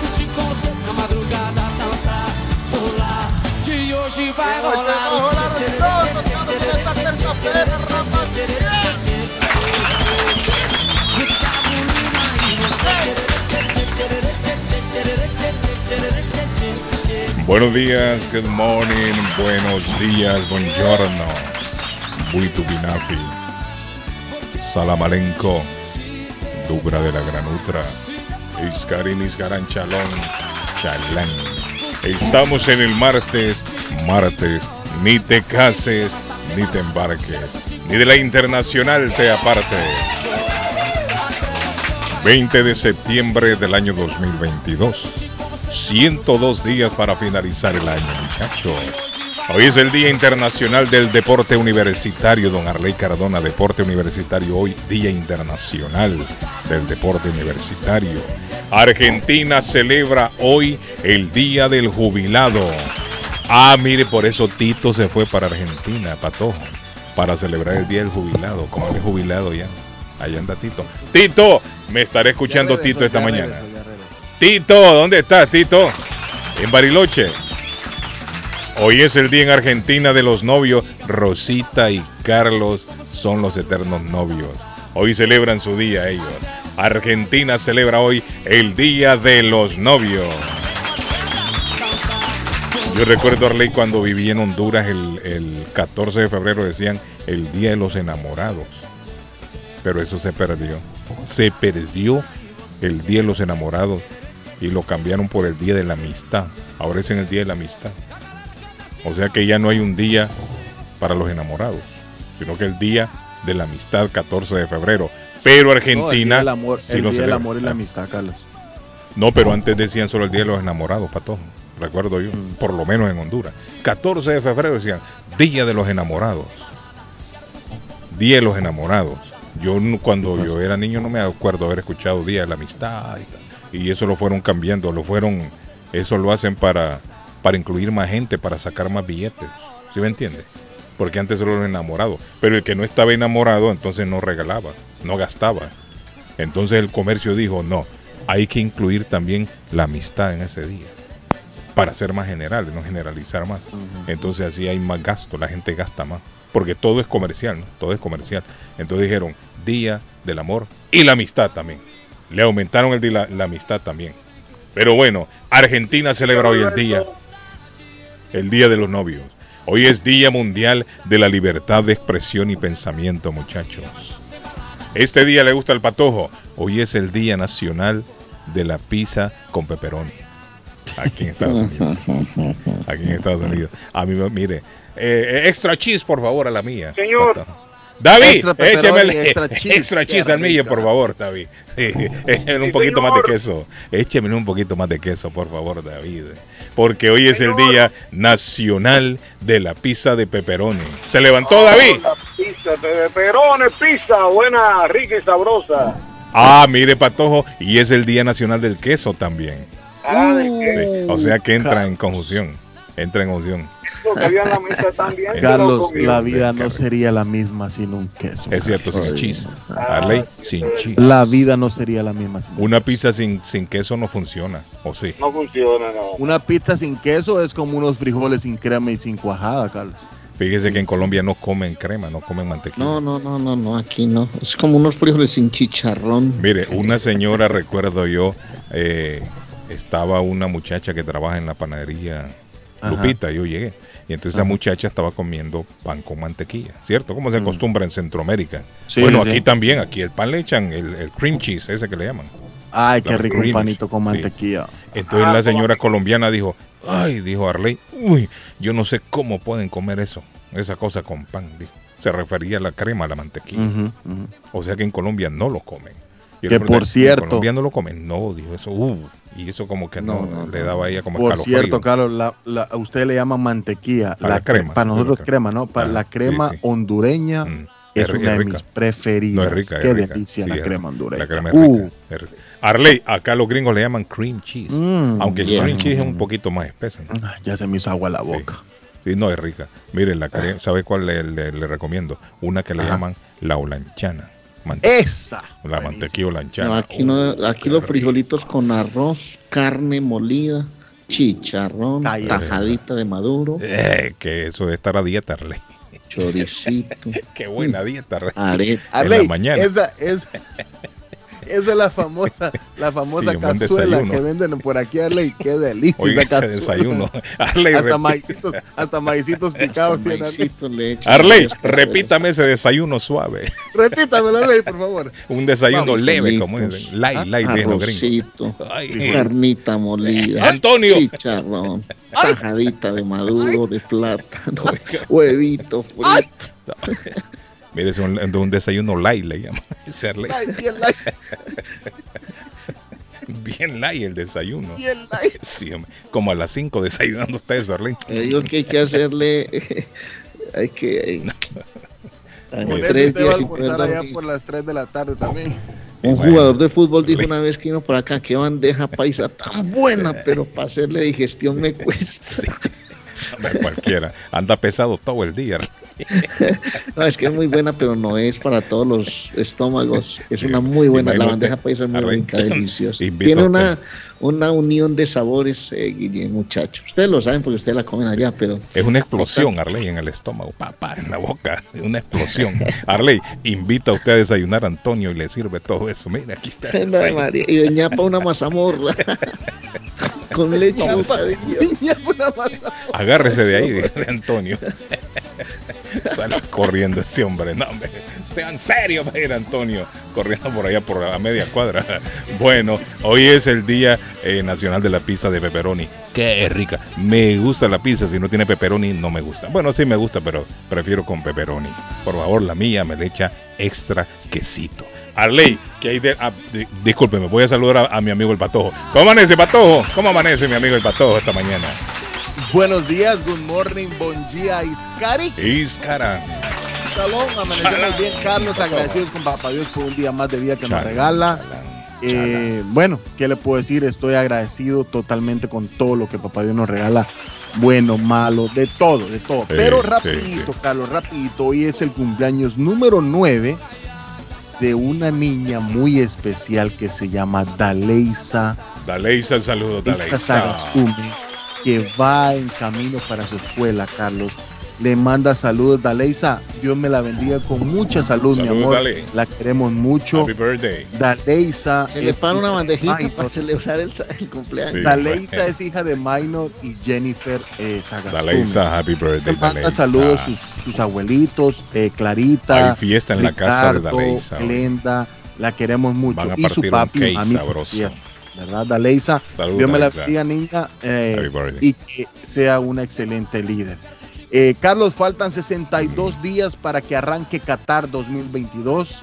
Curtir com você na madrugada, dançar, pular. Que hoje vai Hoje rolar vai rolar o show, tocando nessa terça-feira, Gustavo Lima e você. Buenos días, good morning, buenos días, buongiorno, buitu binafi, salamalenco, dubra de la granutra, iscarín isgaran chalón, chalán. Estamos en el martes, martes, ni te cases, ni te embarques, ni de la internacional te aparte. 20 de septiembre del año 2022. 102 días para finalizar el año, muchachos. Hoy es el Día Internacional del Deporte Universitario, don Arley Cardona, Deporte Universitario, hoy Día Internacional del Deporte Universitario. Argentina celebra hoy el Día del Jubilado. Ah, mire, por eso Tito se fue para Argentina, Patojo, para celebrar el Día del Jubilado. Como él es jubilado ya. Allá anda Tito. Tito, me estaré escuchando Tito esta mañana. Tito, ¿dónde estás, Tito? En Bariloche. Hoy es el día en Argentina de los novios. Rosita y Carlos son los eternos novios. Hoy celebran su día ellos. Argentina celebra hoy el Día de los Novios. Yo recuerdo, Arley, cuando viví en Honduras el, el 14 de febrero decían el Día de los Enamorados. Pero eso se perdió. Se perdió el Día de los Enamorados y lo cambiaron por el Día de la Amistad. Ahora es en el Día de la Amistad. O sea que ya no hay un día para los enamorados, sino que el Día de la Amistad 14 de febrero. Pero Argentina... No, el día del amor, sí el día del amor y la amistad, Carlos. No, pero antes decían solo el Día de los Enamorados, Patojo. Recuerdo yo, Mm. por lo menos en Honduras. 14 de febrero decían Día de los Enamorados. Día de los Enamorados. Yo cuando yo era niño no me acuerdo haber escuchado Día de la Amistad y tal. Y eso lo fueron cambiando, lo fueron, eso lo hacen para, para incluir más gente, para sacar más billetes. ¿Sí me entiende? Porque antes solo los enamorados. Pero el que no estaba enamorado entonces no regalaba, no gastaba. Entonces el comercio dijo, no, hay que incluir también la amistad en ese día. Para ser más general, no generalizar más. Entonces así hay más gasto, la gente gasta más. Porque todo es comercial, ¿no? Todo es comercial. Entonces dijeron, Día del Amor y la amistad también. Le aumentaron el día la, la amistad también. Pero bueno, Argentina celebra hoy el día. El Día de los Novios. Hoy es Día Mundial de la Libertad de Expresión y Pensamiento, muchachos. Este día le gusta el patojo. Hoy es el Día Nacional de la Pizza con Pepperoni. Aquí en Estados Unidos. Aquí en Estados Unidos. A mí, me- mire, eh, extra cheese, por favor, a la mía. Señor. David, Extra échemele extra extra cheese. Qué al mío, rico. por favor, David. Sí, échemele un poquito más de queso. Échemele un poquito más de queso, por favor, David. Porque hoy es el. Día Nacional de la Pizza de Pepperoni. ¿Se levantó, David? La pizza de perones, pizza, buena, rica y sabrosa. Ah, mire, Patojo, y es el Día Nacional del Queso también. Ah, de Uh. que Sí, O sea que entra en conjunción. Entra en conjunción. Eso que había en la mesa también. yo lo Carlos, la vida no sería la misma sin un queso. Es cierto, sin cheese. Arley, sin cheese. La vida no sería la misma sin Una pizza sin, sin queso no funciona, ¿o sí? No funciona, no. Una pizza sin queso es como unos frijoles sin crema y sin cuajada, Carlos. Fíjese que en Colombia no comen crema, no comen mantequilla. No, no, no, no, no, aquí no. Es como unos frijoles sin chicharrón. Mire, una señora, recuerdo yo, eh, estaba una muchacha que trabaja en la panadería Ajá. Lupita, yo llegué. Y entonces esa Ajá. muchacha estaba comiendo pan con mantequilla, ¿cierto? Como se acostumbra en Centroamérica. Mm. Sí, bueno, sí. aquí también, aquí el pan le echan el, el cream cheese, ese que le llaman. Ay, qué rico un panito con Sí. mantequilla. Entonces Ah, la señora colombiana dijo, ay, dijo Arley, uy, yo no sé cómo pueden comer eso, esa cosa con pan, dijo. Se refería a la crema, a la mantequilla. O sea que en Colombia no lo comen. Y Que por cierto- ¿En Colombia no lo comen? No, dijo eso. Uh, y eso como que no, No, no, le daba a ella como Por cierto, Carlos, la, la- a usted le llama mantequilla. A la crema. Para nosotros la crema, ¿no? Para Ah, la crema sí. hondureña Mm, es, ri- una de rica. mis preferidas. No es rica, Qué es rica. delicia Sí, la es crema hondureña. La crema es Uh, rica, es rica. Arley, acá los gringos le llaman cream cheese. mm, Aunque el yeah. cream cheese es un poquito más espesa. ¿no? ah, ya se me hizo agua la boca. Sí, no es rica. Miren, la crema, ¿sabe cuál le, le- le recomiendo? Una que le Ajá. llaman la olanchana. Mante- Esa. la mantequilla olanchana. No, aquí no, aquí los rico. frijolitos con arroz, carne molida, chicharrón, tajadita de maduro, Eh, que eso de estar a dieta, Arley. choricito, Qué buena dieta, Arley. Arley, En la mañana. Esa es, esa es la famosa, la famosa Sí, cazuela que venden por aquí, Arley. Qué delicia. Oiga, ese cazuela. desayuno. Arley, Hasta maicitos, hasta maicitos picados tiene Arley. Maicito le echan Arley, repítame ese desayuno suave. Repítamelo, Arley, por favor. Un desayuno Vamos, leve, como dicen. Light, light. Arrocito, Ay. carnita molida, Antonio. chicharrón, tajadita de maduro, de plátano, huevito frito. Mire, es un, un desayuno light, le llaman. Ay, bien light, Bien light el desayuno. bien light. Sí. Como a las 5 desayunando usted eso, Arley. Le digo que hay que hacerle, hay que... en Con eso tres usted va a días sin poder almorzar allá por las 3 de la tarde también. Un Bueno. jugador de fútbol dijo una vez que vino por acá, qué bandeja paisa tan buena, pero para hacerle digestión me cuesta. Hombre, Cualquiera. Anda pesado todo el día. No, es que es muy buena, pero no es para todos los estómagos. Es Sí. una muy buena. La bandeja paisa es muy rica, deliciosa. Tiene una, una unión de sabores, eh, muchachos. Ustedes lo saben porque ustedes la comen allá, pero Es una explosión, Arley, en el estómago. Papá, en la boca. Una explosión. Arley, invita a usted a desayunar a Antonio y le sirve todo eso. Mira, aquí está. María, y de ñapa una mazamorra. Con leche una masa. Agárrese de ahí, de Antonio. Sale corriendo ese hombre. No, hombre. Sean serios, Antonio. Corriendo por allá por a media cuadra. Bueno, hoy es el Día eh, Nacional de la Pizza de Pepperoni. Qué rica. Me gusta la pizza. Si no tiene pepperoni, no me gusta. Bueno, sí me gusta, pero prefiero con pepperoni. Por favor, la mía me le echa extra quesito. Arley, que hay de, ah, voy a saludar a mi amigo el Patojo. ¿Cómo amanece, Patojo? ¿Cómo amanece mi amigo el Patojo esta mañana? Buenos días, good morning, bon día, Iscari. Iscara. Shalom, amanecemos bien, Carlos, agradecidos con Papá Dios por un día más de vida que nos regala. Eh, bueno, ¿qué le puedo decir? Estoy agradecido totalmente con todo lo que Papá Dios nos regala. Bueno, malo, de todo, de todo. Sí, Pero sí, rapidito, sí. Carlos, rapidito. Hoy es el cumpleaños número 9 de una niña muy especial que se llama Daleisa, Daleisa, saludos, Daleisa Daleisa. Que va en camino para su escuela, Carlos. Le manda saludos, Daleisa. Dios me la bendiga con mucha salud, mi amor. Dale. La queremos mucho. Happy birthday. Daleisa. Se le es para una bandejita para celebrar el, cumpleaños. Sí. Daleisa es hija de Minor y Jennifer eh, Sagasume. Daleisa, happy Le birthday, manda Daleisa. saludos sus, sus abuelitos, eh, Clarita. Hay fiesta en la casa de Daleisa. Glenda, la queremos mucho. Van a y su partir un papi, cake mami, sabroso. ¿Verdad, Daleisa? Saludos, Dios me la bendiga, niña, eh, y que sea una excelente líder. Eh, Carlos, faltan 62 días para que arranque Qatar 2022.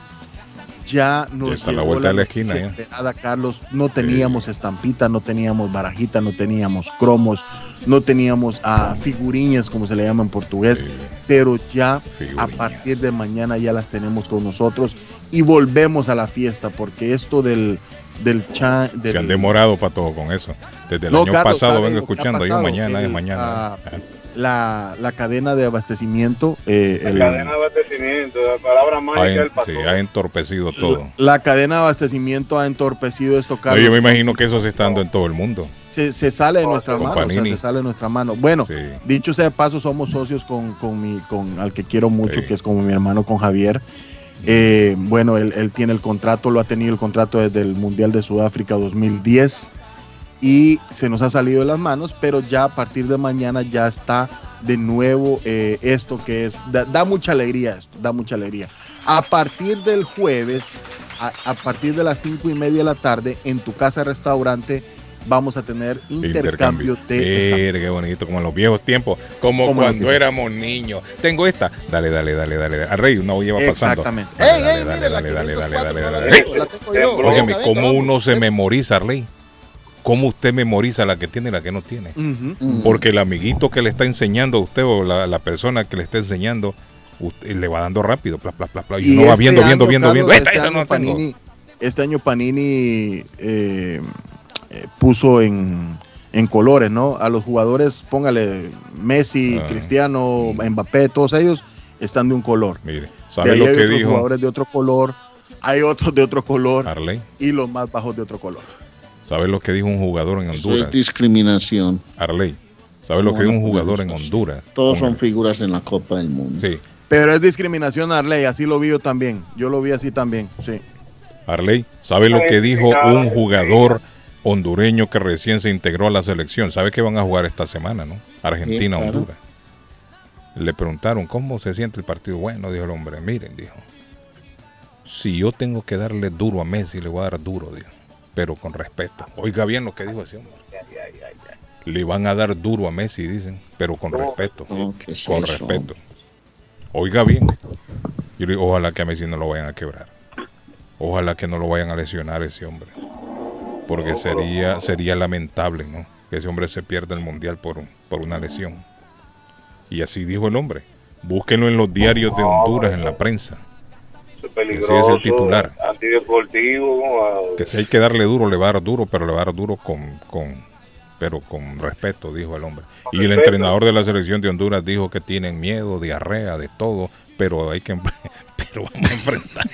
Ya nos Ya está la vuelta de la esquina, ya. esperada, Carlos. No teníamos estampita, no teníamos barajita, no teníamos cromos, no teníamos ah, figuriñas, como se le llama en portugués, Sí, pero ya a partir de mañana ya las tenemos con nosotros y volvemos a la fiesta, porque esto del, del, cha- del Se han demorado para todo con eso. Desde el No, año Carlos, pasado ¿sabe vengo escuchando yo mañana, El, es mañana. ah, la, la cadena de abastecimiento, eh, el- Cadena de abastecimiento, la palabra ha, mágica en- del sí, ha entorpecido todo. la cadena de abastecimiento ha entorpecido esto, No, Carlos. yo me imagino que eso se está dando en todo el mundo. se, se sale de nuestra mano, o sea, Panini. se sale de nuestra mano. Bueno, Sí. dicho sea de paso, somos socios con, con mi, con al que quiero mucho, Sí. que es como mi hermano, con Javier. Eh, bueno, él, tiene el contrato, lo ha tenido el contrato desde el Mundial de Sudáfrica 2010 y se nos ha salido de las manos, pero ya a partir de mañana ya está de nuevo eh, esto que es, da, mucha alegría, esto, da mucha alegría. A partir del jueves, a, a partir de las cinco y media de la tarde, en tu casa restaurante, vamos a tener intercambio de Mire, qué bonito, como en los viejos tiempos, como, Como cuando éramos niños. Tengo esta. Dale, dale, dale, dale. dale. Al rey, una olla va pasando. Exactamente. Dale, ¡Ey, dale, ey, dale, mire, la dale, dale, 504, dale, dale, Óigame, Venga, ¿cómo uno se memoriza, Arley? ¿Cómo usted memoriza la que tiene y la que no tiene? Mm. Porque el amiguito que le está enseñando a usted o la, la persona que le está enseñando, usted le va dando rápido, pla, pla, pla, pla, y, uno va este viendo, viendo, año, viendo, Carlos, viendo. Este, esta año no tengo. Panini, este año Panini eh, eh, puso en, en colores, ¿no? A los jugadores, póngale Messi, Ah. Cristiano, Mbappé, todos ellos están de un color. Mire, De ¿sabe ahí lo hay que otros dijo jugadores de otro color, hay otros de otro color Arley? y los más bajos de otro color. ¿Sabe lo que dijo un jugador en Eso Honduras? es discriminación. Arley. ¿Sabe lo No, que dijo un jugador en. Honduras? Todos son figuras en la Copa del Mundo. Sí. Pero es discriminación, Arley, así lo vi yo también. Yo lo vi así también, sí. Arley, ¿sabe lo que dijo un jugador hondureño que recién se integró a la selección? ¿Sabe que van a jugar esta semana, no? Argentina, Sí, claro. Honduras. Le preguntaron cómo se siente el partido. Bueno, dijo el hombre, miren, dijo. Si yo tengo que darle duro a Messi, le voy a dar duro, dijo. Pero con respeto. Oiga bien lo que dijo ese hombre. Le van a dar duro a Messi, dicen, pero con respeto. No, ¿qué es con eso? respeto. Oiga bien. Yo le digo, ojalá que a Messi no lo vayan a quebrar. Ojalá que no lo vayan a lesionar ese hombre. Porque sería, sería lamentable, ¿no? Que ese hombre se pierda el mundial por, por una lesión. Y así dijo el hombre. Búsquenlo en los diarios de Honduras, en la prensa. Ese es el titular. Antideportivo. Que si hay que darle duro, le va a dar duro, pero le va a dar duro con, con pero con respeto, dijo el hombre. Y el entrenador de la selección de Honduras dijo que tienen miedo, diarrea, de todo, pero hay que pero vamos a enfrentar.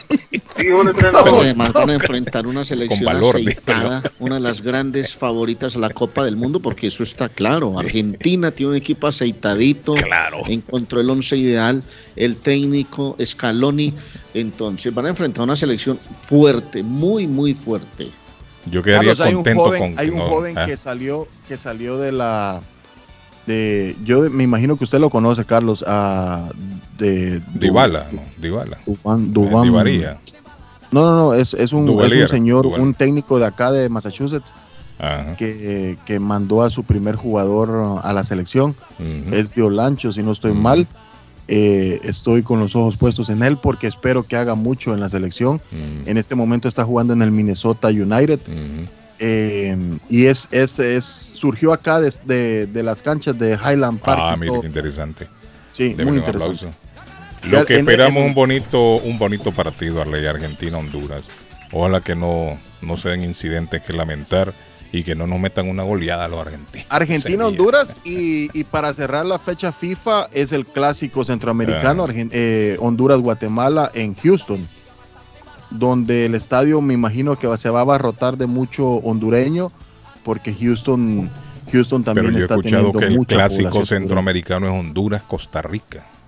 Además van a enfrentar una selección valor, aceitada, una de las grandes favoritas a la Copa del Mundo, porque eso está claro. Argentina tiene un equipo aceitadito, Claro. encontró el once ideal, el técnico Scaloni, entonces van a enfrentar una selección fuerte, muy, muy fuerte. Yo quedaría Carlos, hay un contento joven, con hay un no, joven ah, que salió que salió de la de yo me imagino que usted lo conoce Carlos a de Dybala, no, Dybala. Dubán, Dubán- Di María. no no no es, es un, es señor Duvalier. un técnico de acá de Massachusetts Ajá. que, que mandó a su primer jugador uh, a la selección Ujú. es de Olancho si no estoy mal Eh, estoy con los ojos puestos en él porque espero que haga mucho en la selección en este momento está jugando en el Minnesota United Ujú. Eh, y es, es, es surgió acá de, de- de las canchas de Highland Park. Ah, qué interesante. sí, Démosle muy un interesante. aplauso. Lo que En- esperamos en- un bonito, un bonito partido Arley Argentina-Honduras. Ojalá que no, no se den incidentes que lamentar y que no nos metan una goleada a los argentinos. Argentina. Honduras y, y para cerrar la fecha FIFA es el clásico centroamericano Ah. Eh, Honduras-Guatemala en Houston, donde el estadio me imagino que se va a abarrotar de mucho hondureño porque Houston, Houston Pero también yo he está escuchado teniendo que el clásico centroamericano es Honduras-Costa Rica. hondureña.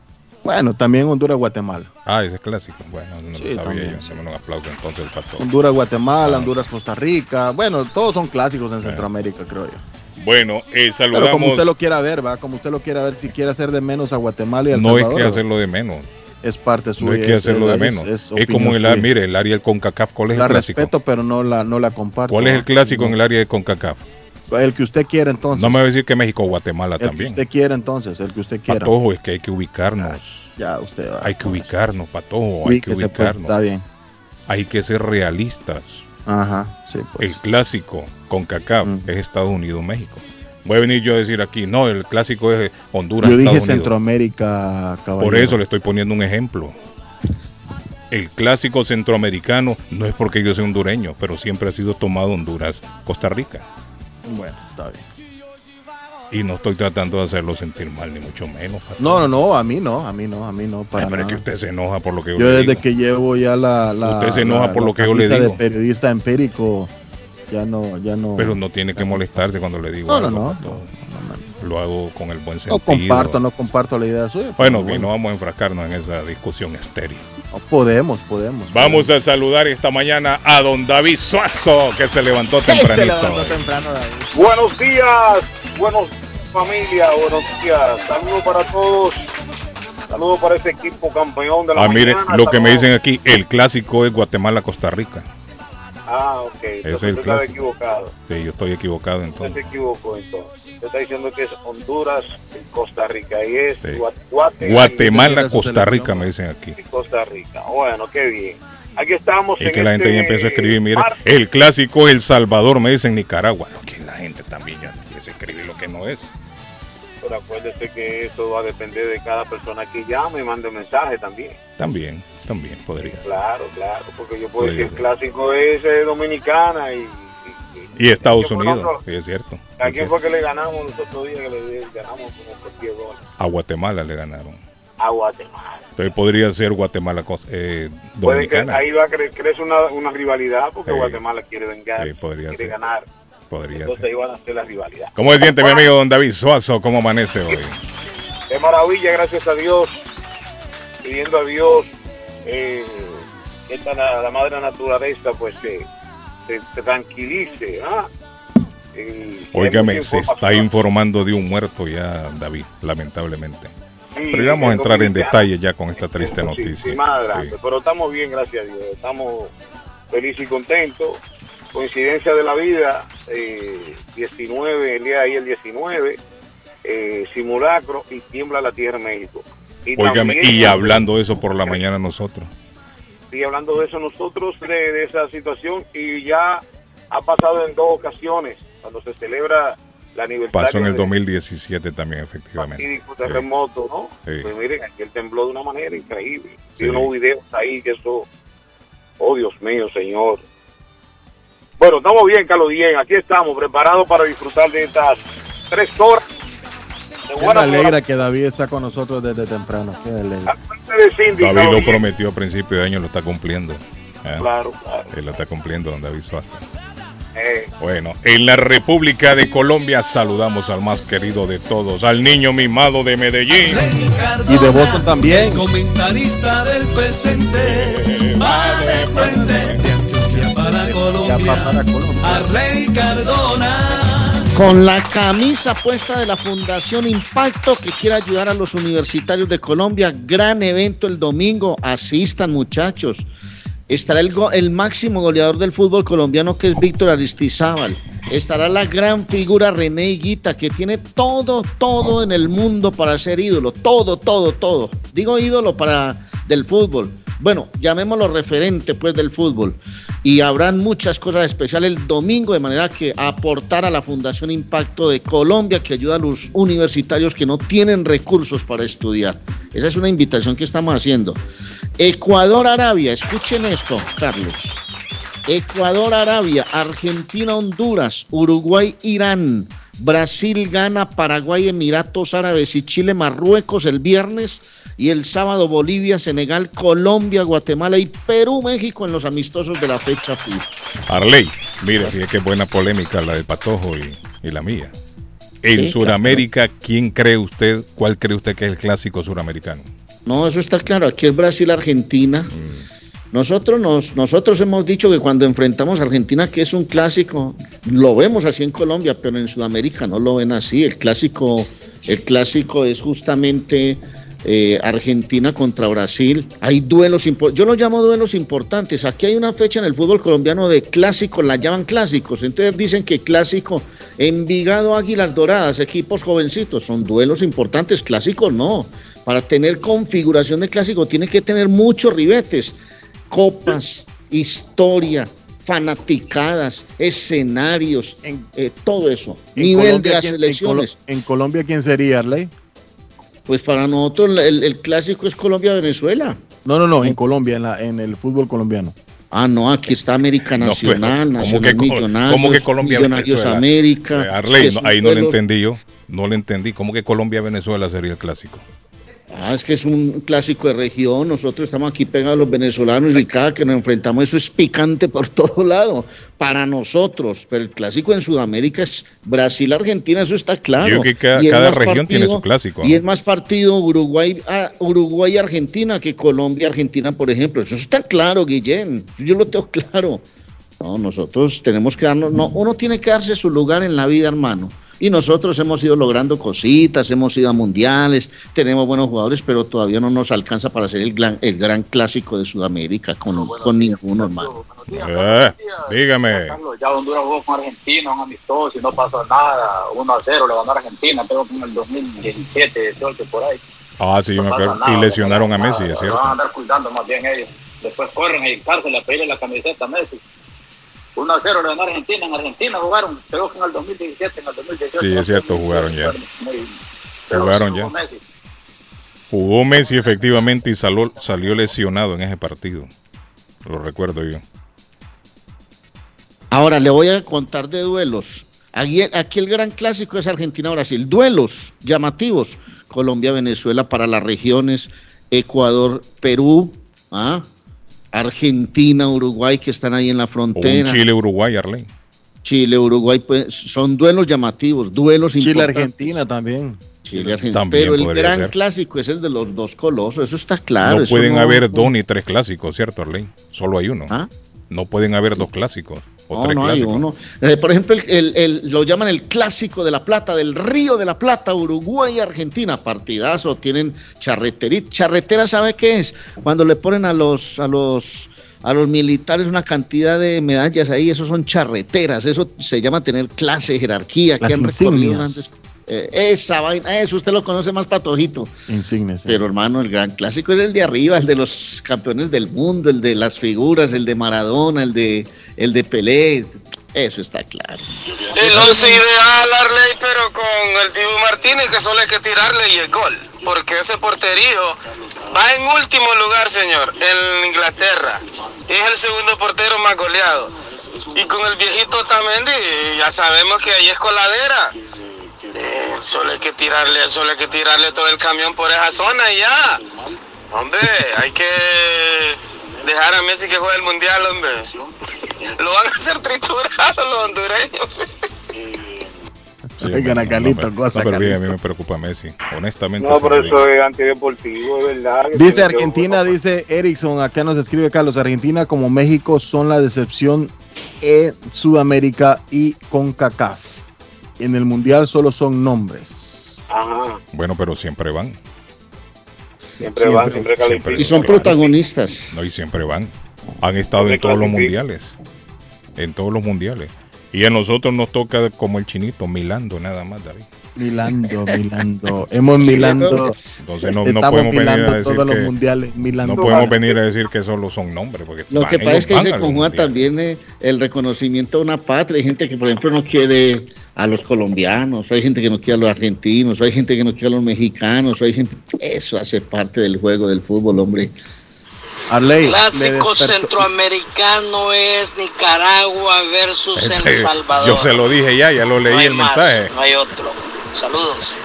Bueno, también Honduras-Guatemala. Ah, ese es clásico. Bueno, no Sí, lo sabía también, yo. sí. Démosle un aplauso entonces para todos. Honduras, Guatemala, Ah. Honduras, Costa Rica. Bueno, todos son clásicos en Centroamérica, creo yo. Bueno, eh, Pero como saludamos. usted lo quiera ver, va, como usted lo quiera ver, si quiere hacer de menos a Guatemala y El No es que hacerlo de menos. Es parte suya. No hay que hacerlo de menos. Es, como el, mire, el área del CONCACAF. ¿Cuál es la el clásico? respeto, pero no la, no la comparto. ¿Cuál es el clásico No. en el área de CONCACAF? El que usted quiera entonces. No me va a decir que México o Guatemala el que también. usted quiera entonces, el que usted quiera. Patojo, es que hay que ubicarnos. Ya, usted va. Hay que ubicarnos, Patojo. Hay que pues, ubicarnos. está bien. Hay que ser realistas. Ajá, sí, pues. El clásico con CACAF Mm. es Estados Unidos-México. Voy a venir yo a decir aquí, no, el clásico es Honduras. Yo dije Estados. Centroamérica, caballero. Por eso le estoy poniendo un ejemplo. El clásico centroamericano no es porque yo sea hondureño, pero siempre ha sido tomado Honduras, Costa Rica. Bueno, está bien. Y no estoy tratando de hacerlo sentir mal, ni mucho menos. No, no, no, a mí no, a mí no, a mí no, para Ay, pero es que usted se enoja por lo que yo, Yo le desde digo. que llevo ya la, la Usted se enoja la- por lo que yo le digo. de periodista empírico, ya no, ya no. Pero no tiene que molestarse cuando le digo no, no, algo, no, no, no, no. Lo hago con el buen No sentido. comparto, no comparto la idea suya. Bueno, que no vamos a enfrascarnos en esa discusión estéril. No, podemos, podemos. Vamos a saludar esta mañana a don David Suazo, que se levantó Se tempranito. levantó temprano, David. Buenos días, buenos familia, buenos días. Saludos para todos. Saludos para ese equipo campeón de la Ah, mire, mañana. lo que me dicen aquí, el clásico es Guatemala-Costa Rica. Ah, ok. es Entonces el usted estaba equivocado. Sí, yo estoy equivocado Usted entonces. se equivocó entonces. Usted está diciendo que es Honduras Costa Rica. Y es Sí. Gua- Guate- Guatemala-Costa selección. Rica, me dicen aquí. y Costa Rica. Bueno, qué bien. Aquí estamos. Y en que la gente este ya empezó a escribir, mire, martes. el clásico es El Salvador, me dicen Nicaragua. No, que la gente también ya empieza a escribir lo que no es. Pero acuérdese que eso va a depender de cada persona que llame y mande mensaje también. También, también podría ser. Claro, claro, porque yo puedo Podría decir el clásico es eh, Dominicana y, y, Y Estados ¿quién fue Unidos, nosotros? sí, es cierto. ¿A quién fue que le ganamos los otros días que le ganamos como por 10 dólares? A Guatemala le ganaron. A Guatemala. Entonces podría ser Guatemala, eh, Puede que Dominicana. ahí va a cre crecer una, una rivalidad porque Sí. Guatemala quiere vengar, Sí, podría quiere ser. ganar. Podría Entonces ser. van a hacer la rivalidad. ¿Cómo se siente mi amigo don David Suazo? ¿Cómo amanece hoy? De maravilla, gracias a Dios. Pidiendo a Dios eh, que esta, la, la madre naturaleza pues que se, tranquilice. ¿ah? Hay Óigame, se está informando de un muerto ya, David, lamentablemente. Sí, Pero vamos a entrar en detalle ya con esta triste noticia. sí. Sí. Pero estamos bien, gracias a Dios. Estamos felices y contentos. Coincidencia de la vida, eh, 19, el día de ahí el 19, eh, simulacro y tiembla la tierra en México. Y Óigame, también- y hablando de eso por la mañana nosotros. y hablando de eso nosotros, de, de esa situación, y ya ha pasado en dos ocasiones, cuando se celebra la aniversario Pasó en el del 2017 también, efectivamente. terremoto, ¿no? Sí. Pues miren, aquí él tembló de una manera increíble. Sí. Y unos videos ahí que eso, oh Dios mío, Señor. Bueno, estamos bien, Carlos Bien, aquí estamos preparados para disfrutar de estas tres horas. Qué me alegra que David está con nosotros desde temprano. Qué alegra. Aparte de Cindy, David lo prometió a principio de año, lo está cumpliendo. ¿eh? Claro, claro. Él lo está cumpliendo, don David Suazo. Eh, Bueno, en la República de Colombia saludamos al más querido de todos, al niño mimado de Medellín. Y de Boston también. Comentarista del presente, va de frente Antioquia para Ya Colombia. va para Colombia. Arley Cardona. Con la camisa puesta de la Fundación Impacto que quiere ayudar a los universitarios de Colombia. Gran evento el domingo. Asistan muchachos. Estará el, go- el máximo goleador del fútbol colombiano que es Víctor Aristizábal. Estará la gran figura René Higuita que tiene todo, todo en el mundo para ser ídolo. Todo, todo, todo. Digo ídolo para del fútbol. Bueno, llamémoslo referente pues del fútbol. Y habrán muchas cosas especiales el domingo de manera que aportar a la Fundación Impacto de Colombia que ayuda a los universitarios que no tienen recursos para estudiar. Esa es una invitación que estamos haciendo. Ecuador, Arabia, escuchen esto, Carlos. Ecuador, Arabia, Argentina, Honduras, Uruguay, Irán, Brasil, Ghana, Paraguay, Emiratos Árabes y Chile, Marruecos el viernes y el sábado Bolivia, Senegal, Colombia, Guatemala y Perú, México en los amistosos de la fecha FIFA. Arley, mire, fíjate qué buena polémica la del Patojo y, y la mía. En Sí, Sudamérica, ¿quién cree usted, cuál cree usted que es el clásico suramericano? No, eso está claro. Aquí es Brasil, Argentina. Nosotros, nos, nosotros hemos dicho que cuando enfrentamos a Argentina, que es un clásico, lo vemos así en Colombia, pero en Sudamérica no lo ven así. El clásico, el clásico es justamente eh, Argentina contra Brasil. Hay duelos importantes. Yo lo llamo duelos importantes. Aquí hay una fecha en el fútbol colombiano de clásicos, la llaman clásicos. Entonces dicen que clásico, Envigado, Águilas Doradas, equipos jovencitos, son duelos importantes. Clásicos no. Para tener configuración de clásico tiene que tener muchos ribetes, copas, historia, fanaticadas, escenarios, eh, todo eso. En Nivel de Colombia, las ¿quién- en Colo- elecciones. En, Colombia, ¿quién sería, Arley? Pues para nosotros el, el clásico es Colombia-Venezuela. No, no, no, en Colombia, en, la, en el fútbol colombiano. Ah, no, aquí está América No, Nacional, pero, ¿cómo Nacional que Millonarios, cómo que Colombia, Millonarios Venezuela? América. Eh, Arley, no, ahí no le duelos- entendí yo. No le entendí. ¿Cómo que Colombia-Venezuela sería el clásico? Ah, es que es un clásico de región. Nosotros estamos aquí pegados a los venezolanos y cada que nos enfrentamos eso es picante por todo lado. Para nosotros. Pero el clásico en Sudamérica es Brasil-Argentina, eso está claro. Yo creo que cada, Y es cada región tiene su clásico. Y es más partido Uruguay, ah, Uruguay Argentina que Colombia Argentina, por ejemplo. Eso está claro, Guillén. Yo lo tengo claro. No, nosotros tenemos que darnos, no, uno tiene que darse su lugar en la vida, hermano. Y nosotros hemos ido logrando cositas, hemos ido a mundiales, tenemos buenos jugadores, pero todavía no nos alcanza para ser el gran, el gran clásico de Sudamérica con, con ninguno, hermano. Eh, dígame. Carlos, ya Honduras jugó con Argentina, un amistoso y no pasó nada. 1 a 0 le ganó a Argentina, creo que en el 2017, 18 por ahí. Ah, sí, yo me No pasa acuerdo. nada, Y lesionaron a Messi, nada, es Lo van a cierto. andar cuidando más bien ellos. Después corren a dedicarse a pedirle la camiseta a Messi. 1 a 0 le ganó Argentina. En Argentina jugaron, creo que en el 2017, en el 2018. Sí, es cierto, jugaron ya. muy- Jugaron sí ya. jugó Messi. Jugó Messi efectivamente y salió, salió lesionado en ese partido. Lo recuerdo yo. Ahora le voy a contar de duelos. Aquí, aquí el gran clásico es Argentina-Brasil. Duelos llamativos. Colombia-Venezuela para las regiones. Ecuador-Perú. ¿ah? Argentina-Uruguay que están ahí en la frontera. Chile-Uruguay, Arley. Chile-Uruguay pues, son duelos llamativos, duelos importantes. Chile-Argentina también. Chile-Argentina. También Pero el gran ser. clásico es el de los dos colosos. Eso está claro. no pueden no- haber dos ni tres clásicos, ¿cierto, Arley? Solo hay uno. ¿Ah? No pueden haber dos clásicos No, hay uno. Eh, por ejemplo, el, el- el- lo llaman el clásico de la plata, del río de la plata, Uruguay y Argentina. Partidazo, tienen charreterita. Charretera, ¿sabe qué es? Cuando le ponen a los, a los, a los militares una cantidad de medallas ahí, eso son charreteras. Eso se llama tener clase, jerarquía, que Las han recorrido grandes- eh, esa vaina, eso usted lo conoce más patojito. Insignes. sí. Pero hermano, el gran clásico es el de arriba, el de los campeones del mundo, el de las figuras, el de Maradona, el de el de Pelé. Eso está claro. El once ideal, Arley, pero con el Dibu Martínez, que solo hay que tirarle y el gol. Porque ese porterío va en último lugar, señor, en Inglaterra. Es el segundo portero más goleado. Y con el viejito Tamendi, ya sabemos que ahí es coladera. Eh, solo hay que tirarle, solo hay que tirarle todo el camión por esa zona y ya. Hombre, hay que dejar a Messi que juegue el mundial, hombre. Lo van a hacer triturado los hondureños. Sí, no, Calito, no, cosa, no, pero bien, a mí me preocupa Messi. Honestamente. No, pero eso es antideportivo, es verdad. Dice Argentina, dice Erickson, acá nos escribe Carlos, Argentina como México son la decepción en Sudamérica y con CACAF. En el Mundial solo son nombres. Ajá, Bueno, pero siempre van. siempre van, Siempre, siempre. Y son protagonistas. No, y siempre van. Han estado en todos los mundiales. En todos los mundiales. Y a nosotros nos toca como el chinito, milando nada más, David. Milando, milando. Hemos milando. Entonces no, no podemos venir a milando decir todos los que mundiales. Milando. no podemos venir a decir que solo son nombres. Porque Lo van- que pasa es que van se los conjuga también eh, el reconocimiento a una patria. Hay gente que, por ejemplo, no quiere a los colombianos, hay gente que no quiere a los argentinos, hay gente que no quiere a los mexicanos, hay gente. Eso hace parte del juego del fútbol, hombre. Arley, le Clásico centroamericano es Nicaragua versus El Ese- Salvador. Yo se lo dije ya, ya lo leí no el más, mensaje. No hay otro. Saludos.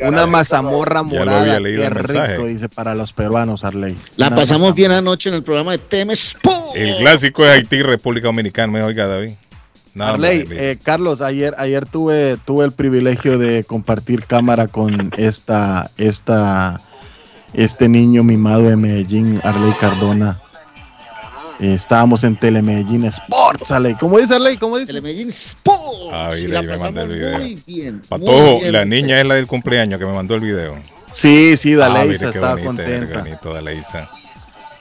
Una mazamorra Ya lo morada. había leído Qué rico, dice para los peruanos, Arley. La Una pasamos mazamorra. bien anoche en el programa de Temes. ¡Pum! El clásico es Haití, República Dominicana. Me oiga, David. Más, Arley, eh, Carlos, ayer, ayer tuve, tuve el privilegio de compartir cámara con esta, esta, este niño mimado de Medellín, Arley Cardona. Eh, estábamos en Telemedellín Sports, Arley. ¿Cómo dice Arley? ¿Cómo dice? Telemedellín Sports. Ah, Y la me mandó el video. muy bien. muy Patojo, bien, la niña es la del cumpleaños que me mandó el video. Sí, sí, Ah, Daleisa qué estaba bonita, contenta. bonito Daleisa.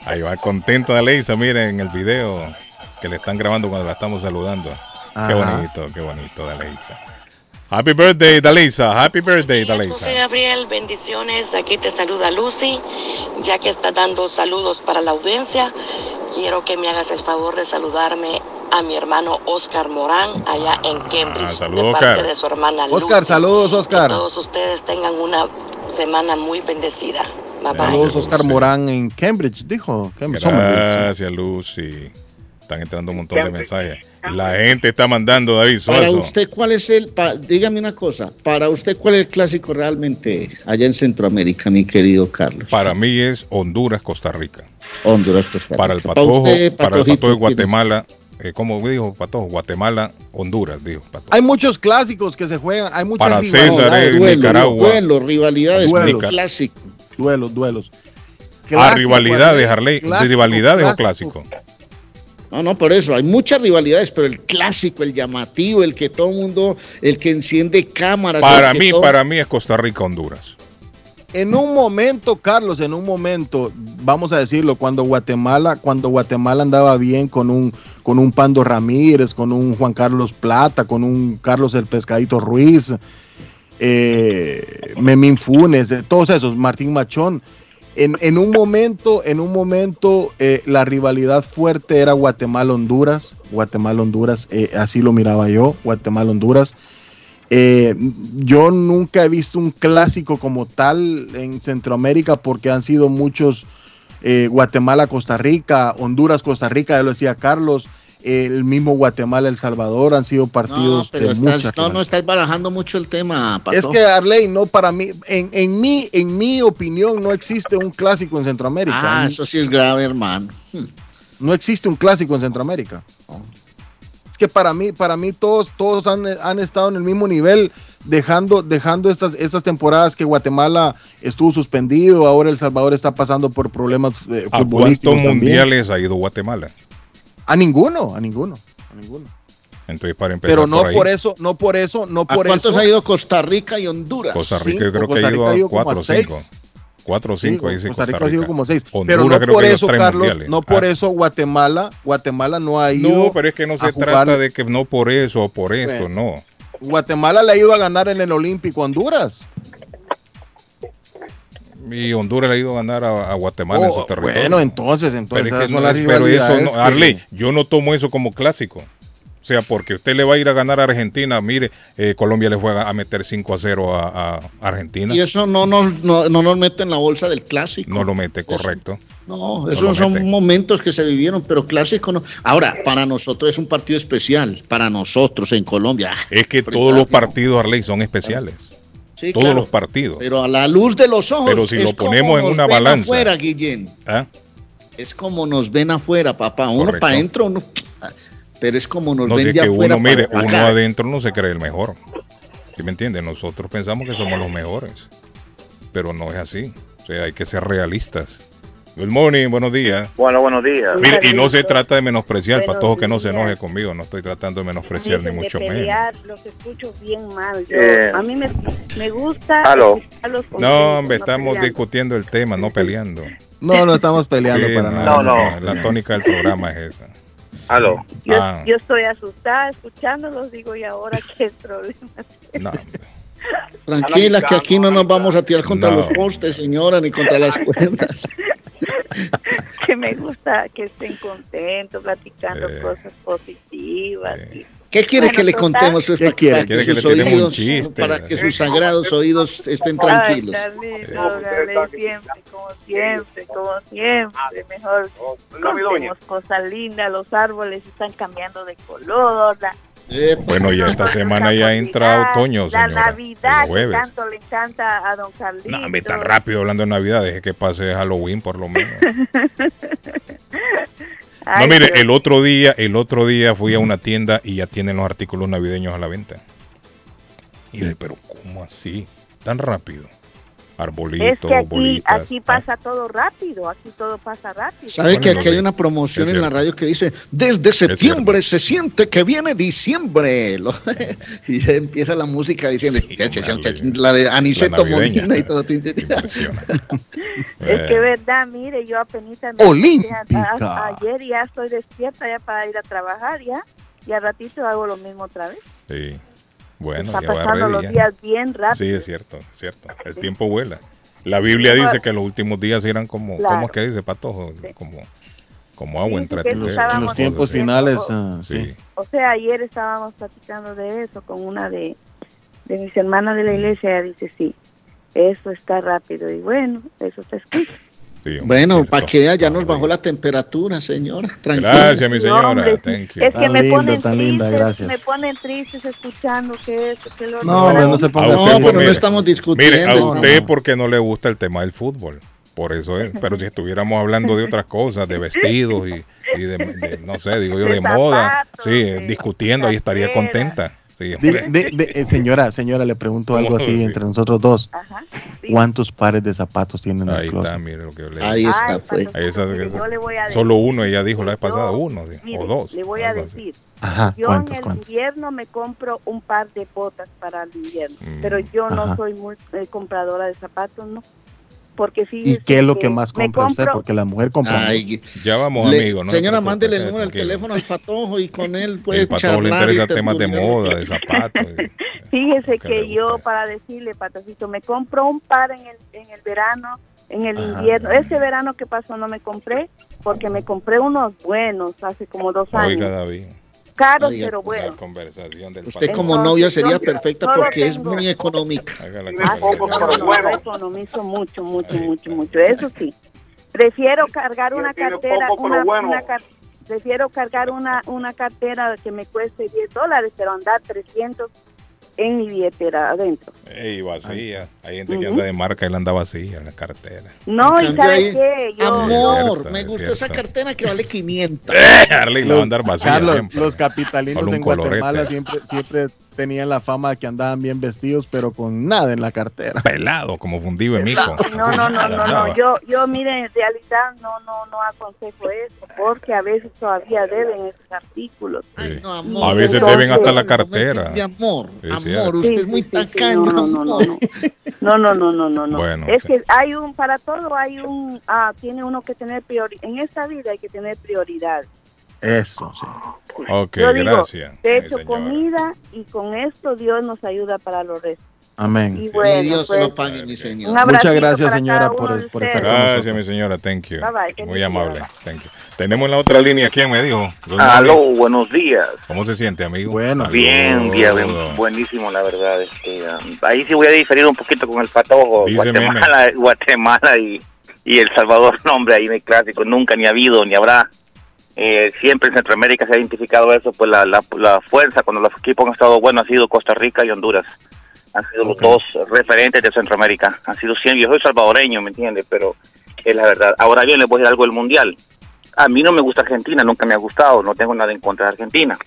Ahí va contenta Daleisa, miren en el video que le están grabando cuando la estamos saludando. Qué bonito, qué bonito Daleisa. Happy birthday, Daleisa. Happy birthday, Días, José. Gabriel, bendiciones. Aquí te saluda Lucy. Ya que está dando saludos para la audiencia, quiero que me hagas el favor de saludarme a mi hermano Oscar Morán allá en Cambridge, Ah, saludos, de parte Oscar. de su hermana Lucy. Oscar, saludos, Oscar. Que todos ustedes tengan una semana muy bendecida. Bye bye. Saludos, Oscar Morán en Cambridge, dijo. Cambridge. Gracias, Lucy. Están entrando un montón de mensajes. La gente está mandando, David Para Suazo. usted, ¿cuál es el, pa- dígame una cosa, para usted, ¿cuál es el clásico realmente allá en Centroamérica, mi querido Carlos? Para mí es Honduras, Costa Rica. Honduras, Costa Rica. Para el Para patojo, usted, para el patojo de. Guatemala, eh, ¿cómo dijo Patojo? Guatemala, Honduras, dijo Patojo. Hay muchos clásicos que se juegan, hay muchas Para. César es Duelo, Nicaragua. duelo, rivalidades, Duelos. clásico. Duelos, duelos. Ah, rivalidades, Arley, Harley. clásico, ¿Rivalidades o clásico. No, no, por eso, hay muchas rivalidades, pero el clásico, el llamativo, el que todo el mundo, el que enciende cámaras. Para mí, todo- para mí es Costa Rica, Honduras. En un momento, Carlos, en un momento, vamos a decirlo, cuando Guatemala, cuando Guatemala andaba bien con un con un Pando Ramírez, con un Juan Carlos Plata, con un Carlos el Pescadito Ruiz, eh, Memín Funes, todos esos, Martín Machón. En, en un momento, en un momento, eh, la rivalidad fuerte era Guatemala-Honduras, Guatemala-Honduras, eh, así lo miraba yo, Guatemala-Honduras. Eh, yo nunca he visto un clásico como tal en Centroamérica porque han sido muchos eh, Guatemala, Costa Rica, Honduras, Costa Rica, ya lo decía Carlos, el mismo Guatemala, El Salvador, han sido No, partidos pero de estás, mucha no, no estás barajando mucho el tema, Pato. Es que Arley, no para mí, en, en mi, en mi opinión, no existe un clásico en Centroamérica. Ah, eso sí es grave, hermano. No existe un clásico en Centroamérica. Es que para mí, para mí todos, todos han, han estado en el mismo nivel, dejando, dejando estas, estas temporadas que Guatemala estuvo suspendido, ahora El Salvador está pasando por problemas eh, ¿A futbolísticos. cuántos mundiales ha ido Guatemala? A ninguno, a ninguno, a ninguno. Entonces, para empezar Pero no por, ahí, por eso, no por eso, no ¿A por cuántos eso. ha ido Costa Rica y Honduras? Costa Rica Cinco, yo creo que Costa ha ido Rica ha a ido como 4 o a 5. seis. 4 o Sí, 5 dice Costa Costa Rica ha sido Rica. como seis. Honduras pero no creo por que ha ido eso, tres Carlos, mundiales. no por Ah. eso Guatemala, Guatemala no ha ido. No, pero es que no se a jugar- trata de que no por eso o por eso, Bueno. no. Guatemala le ha ido a ganar en el Olímpico a Honduras. Y Honduras le ha ido a ganar a, a Guatemala en Oh, su territorio. bueno, entonces, entonces, pero, es que no es- pero eso que- Arley, yo no tomo eso como clásico. O sea, porque usted le va a ir a ganar a Argentina, mire, eh, Colombia le juega a meter 5 a 0 a, a Argentina. Y eso no nos, no, no nos mete en la bolsa del clásico. No lo mete, correcto. No, No esos son mete. momentos que se vivieron, pero clásico no. Ahora, para nosotros es un partido especial, para nosotros en Colombia. Es que todos los partidos, Arley, son especiales. Sí, todos claro, los partidos. Pero a la luz de los ojos. Pero si es lo ponemos en una balanza. afuera, Guillén. ¿Ah? Es como nos ven afuera, papá. Uno Correcto. para adentro, uno. Pero es como nos No ven de que afuera. uno, mire, para uno adentro no se cree el mejor. ¿Sí me entiende? Nosotros pensamos que somos los mejores. Pero no es así. O sea, hay que ser realistas. Good morning, buenos días. Bueno, buenos días. Mire, y no se trata de menospreciar, Buenos para todos que no se enoje conmigo, no estoy tratando de menospreciar ni Dicen de mucho menos. pelear, los escucho bien mal. Yo- Eh. a mí me, me gusta con No, hombre, estamos peleando. discutiendo el tema, no peleando. No, no estamos peleando Sí, para no, nada. no, La tónica del programa es esa. Aló. Yo, Ah. yo estoy asustada escuchándolos, digo, ¿y ahora qué problema? No, Tranquila, que aquí no nos vamos a tirar contra No. los postes, señora, ni contra las cuerdas. que me gusta que estén contentos, platicando Eh. cosas positivas. y- ¿Qué quiere Bueno, que le contemos? ¿Qué para, quiere? para ¿Quiere que que le sus un oídos, chiste? para que sus sagrados oídos estén Ay, tranquilos. Carlito, Gabriel, siempre, como siempre, como siempre, mejor contemos cosas lindas, los árboles están cambiando de color, la, Bueno, ya esta semana ya entra otoño, la señora. Navidad El que tanto le encanta a don Carlito. No, hombre, tan rápido hablando de Navidad, deje que pase Halloween por lo menos. Ay, no, mire, el otro día, el otro día fui a una tienda y ya tienen los artículos navideños a la venta. Y dije, pero ¿cómo así? Tan rápido. Arbolitos, es que aquí, bolitas. aquí pasa todo rápido, aquí todo pasa rápido. ¿Sabe que aquí hay sí. una promoción en la radio que dice, desde septiembre se siente que viene diciembre? Y ya empieza la música diciendo, cha, la de Aniceto La. Molina y todo. Es que Eh, verdad, mire, yo apenas me a- ayer y ya estoy despierta ya para ir a trabajar ya y al ratito hago lo mismo otra vez. sí. Bueno, Está pasando los ya. días bien rápido. Sí, es cierto, es cierto. El tiempo vuela. La Biblia dice que los últimos días eran como, Claro. ¿cómo es que dice, Patojo? Como, como agua Sí, entre En los tiempos finales, ah, sí. Sí. O sea, ayer estábamos platicando de eso con una de, de mis hermanas de la iglesia. Ella dice, sí, eso está rápido. Y bueno, eso está escrito. Sí, Bueno, para que vea, ya nos bajó la temperatura, señora. Tranquila. Gracias, mi No, señora. hombre, Thank you. Es que me lindo, ponen tan linda, tristes, gracias. me ponen tristes escuchando que que lo No, hombre, no se ponga No, pero no estamos discutiendo. Mire, a usted porque no le gusta el tema del fútbol. Por eso es. Pero si estuviéramos hablando de otras cosas, de vestidos y, y de, de, no sé, digo yo, de, De moda, zapatos, sí, de discutiendo, ahí estaría contenta. Sí, de- de- eh, señora, señora, le pregunto algo así Sí. entre nosotros dos. Ajá. sí. ¿Cuántos pares de zapatos tienen en Ahí el closet? está, mire lo que yo le Ahí está, Ay, pues. Ahí está, mire, esa- yo le voy a decir, Solo uno, ella dijo la vez pasada, uno mire, o dos. Le voy a decir, Ajá, yo ¿cuántos, en el cuántos? invierno me compro un par de botas para el invierno, Mm. pero yo no Ajá. soy muy eh, compradora de zapatos, no. Porque ¿Y fíjese qué es lo que más me compra usted? Porque la mujer compra. Ay, Ya vamos, le- no se señora, mándele el número del tranquilo. teléfono al patojo y con él puede El pato charlar. le y interesa temas de moda, de zapatos. y- Fíjese ¿Qué que yo, para decirle, Patacito, me compro un par en el, en el verano, en el Ajá. invierno. Ese verano que pasó no me compré, porque me compré unos buenos hace como dos años. Oiga, David, Caros, Oiga, pero la buenos. conversación del Usted como Entonces, novia sería yo perfecta porque es muy económica. Ah, no, no, bueno. yo economizo mucho, mucho, mucho, mucho. Eso sí. Prefiero cargar una cartera, poco, pero una, bueno. una car- prefiero cargar una, una cartera que me cueste 10 dólares, pero andar 300 en mi billetera adentro. Ey, vacía. Hay gente que Ujú. anda de marca y él anda vacía en la cartera. No, y cambio ¿sabe ahí- qué? Yo, Amor, cierto, me cierto. esa cartera que vale 500. Arley la va a andar vacía Carlos, siempre. los capitalinos en Guatemala colorete. siempre, siempre tenían la fama de que andaban bien vestidos, pero con nada en la cartera. Pelado, como fundido en mico. No, no, no, no, no. Yo, yo, mire, en realidad no, no, no aconsejo eso, porque a veces todavía deben esos artículos. Ay, no, amor. A veces no, deben no, hasta la cartera. sirve, amor, amor, usted Sí, es muy tacaño. No, no, no, no. No, no, no, no, no, no. Bueno, es sí. que hay un, para todo hay un, ah, tiene uno que tener prioridad. En esta vida hay que tener prioridad. Eso, sí. Ok, Yo digo, gracias. De hecho, señora. comida y con esto Dios nos ayuda para los restos. Amén. Y bueno, Dios se pues, lo pague, mi un señor. Muchas gracias, señora, por- por estar ustedes. con Gracias, mi señora. Thank you. Bye, bye, Muy amable. Thank you. Tenemos la otra línea. ¿Quién me dijo? Aló, buenos días. ¿Cómo se siente, amigo? Bueno. Bien, bien, buenísimo, la verdad. Este, um, ahí sí voy a diferir un poquito con el patojo. Dice Guatemala, Guatemala y, y El Salvador, no, hombre, ahí en el clásico. Nunca ni ha habido ni habrá. Eh, siempre en Centroamérica se ha identificado eso, pues la, la, la fuerza cuando los equipos han estado buenos ha sido Costa Rica y Honduras. Han sido los dos referentes de Centroamérica. Han sido siempre, yo soy salvadoreño, ¿me entiendes? Pero es la verdad. Ahora bien, les voy a decir algo del Mundial. A mí no me gusta Argentina, nunca me ha gustado, no tengo nada en contra de Argentina.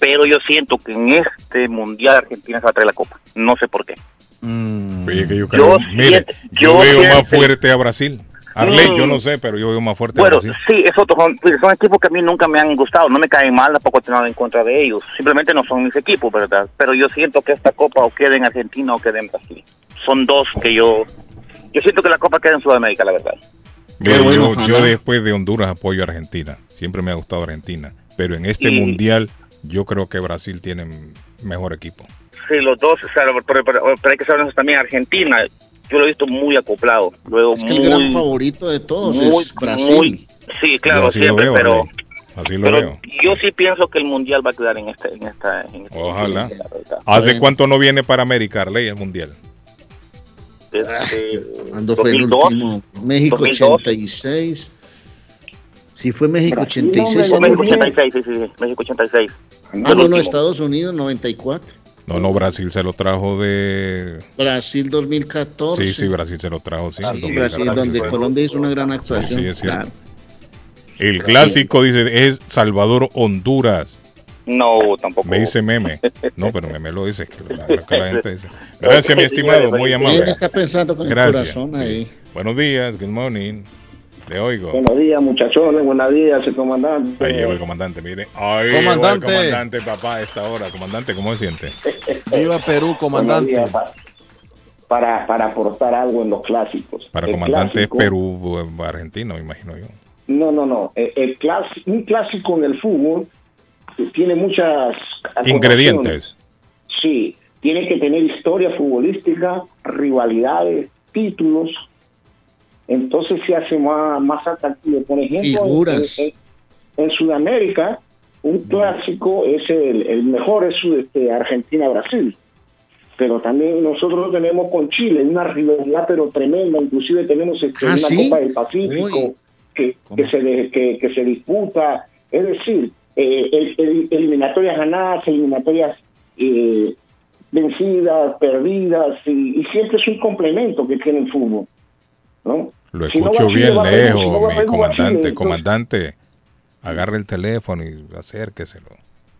Pero yo siento que en este Mundial Argentina se va a traer la copa. No sé por qué. Mm. Yo creo, Yo mire, siento- yo, yo veo más fuerte a Brasil. Arley, Mm. yo no sé, pero yo veo más fuerte Bueno, sí, es otro, son, son equipos que a mí nunca me han gustado, no me caen mal, tampoco tengo nada en contra de ellos. Simplemente no son mis equipos, ¿verdad? Pero yo siento que esta copa o quede en Argentina o quede en Brasil. Son dos que yo... Yo siento que la copa queda en Sudamérica, la verdad. Bueno, yo, yo después de Honduras apoyo a Argentina. Siempre me ha gustado Argentina. Pero en este Y- mundial, yo creo que Brasil tiene mejor equipo. Sí, los dos, o sea, pero, pero- pero hay que saber también, Argentina, yo lo he visto muy acoplado. Luego Es que el muy, gran favorito de todos muy, es Brasil. muy- sí, claro, Yo así lo siempre, veo, pero... Así lo Pero veo. yo sí pienso que el mundial va a quedar en esta, en esta, en esta- Ojalá. ¿Hace cuánto no viene para América, Arley, el mundial? Desde Cuando fue el 2002, último? México 2002. 86. Si fue México 86. o ¿sí? México 86, sí, sí, sí, México 86. Ah, El no, no. Estados Unidos 94. No, no, Brasil se lo trajo de... Brasil 2014. Sí, sí, Brasil se lo trajo. Sí, Sí, en 2014 Brasil, donde. Colombia hizo una gran actuación. Sí, es cierto. claro. El clásico, dice, es Salvador-Honduras. No, tampoco. Me dice meme. No, pero meme lo dice. que la- que la gente dice. Gracias, mi estimado. Muy Él amable. está pensando con el Gracias. corazón Sí. ahí. Buenos días, good morning. Le oigo. Buenos días, muchachones. Buenos días, el comandante. Ahí llegó el comandante, mire. Ahí Comandante. llegó el comandante, papá, a esta hora. Comandante, ¿cómo se siente? Viva Perú, comandante. días, pa- Para, para aportar algo en los clásicos. Para El comandante es clásico- Perú, eh, Argentina, me imagino yo. No, no, no. El, el clas- un clásico en el fútbol tiene muchas. Ingredientes. Sí, tiene que tener historia futbolística, rivalidades, títulos. Entonces se hace más, más atractivo. Por ejemplo, en, Figuras. en- en Sudamérica, un clásico es el, el mejor es este, Argentina-Brasil. pero también nosotros lo tenemos con Chile, una rivalidad pero tremenda, inclusive tenemos este, ¿Ah, una sí? Copa del Pacífico que, que se, que, que se disputa, es decir, eh, el- el- eliminatorias ganadas, eliminatorias eh, vencidas, perdidas, y, y siempre es un complemento que tiene el fútbol. ¿No? Lo Si no escucho Chile, bien Perú, lejos, si no va mi comandante. Chile, entonces- comandante, agarre el teléfono y acérqueselo.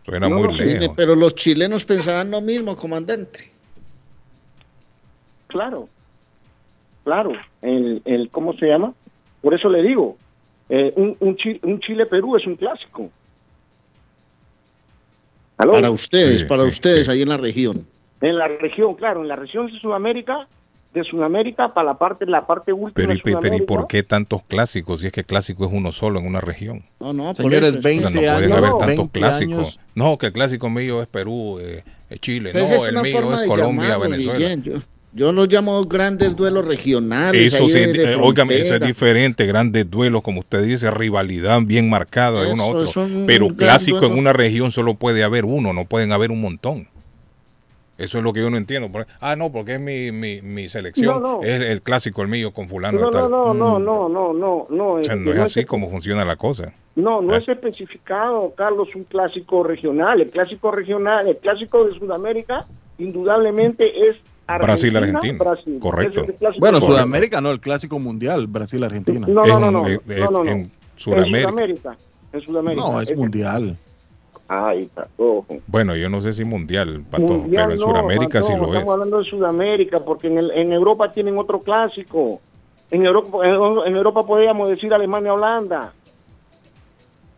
Suena No, muy no, lejos. pero los chilenos pensarán lo mismo, comandante. Claro, claro. El, el, ¿Cómo se llama? Por eso le digo, eh, un, un, Chi- un Chile-Perú es un clásico. ¿Aló? Para ustedes, Sí, para sí, ustedes sí. ahí en la región. En la región, claro, en la región de Sudamérica, de Sudamérica para la parte, la parte última Pero, de y- pero, ¿y Sudamérica. por qué tantos clásicos? Si es que clásico es uno solo en una región. No, no, Señores, eso es- 20 O sea, no pueden años, haber no, tantos 20 clásicos. años. No, que el clásico mío es Perú, eh, es Chile. Pues no, es el mío forma es de Colombia, llamarlo, Venezuela. Guillén. Yo, yo los llamo grandes duelos regionales. Eso ahí sí, de- de eh, óigame, eso es diferente, grandes duelos, como usted dice, rivalidad bien marcada de uno a otro. un Pero clásico en una región solo puede haber uno, no pueden haber un montón. Eso es lo que yo no entiendo. Ah, no, porque es mi, mi, mi selección, No, no. es el clásico el mío con fulano No, tal. no, no, no, no, no, no, no. O sea, este, no es así como funciona la cosa. No, no Ah. es especificado, Carlos, un clásico regional. El clásico regional, el clásico de Sudamérica, indudablemente es Argentina, Brasil-Argentina. Brasil. Correcto. Es Bueno. Sudamérica no, el clásico mundial, Brasil-Argentina. No, no, no, no, En- no, no, no. en Sudamérica. En Sudamérica. En Sudamérica. No, es mundial. Ay, está todo. Bueno, yo no sé si mundial, pero en no, Sudamérica sí lo es. Estamos hablando de Sudamérica, porque en, el- en Europa tienen otro clásico. En Europa, en, Europa podríamos decir Alemania-Holanda.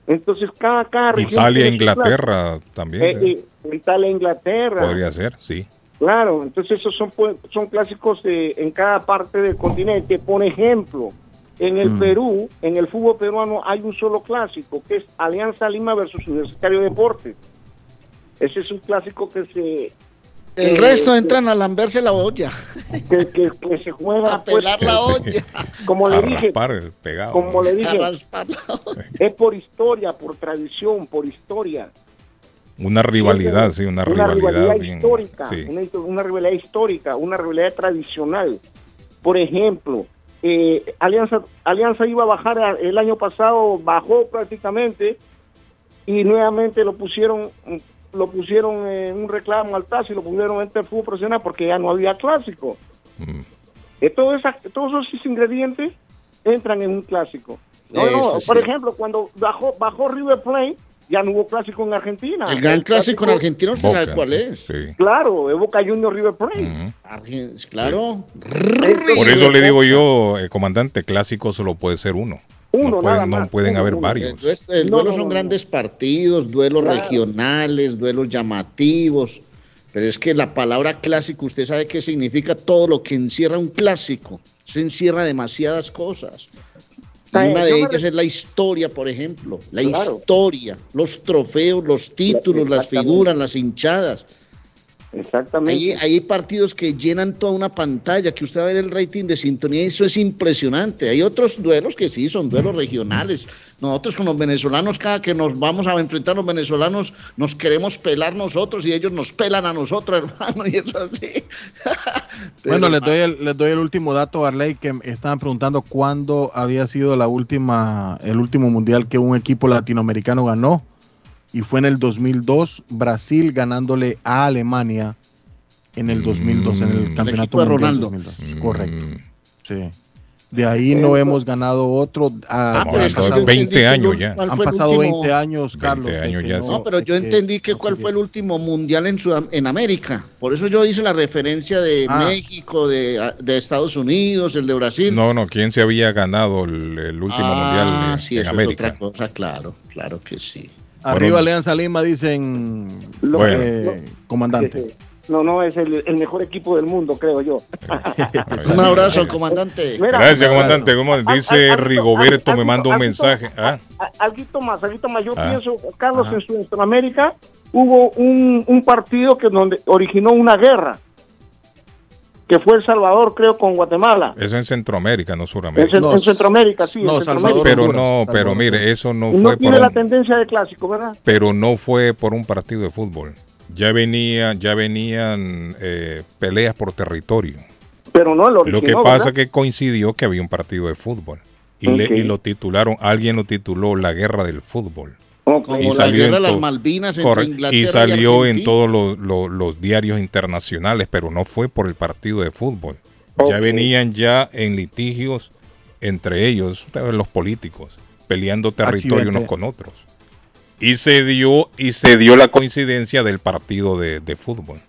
Entonces, cada, cada región Italia, tiene su Inglaterra también. Eh, eh, Italia, Inglaterra. Podría ser, sí. Claro, entonces esos son, pues, son clásicos eh, en cada parte del continente. Por ejemplo, en el Mm. Perú, en el fútbol peruano hay un solo clásico, que es Alianza Lima versus Universitario de Deportes. Ese es un clásico que se El eh, resto entran a lamberse la olla, que, que- que se juega a pelar la olla, como le A dije, el pegado. como le a dije, raspar la olla. es por historia, por tradición, por historia. Una rivalidad, sí, una, rivalidad, bien. histórica, sí. una, una rivalidad histórica, una rivalidad tradicional. Por ejemplo, eh, Alianza, Alianza iba a bajar a- el año pasado, bajó prácticamente y nuevamente lo pusieron lo pusieron en un reclamo al TAS y lo pusieron en el fútbol profesional porque ya no había clásico. Mm. Eh, todo esa- todos esos ingredientes entran en un clásico. No, sí. por ejemplo, cuando bajó, bajó River Plate, ya no hubo clásico en Argentina. El gran clásico en Argentina, usted sabe cuál es. sí. Claro, es Boca Junior River Plate. Claro. Por eso le digo yo, eh, comandante, clásico solo puede ser uno. Uno, no nada pueden, no pueden uno, haber uno. varios. Entonces, el No, duelo no, son no, grandes partidos, duelos Claro. regionales, duelos llamativos. Pero es que la palabra clásico, usted sabe qué significa todo lo que encierra un clásico. Eso encierra demasiadas cosas. Y una de ellas es la historia, por ejemplo. La Claro. historia, los trofeos, los títulos, las figuras, las hinchadas. Exactamente. Ahí, ahí hay partidos que llenan toda una pantalla, que usted va a ver el rating de sintonía, eso es impresionante. Hay otros duelos que sí, son duelos regionales. Nosotros con los venezolanos, cada que nos vamos a enfrentar a los venezolanos, nos queremos pelar nosotros y ellos nos pelan a nosotros, hermano, y eso así. Bueno, les doy, el, les doy el último dato, Arley, que me estaban preguntando cuándo había sido la última, el último mundial que un equipo latinoamericano ganó. Y fue en el 2002, Brasil ganándole a Alemania en el 2002, en el Mm. campeonato equipo de mundial Ronaldo. 2002. Mm. Correcto, sí. De ahí no hemos ganado otro. ah, Ah, pero es que entendí 20 que el años ya. ¿cuál Han fue el pasado último? 20 años, 20 Carlos. de años que ya, no- pero yo entendí que cuál fue el último mundial en, Sudam- en América. Por eso yo hice la referencia de Ah. México, de, de Estados Unidos, el de Brasil. No, no, ¿quién se había ganado el, el último ah, mundial en, sí, en eso América? es otra cosa, claro, claro que sí. Arriba Alianza Lima dicen, Lo- Bueno. eh, comandante. No, no, es el, el mejor equipo del mundo, creo yo. Un abrazo, comandante. Mira, Gracias, comandante. Como dice al- al- Rigoberto, al- me manda un al- mensaje. Ah, A- Alguito más, alguito más. Yo Ah. pienso, Carlos, Ajá. en Sudamérica hubo un, un partido que donde originó una guerra, que fue El Salvador, creo, con Guatemala. eso en Centroamérica, no Suramérica. No, en Centroamérica, sí. no, en Salvador, Centroamérica. Pero no, pero mire, eso no no fue por tiene la un, tendencia de clásico, ¿verdad? pero no fue por un partido de fútbol. ya venía, ya venían eh, peleas por territorio. Pero no, lo, Lo que pasa ¿verdad? que coincidió que había un partido de fútbol. Y, le- y lo titularon, alguien lo tituló La Guerra del Fútbol. Como Y la salió guerra de en las to- Malvinas entre Correcto. Inglaterra y y salió en Argentina. todos los, los- los diarios internacionales, pero no fue por el partido de fútbol. Ya venían ya en litigios entre ellos, los políticos, peleando territorio Accidente. unos con otros. Y se dio, y se dio la coincidencia del partido de, de fútbol.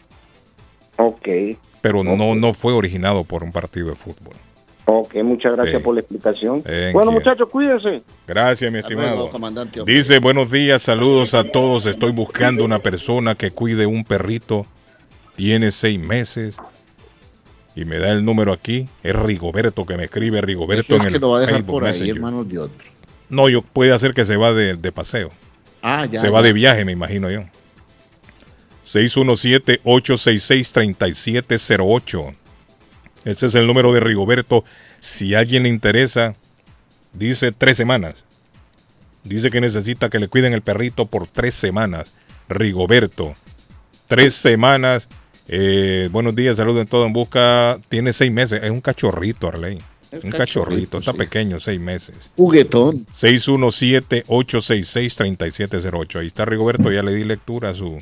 Ok, Pero no, no fue originado por un partido de fútbol. Ok, muchas gracias por la explicación. Thank bueno, you. muchachos, cuídense. Gracias, mi luego, estimado. comandante. Dice, buenos días, saludos a todos. Estoy buscando una persona que cuide un perrito. Tiene seis meses. Y me da el número aquí. Es Rigoberto que me escribe Rigoberto Eso es en que el lo va a dejar Facebook por ahí, Messenger. hermano de otro. No, yo puede hacer que se va de, de paseo. Ah, ya. se va de viaje, me imagino yo. 617-866-3708. Ese es el número de Rigoberto. Si a alguien le interesa, dice tres semanas. Dice que necesita que le cuiden el perrito por tres semanas. Rigoberto. Tres semanas. Eh, buenos días, saludos en todo en busca. Tiene seis meses. Es un cachorrito, Arley. Es un cachorrito, cachorrito. Está sí. pequeño, seis meses. Juguetón. 617-866-3708. Ahí está Rigoberto, ya le di lectura a su,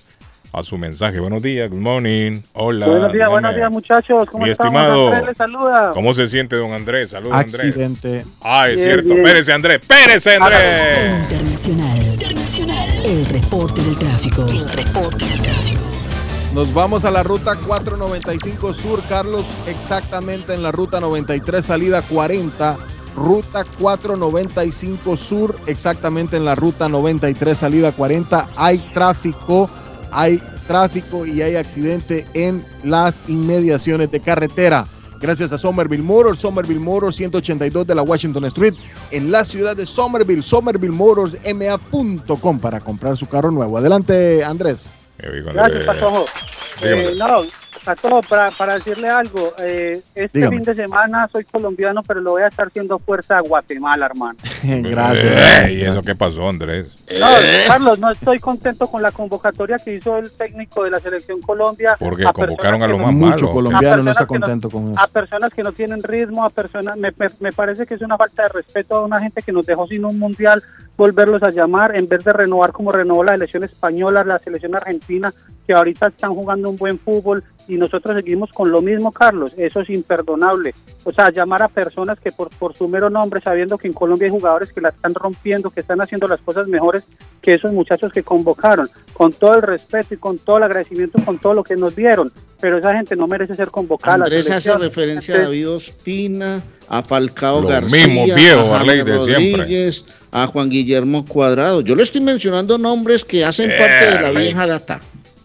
a su mensaje. Buenos días, good morning. Hola. buenos días, buenos días muchachos. ¿Cómo Mi estamos? estimado. Andrés les saluda. ¿Cómo se siente, don Andrés? Saludos, Andrés. Accidente. Ah, es Bien, cierto. bien. Espérese, Andrés. Espérese, Andrés. Internacional. Internacional. El reporte del tráfico. El reporte del tráfico. Nos vamos a la ruta 495 Sur, Carlos, exactamente en la ruta 93, salida 40. Ruta 495 Sur, exactamente en la ruta 93, salida 40. Hay tráfico, hay tráfico y hay accidente en las inmediaciones de carretera. Gracias a Somerville Motors, Somerville Motors 182 de la Washington Street en la ciudad de Somerville, somervillemotorsma.com para comprar su carro nuevo. Adelante, Andrés. Gracias, Patojo. Eh, no, Patojo, para, para decirle algo, eh, este Dígame. fin de semana soy colombiano, pero lo voy a estar haciendo fuerza a Guatemala, hermano. Gracias. Eh, ¿Y eso qué pasó, Andrés? No, Carlos, no estoy contento con la convocatoria que hizo el técnico de la selección Colombia. Porque a convocaron a los no- más Mucho malos. colombiano no A está personas que no- contento con eso. a personas que no tienen ritmo, a personas, me, me- me parece que es una falta de respeto a una gente que nos dejó sin un mundial, volverlos a llamar en vez de renovar como renovó la selección española, la selección argentina, que ahorita están jugando un buen fútbol y nosotros seguimos con lo mismo, Carlos, eso es imperdonable. O sea, llamar a personas que por, por su mero nombre, sabiendo que en Colombia hay jugadores que la están rompiendo, que están haciendo las cosas mejores que esos muchachos que convocaron, con todo el respeto y con todo el agradecimiento, con todo lo que nos dieron, pero esa gente no merece ser convocada. Andrés hace referencia a David Ospina, a Falcao García, a Arley, James de siempre. Rodríguez, a Juan Guillermo Cuadrado. Yo le estoy mencionando nombres que hacen Eh, parte de la vieja data.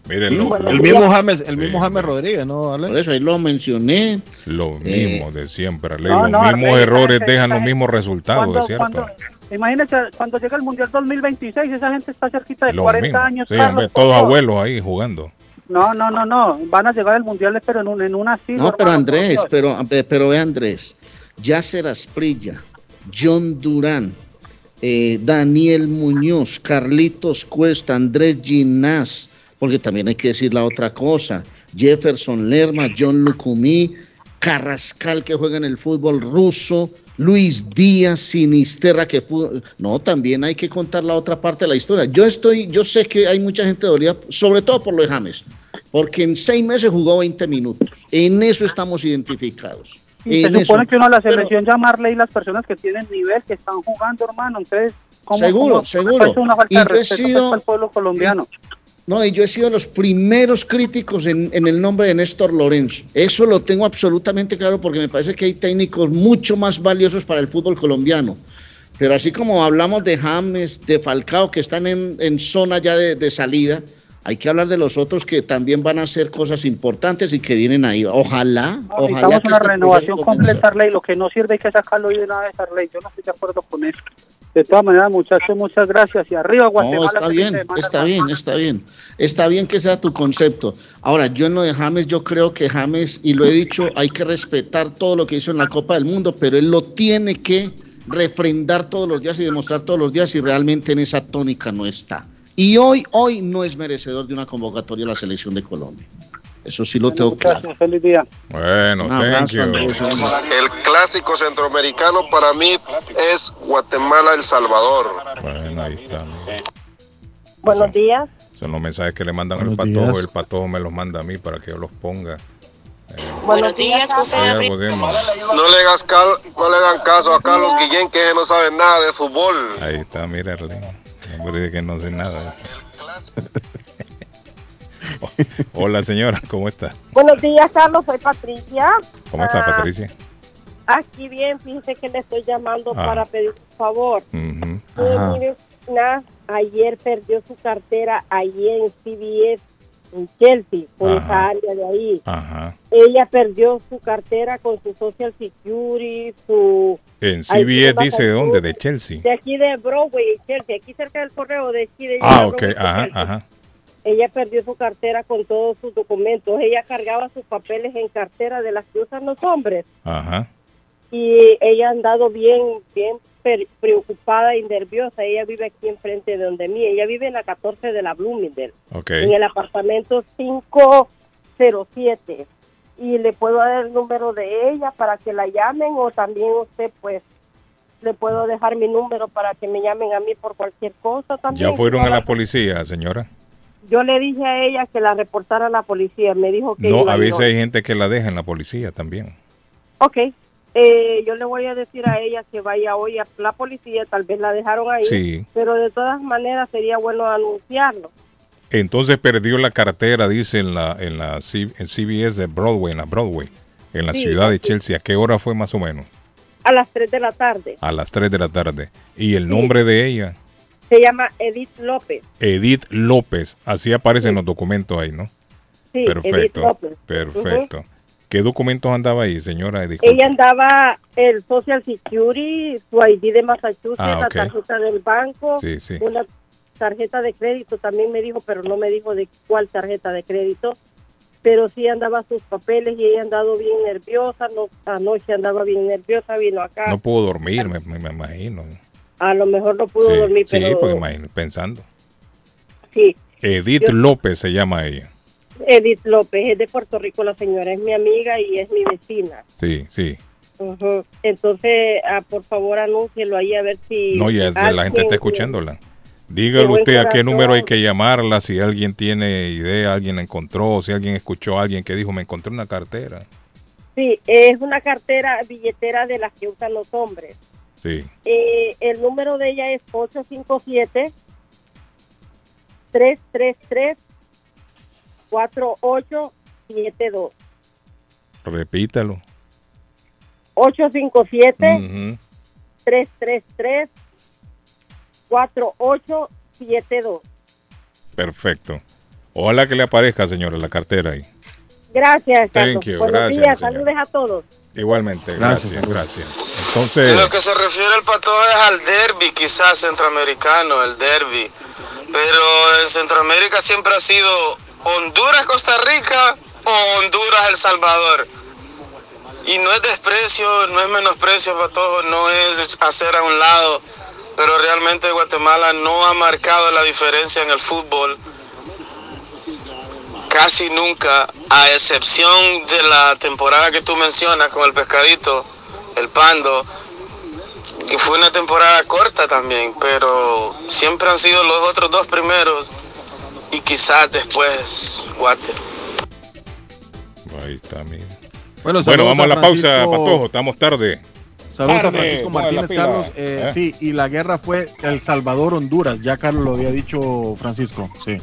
Miren, Sí, lo, bueno, El mismo James, el mismo Sí. James Rodríguez, ¿no? Ale? Por eso ahí lo mencioné. lo Eh, mismo de siempre. No, Los no, mismos Arley, errores dejan los mismos resultados, cuando, es cierto. cuando, imagínese, cuando llega el Mundial 2026, esa gente está cerquita de Lo 40 mismo. años. Sí, Carlos, todos abuelos ahí jugando. No, no, no, no. Van a llegar al Mundial, pero en un, en un asilo. No, pero hermano, Andrés, pero, pero ve Andrés. Yasser Asprilla, John Durán, eh, Daniel Muñoz, Carlitos Cuesta, Andrés Ginás, porque también hay que decir la otra cosa. Jefferson Lerma, John Lucumí, Carrascal que juega en el fútbol ruso, Luis Díaz, Sinisterra que fu- no, también hay que contar la otra parte de la historia. Yo estoy, yo sé que hay mucha gente dolida, sobre todo por lo de James, porque en seis meses jugó 20 minutos. En eso estamos identificados. Y se supone eso. que uno a la Pero- selección llamarle y las personas que tienen nivel, que están jugando, hermano. Entonces, ¿cómo, Seguro, cómo- seguro. Es una falta Y de yo he respeto sido- pues, al pueblo colombiano. No, y yo he sido los primeros críticos en, en el nombre de Néstor Lorenzo. Eso lo tengo absolutamente claro porque me parece que hay técnicos mucho más valiosos para el fútbol colombiano. Pero así como hablamos de James, de Falcao, que están en, en zona ya de, de salida, hay que hablar de los otros que también van a hacer cosas importantes y que vienen ahí. Ojalá, ojalá Necesitamos que una este renovación completa, Arley. Lo que no sirve hay que sacarlo hoy de una vez, Arley. Yo no estoy de acuerdo con eso. De todas maneras, muchachos, muchas gracias. Y arriba, Guatemala. No, está bien, está bien, está bien. Está bien que sea tu concepto. Ahora, yo en lo de James, yo creo que James, y lo he dicho, hay que respetar todo lo que hizo en la Copa del Mundo, pero él lo tiene que refrendar todos los días y demostrar todos los días si realmente en esa tónica no está. Y hoy, hoy no es merecedor de una convocatoria a la selección de Colombia. Eso sí lo tengo claro. Gracias, feliz día. Bueno, thank abrazo, you. Andrés. El clásico centroamericano para mí es Guatemala-El Salvador. Bueno, ahí está. Buenos días. Son los mensajes que le mandan al patojo. días. El patojo me los manda a mí para que yo los ponga. Buenos días, José David. No le, hagas cal- no le hagan caso a Carlos Guillén que no sabe nada de fútbol. Ahí está, mira, Arlene. Hombre, que no sé nada. Hola, señora, ¿cómo está? Buenos días, Carlos. Soy Patricia. ¿Cómo está, Ah, Patricia? Aquí bien, fíjese que le estoy llamando Ah. para pedir un favor. Eh, mire, una ayer perdió su cartera allí en CBS, en Chelsea, por Ajá. esa área de ahí. Ajá. Ella perdió su cartera con su Social Security, su... En CBS dice de dónde, de Chelsea. De aquí de Broadway, en Chelsea, aquí cerca del correo de aquí de Ah, de ok, Broadway, ajá, ajá. Ella perdió su cartera con todos sus documentos. Ella cargaba sus papeles en cartera de las que usan los hombres. Ajá. y ella ha andado bien, bien preocupada y nerviosa. Ella vive aquí enfrente de donde mí. Ella vive en la 14 de la Bloomingdale, Ok. en el apartamento 507. Y le puedo dar el número de ella para que la llamen o también usted, pues, le puedo dejar mi número para que me llamen a mí por cualquier cosa también. Ya fueron a la policía, señora. Yo le dije a ella que la reportara a la policía. Me dijo que No, iba a veces no. hay gente que la deja en la policía también. Ok. Eh, yo le voy a decir a ella que vaya hoy a la policía, tal vez la dejaron ahí, Sí. pero de todas maneras sería bueno anunciarlo. Entonces perdió la cartera, dice en la en la en CBS de Broadway, en la Broadway, en la Sí, ciudad de. Chelsea. ¿A qué hora fue más o menos? A las 3 de la tarde. A las 3 de la tarde. Y el nombre de ella, Se llama Edith López. Edith López. Así aparece en los documentos ahí, ¿no? Sí, Edith Perfecto. Perfecto. ¿Qué documentos andaba ahí, señora? Disculpe. Ella andaba el Social Security, su ID de Massachusetts, Ah, la tarjeta del banco, Sí, sí. una tarjeta de crédito también me dijo, pero no me dijo de cuál tarjeta de crédito. Pero sí andaba sus papeles y ella andado bien nerviosa. No, anoche andaba bien nerviosa, vino acá. No pudo dormir, me- me imagino. A lo mejor no pudo sí, dormir, sí, pero porque imagino, pensando. sí. Edith Yo- López se llama ella. Edith López es de Puerto Rico, la señora es mi amiga y es mi vecina. Sí, sí. Entonces, ah, por favor, anúncielo ahí a ver si. No, ya la gente está escuchándola. Dígale usted a qué número hay que llamarla, si alguien tiene idea, alguien encontró, si alguien escuchó a alguien que dijo, me encontré una cartera. Sí, es una cartera, billetera de las que usan los hombres. Sí, Eh, el número de ella es 857 333 4872 repítalo. 857 Ujú. 333 4872 Perfecto. Ojalá que le aparezca, señora, la cartera ahí. Gracias. Thank you, Buenos gracias, días, señor. saludos a todos. Igualmente, Gracias, gracias, gracias. En Entonces, lo que se refiere el patojo es al derby, quizás centroamericano, el derby. Pero en Centroamérica siempre ha sido Honduras-Costa Rica o Honduras-El Salvador. Y no es desprecio, no es menosprecio, patojo, no es hacer a un lado. Pero realmente Guatemala no ha marcado la diferencia en el fútbol. Casi nunca, a excepción de la temporada que tú mencionas con el pescadito, el pando, que fue una temporada corta también, pero siempre han sido los otros dos primeros y quizás después Guate. ahí está, mira. Bueno, Bueno, vamos a la pausa, Patojo, estamos tarde. Saludos a Francisco Martínez. Carlos. Eh, ¿Eh? Sí, y la guerra fue El Salvador-Honduras. Ya Carlos lo había dicho Francisco. Sí.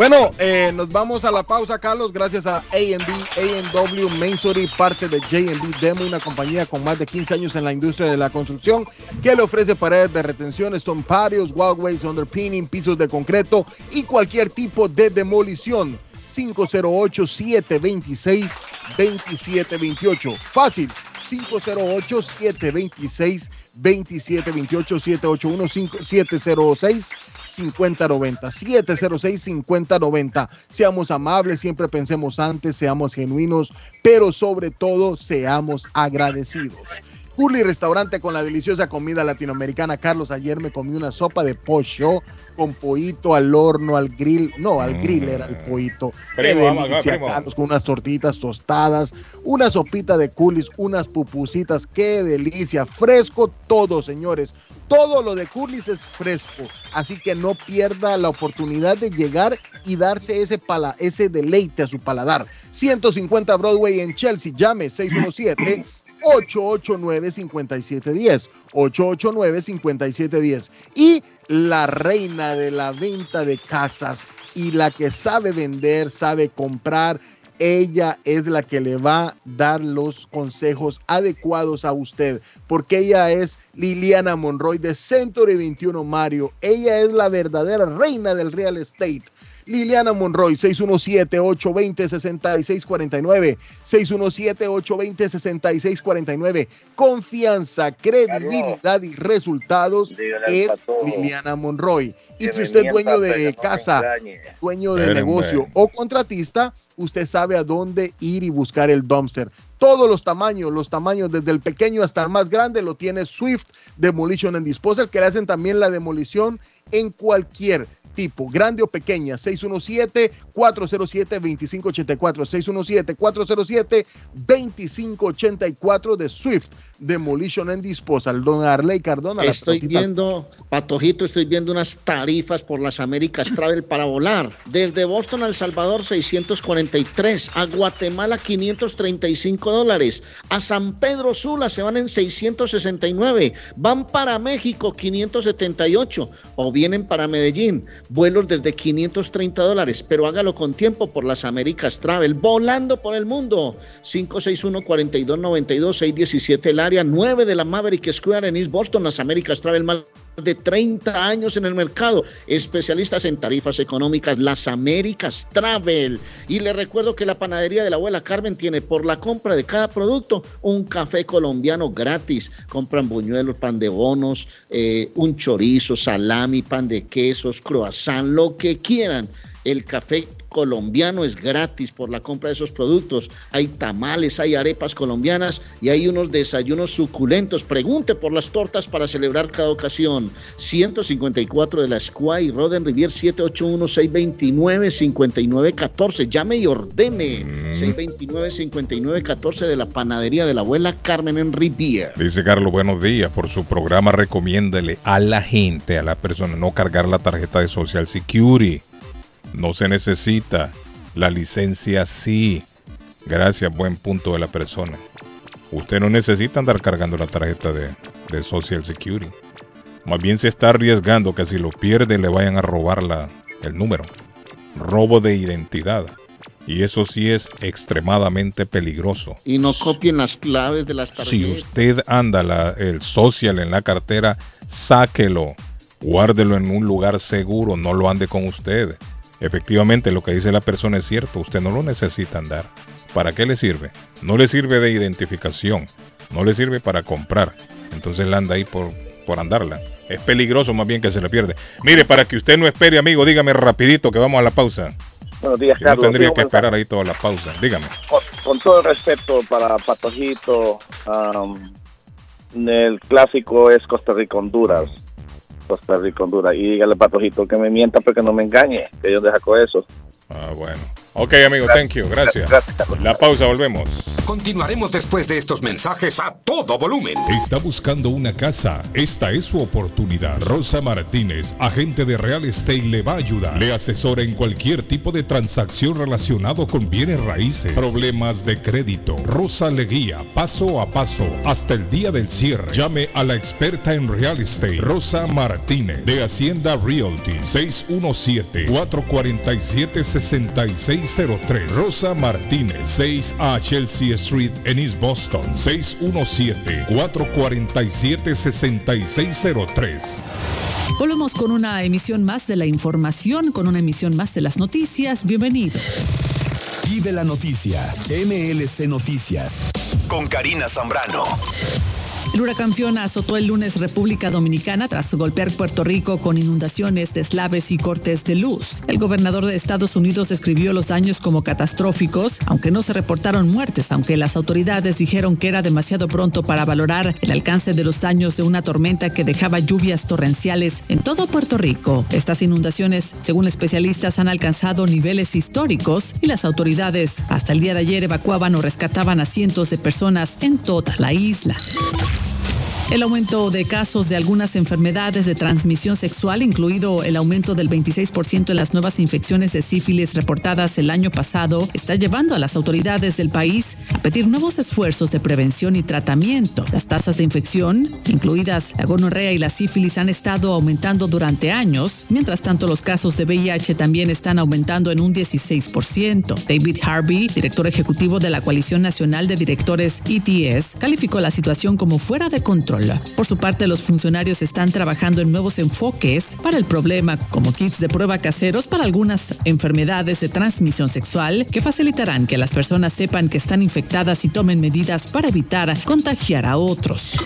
Bueno, eh, nos vamos a la pausa, Carlos. Gracias a AMD, AW, Mainstory, parte de JB Demo, una compañía con más de 15 años en la industria de la construcción que le ofrece paredes de retención, stone patios, walkways, underpinning, pisos de concreto y cualquier tipo de demolición. 508-726-2728. Fácil. 508-726-2728, 781-706-5090, 706-5090. Seamos amables, siempre pensemos antes, seamos genuinos, pero sobre todo seamos agradecidos. Curly Restaurante con la deliciosa comida latinoamericana. Carlos, ayer me comí una sopa de pollo con pollito al horno, al grill. No, al grill era el pollito. Qué Primo, delicia, primo. Carlos, con unas tortitas tostadas, una sopita de Curly's, unas pupusitas. Qué delicia. Fresco todo, señores. Todo lo de Curly's es fresco. Así que no pierda la oportunidad de llegar y darse ese, pala, ese deleite a su paladar. 150 Broadway en Chelsea. Llame 617 889-5710. 889-5710. Y la reina de la venta de casas y la que sabe vender, sabe comprar. Ella es la que le va a dar los consejos adecuados a usted, porque ella es Liliana Monroy de Century 21 Mario. Ella es la verdadera reina del real estate. Liliana Monroy, 617-820-6649. 617-820-6649. Confianza, credibilidad y resultados es Liliana Monroy. Y si usted es dueño de casa, dueño de negocio o contratista, usted sabe a dónde ir y buscar el dumpster. Todos los tamaños, los tamaños desde el pequeño hasta el más grande lo tiene Swift Demolition and Disposal, que le hacen también la demolición en cualquier tipo, grande o pequeña, 617-407-2584, 617-407-2584 de Swift Demolition and Disposal. Don Arley Cardona. Estoy viendo, Patojito, estoy viendo unas tarifas por las Américas Travel para volar. Desde Boston a El Salvador, 643. A Guatemala, 535 dólares. A San Pedro Sula se van en 669. Van para México, 578. O vienen para Medellín. Vuelos desde 530 dólares. Pero hágalo con tiempo por las Américas Travel. Volando por el mundo. 561-4292, 617 el área 9 de la Maverick Square en East Boston. Las Américas Travel más de 30 años en el mercado, especialistas en tarifas económicas, las Américas Travel. Y le recuerdo que la panadería de la abuela Carmen tiene por la compra de cada producto un café colombiano gratis. Compran buñuelos, pan de bonos, eh, un chorizo, salami, pan de quesos, croissant, lo que quieran. El café colombiano es gratis por la compra de esos productos. Hay tamales, hay arepas colombianas y hay unos desayunos suculentos. Pregunte por las tortas para celebrar cada ocasión. 154 de la Squay, Roden Rivier 781-629-5914. Llame y ordene. 629-5914 de la panadería de la abuela Carmen en Rivier. Dice Carlos, buenos días. Por su programa, recomiéndele a la gente, a la persona, no cargar la tarjeta de Social Security. No se necesita. La licencia sí. Gracias, buen punto de la persona. Usted no necesita andar cargando la tarjeta de, de Social Security. Más bien se está arriesgando que si lo pierde le vayan a robar la, el número. Robo de identidad. Y eso sí es extremadamente peligroso. Y no copien las claves de las Si tarjetas. usted anda la- el social en la cartera, sáquelo, guárdelo en un lugar seguro, no lo ande con usted. Efectivamente, lo que dice la persona es cierto, usted no lo necesita andar. ¿Para qué le sirve? No le sirve de identificación, no le sirve para comprar. Entonces la anda ahí por, por andarla. Es peligroso más bien que se le pierde. Mire, para que usted no espere, amigo, dígame rapidito que vamos a la pausa. Buenos días, Yo no Carlos. tendría que esperar ahí toda la pausa. Dígame. con, con todo el respeto para Patojito, am, el clásico es Costa Rica-Honduras. Costa Rica-Honduras. Y dígale Patojito que me mienta porque no me engañe, que yo dejo eso. Ah, bueno. Ok, amigo, thank you. Gracias. La pausa, volvemos. Continuaremos después de estos mensajes a todo volumen. ¿Está buscando una casa? Esta es su oportunidad. Rosa Martínez, agente de Real Estate, le va a ayudar. Le asesora en cualquier tipo de transacción relacionado con bienes raíces, problemas de crédito. Rosa le guía paso a paso hasta el día del cierre. Llame a la experta en Real Estate, Rosa Martínez, de Hacienda Realty, 617-447-6603. Rosa Martínez, 6 a Chelsea Street en East Boston, 617-447-6603. Volvemos con una emisión más de la información, con una emisión más de las noticias. Bienvenido. Y de la noticia, MLC Noticias, con Karina Zambrano. El huracán Fiona azotó el lunes República Dominicana tras golpear Puerto Rico con inundaciones, deslaves y cortes de luz. El gobernador de Estados Unidos describió los daños como catastróficos, aunque no se reportaron muertes, aunque las autoridades dijeron que era demasiado pronto para valorar el alcance de los daños de una tormenta que dejaba lluvias torrenciales en todo Puerto Rico. Estas inundaciones, según especialistas, han alcanzado niveles históricos y las autoridades hasta el día de ayer evacuaban o rescataban a cientos de personas en toda la isla. El aumento de casos de algunas enfermedades de transmisión sexual, incluido el aumento del 26% en las nuevas infecciones de sífilis reportadas el año pasado, está llevando a las autoridades del país a pedir nuevos esfuerzos de prevención y tratamiento. Las tasas de infección, incluidas la gonorrea y la sífilis, han estado aumentando durante años. Mientras tanto, los casos de VIH también están aumentando en un 16%. David Harvey, director ejecutivo de la Coalición Nacional de Directores ETS, calificó la situación como fuera de control. Por su parte, los funcionarios están trabajando en nuevos enfoques para el problema, como kits de prueba caseros para algunas enfermedades de transmisión sexual que facilitarán que las personas sepan que están infectadas y tomen medidas para evitar contagiar a otros.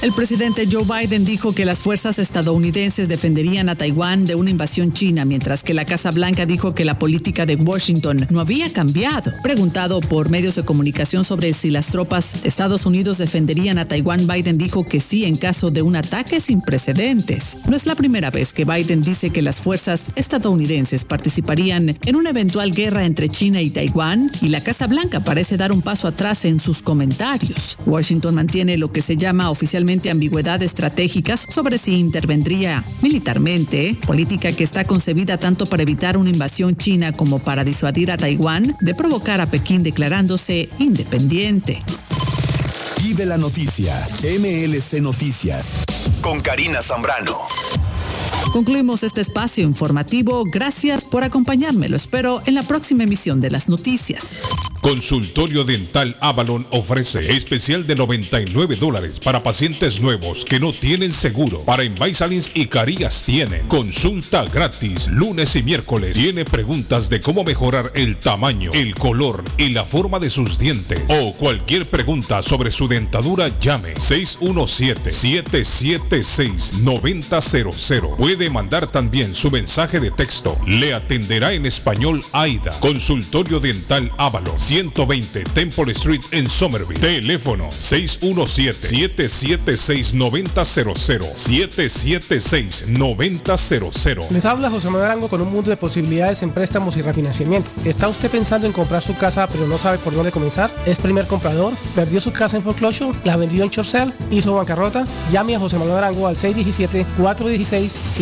El presidente Joe Biden dijo que las fuerzas estadounidenses defenderían a Taiwán de una invasión china, mientras que la Casa Blanca dijo que la política de Washington no había cambiado. Preguntado por medios de comunicación sobre si las tropas de Estados Unidos defenderían a Taiwán, Biden dijo que sí en caso de un ataque sin precedentes. No es la primera vez que Biden dice que las fuerzas estadounidenses participarían en una eventual guerra entre China y Taiwán, y la Casa Blanca parece dar un paso atrás en sus comentarios. Washington mantiene lo que se llama oficialmente ambigüedad estratégicas sobre si intervendría militarmente, política que está concebida tanto para evitar una invasión china como para disuadir a Taiwán de provocar a Pekín declarándose independiente. Vive la noticia, MLC Noticias, con Karina Zambrano. Concluimos este espacio informativo. Gracias por acompañarme. Lo espero en la próxima emisión de las noticias. Consultorio Dental Avalon ofrece especial de 99 dólares para pacientes nuevos que no tienen seguro. Para Invisalins y Carías tienen consulta gratis lunes y miércoles. Tiene preguntas de cómo mejorar el tamaño, el color y la forma de sus dientes. O cualquier pregunta sobre su dentadura, llame 617-776-9000. Puede mandar también su mensaje de texto. Le atenderá en español AIDA. Consultorio Dental Avalon. 120 Temple Street en Somerville. Teléfono 617-776-9000. 776-9000. Les habla José Manuel Arango con un mundo de posibilidades en préstamos y refinanciamiento. ¿Está usted pensando en comprar su casa pero no sabe por dónde comenzar? ¿Es primer comprador? ¿Perdió su casa en foreclosure? ¿La vendió en Chorcel? ¿Hizo bancarrota? Llame a José Manuel Arango al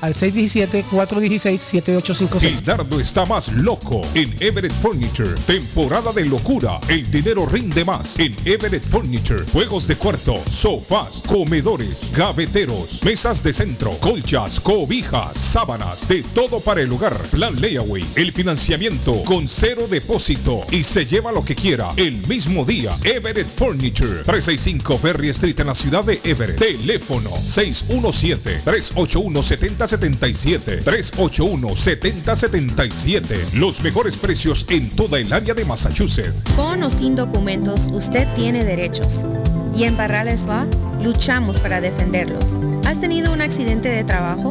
al 617-416-7856. El dardo está más loco en Everett Furniture. Temporada de locura. El dinero rinde más en Everett Furniture. Juegos de cuarto, sofás, comedores, gaveteros, mesas de centro, colchas, cobijas, sábanas, de todo para el hogar. Plan Layaway. El financiamiento con cero depósito y se lleva lo que quiera el mismo día. Everett Furniture. 365 Ferry Street en la ciudad de Everett. Teléfono 617-381-7077. 381-7077. Los mejores precios en toda el área de Massachusetts. Con o sin documentos, usted tiene derechos. Y en Barrales Law luchamos para defenderlos. ¿Has tenido un accidente de trabajo?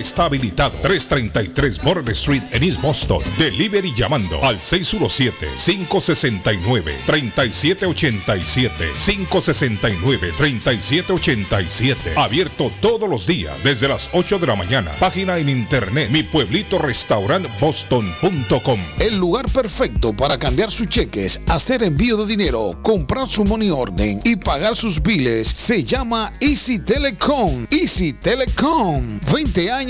está habilitado 333 Border Street en East Boston. Delivery llamando al 617-569-3787. 569-3787. Abierto todos los días desde las 8 de la mañana. Página en internet mi pueblito boston.com. El lugar perfecto para cambiar sus cheques, hacer envío de dinero, comprar su money orden y pagar sus biles se llama Easy Telecom. Easy Telecom. 20 años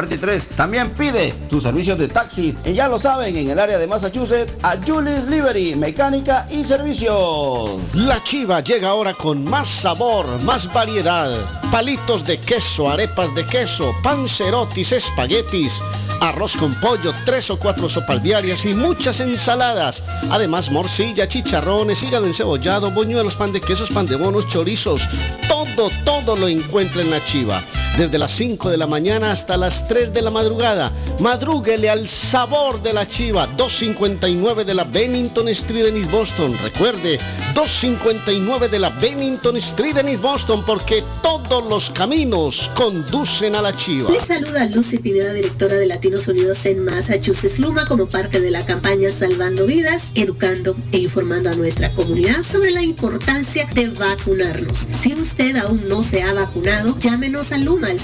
También pide tus servicios de taxi. Y ya lo saben, en el área de Massachusetts, a Julis Livery, mecánica y servicios. La chiva llega ahora con más sabor, más variedad. Palitos de queso, arepas de queso, pancerotis, espaguetis, arroz con pollo, tres o cuatro sopalviarias y muchas ensaladas. Además, morcilla, chicharrones, hígado encebollado, boñuelos, pan de quesos, pan de bonos, chorizos. Todo, todo lo encuentra en la chiva. Desde las 5 de la mañana hasta las 3 de la madrugada. Madrúguele al sabor de la chiva. 259 de la Bennington Street en East Boston. Recuerde, 259 de la Bennington Street en East Boston porque todos los caminos conducen a la chiva. Les saluda Lucy Pineda, directora de Latinos Unidos en Massachusetts, Luma, como parte de la campaña Salvando Vidas, educando e informando a nuestra comunidad sobre la importancia de vacunarnos. Si usted aún no se ha vacunado, llámenos a Luma al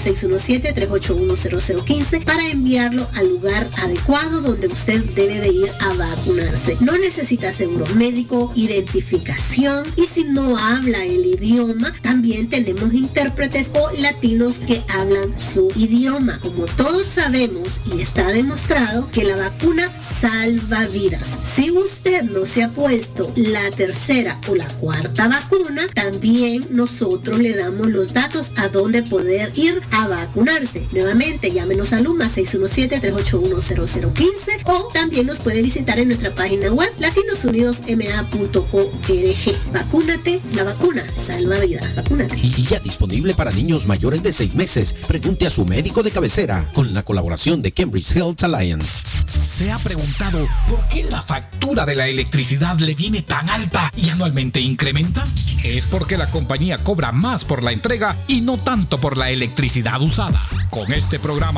617-381-0015 para enviarlo al lugar adecuado donde usted debe de ir a vacunarse. No necesita seguro médico, identificación y si no habla el idioma, también tenemos intérpretes o latinos que hablan su idioma. Como todos sabemos y está demostrado que la vacuna salva vidas. Si usted no se ha puesto la tercera o la cuarta vacuna, también nosotros le damos los datos a dónde poder ir a vacunarse. Nuevamente, llámenos a Luma 617-381-0015 o también nos puede visitar en nuestra página web latinosunidosma.org. Vacúnate, la vacuna salva vida. Vacúnate. Y ya disponible para niños mayores de 6 meses. Pregunte a su médico de cabecera con la colaboración de Cambridge Health Alliance. ¿Se ha preguntado por qué la factura de la electricidad le viene tan alta y anualmente incrementa? Es porque la compañía cobra más por la entrega y no tanto por la electricidad usada. Con este programa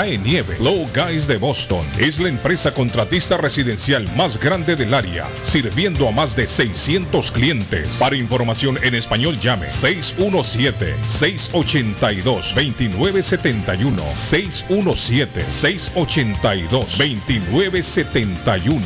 cae nieve. Low Guys de Boston es la empresa contratista residencial más grande del área, sirviendo a más de 600 clientes. Para información en español llame 617-682-2971. 617-682-2971.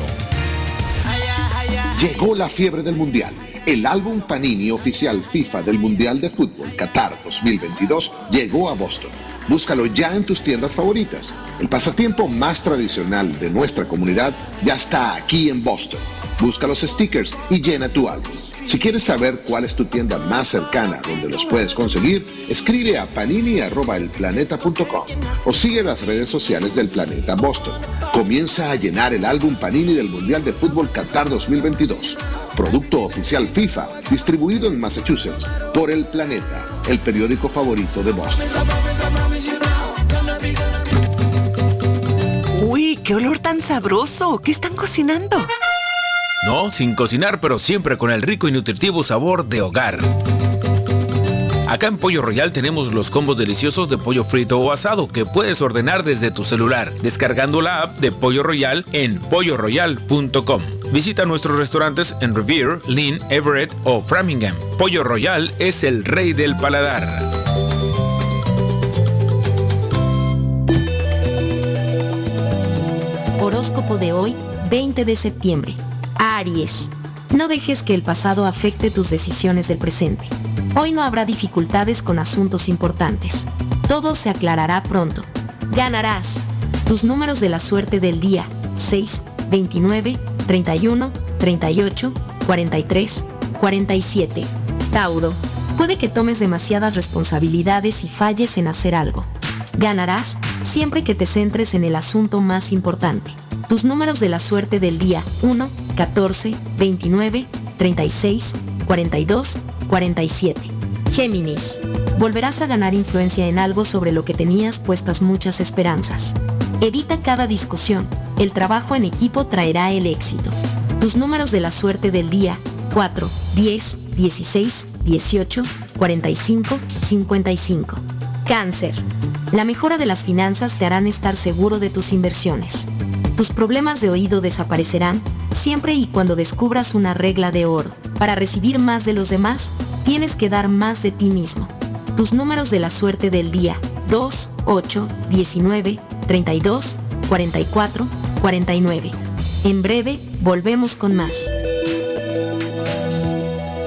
Llegó la fiebre del Mundial. El álbum Panini oficial FIFA del Mundial de Fútbol Qatar 2022 llegó a Boston. Búscalo ya en tus tiendas favoritas. El pasatiempo más tradicional de nuestra comunidad ya está aquí en Boston. Busca los stickers y llena tu álbum. Si quieres saber cuál es tu tienda más cercana donde los puedes conseguir, escribe a panini.elplaneta.com o sigue las redes sociales del Planeta Boston. Comienza a llenar el álbum Panini del Mundial de Fútbol Qatar 2022. Producto oficial FIFA, distribuido en Massachusetts por El Planeta, el periódico favorito de Boston. Uy, qué olor tan sabroso. ¿Qué están cocinando? No, sin cocinar, pero siempre con el rico y nutritivo sabor de hogar. Acá en Pollo Royal tenemos los combos deliciosos de pollo frito o asado que puedes ordenar desde tu celular, descargando la app de Pollo Royal en polloroyal.com. Visita nuestros restaurantes en Revere, Lynn, Everett o Framingham. Pollo Royal es el rey del paladar. Horóscopo de hoy, 20 de septiembre. Aries. No dejes que el pasado afecte tus decisiones del presente. Hoy no habrá dificultades con asuntos importantes. Todo se aclarará pronto. Ganarás. Tus números de la suerte del día. 6, 29, 31, 38, 43, 47. Tauro. Puede que tomes demasiadas responsabilidades y falles en hacer algo. Ganarás siempre que te centres en el asunto más importante. Tus números de la suerte del día 1, 14, 29, 36, 42, 47. Géminis. Volverás a ganar influencia en algo sobre lo que tenías puestas muchas esperanzas. Evita cada discusión. El trabajo en equipo traerá el éxito. Tus números de la suerte del día 4, 10, 16, 18, 45, 55. Cáncer. La mejora de las finanzas te harán estar seguro de tus inversiones. Tus problemas de oído desaparecerán siempre y cuando descubras una regla de oro. Para recibir más de los demás, tienes que dar más de ti mismo. Tus números de la suerte del día 2, 8, 19, 32, 44, 49. En breve, volvemos con más.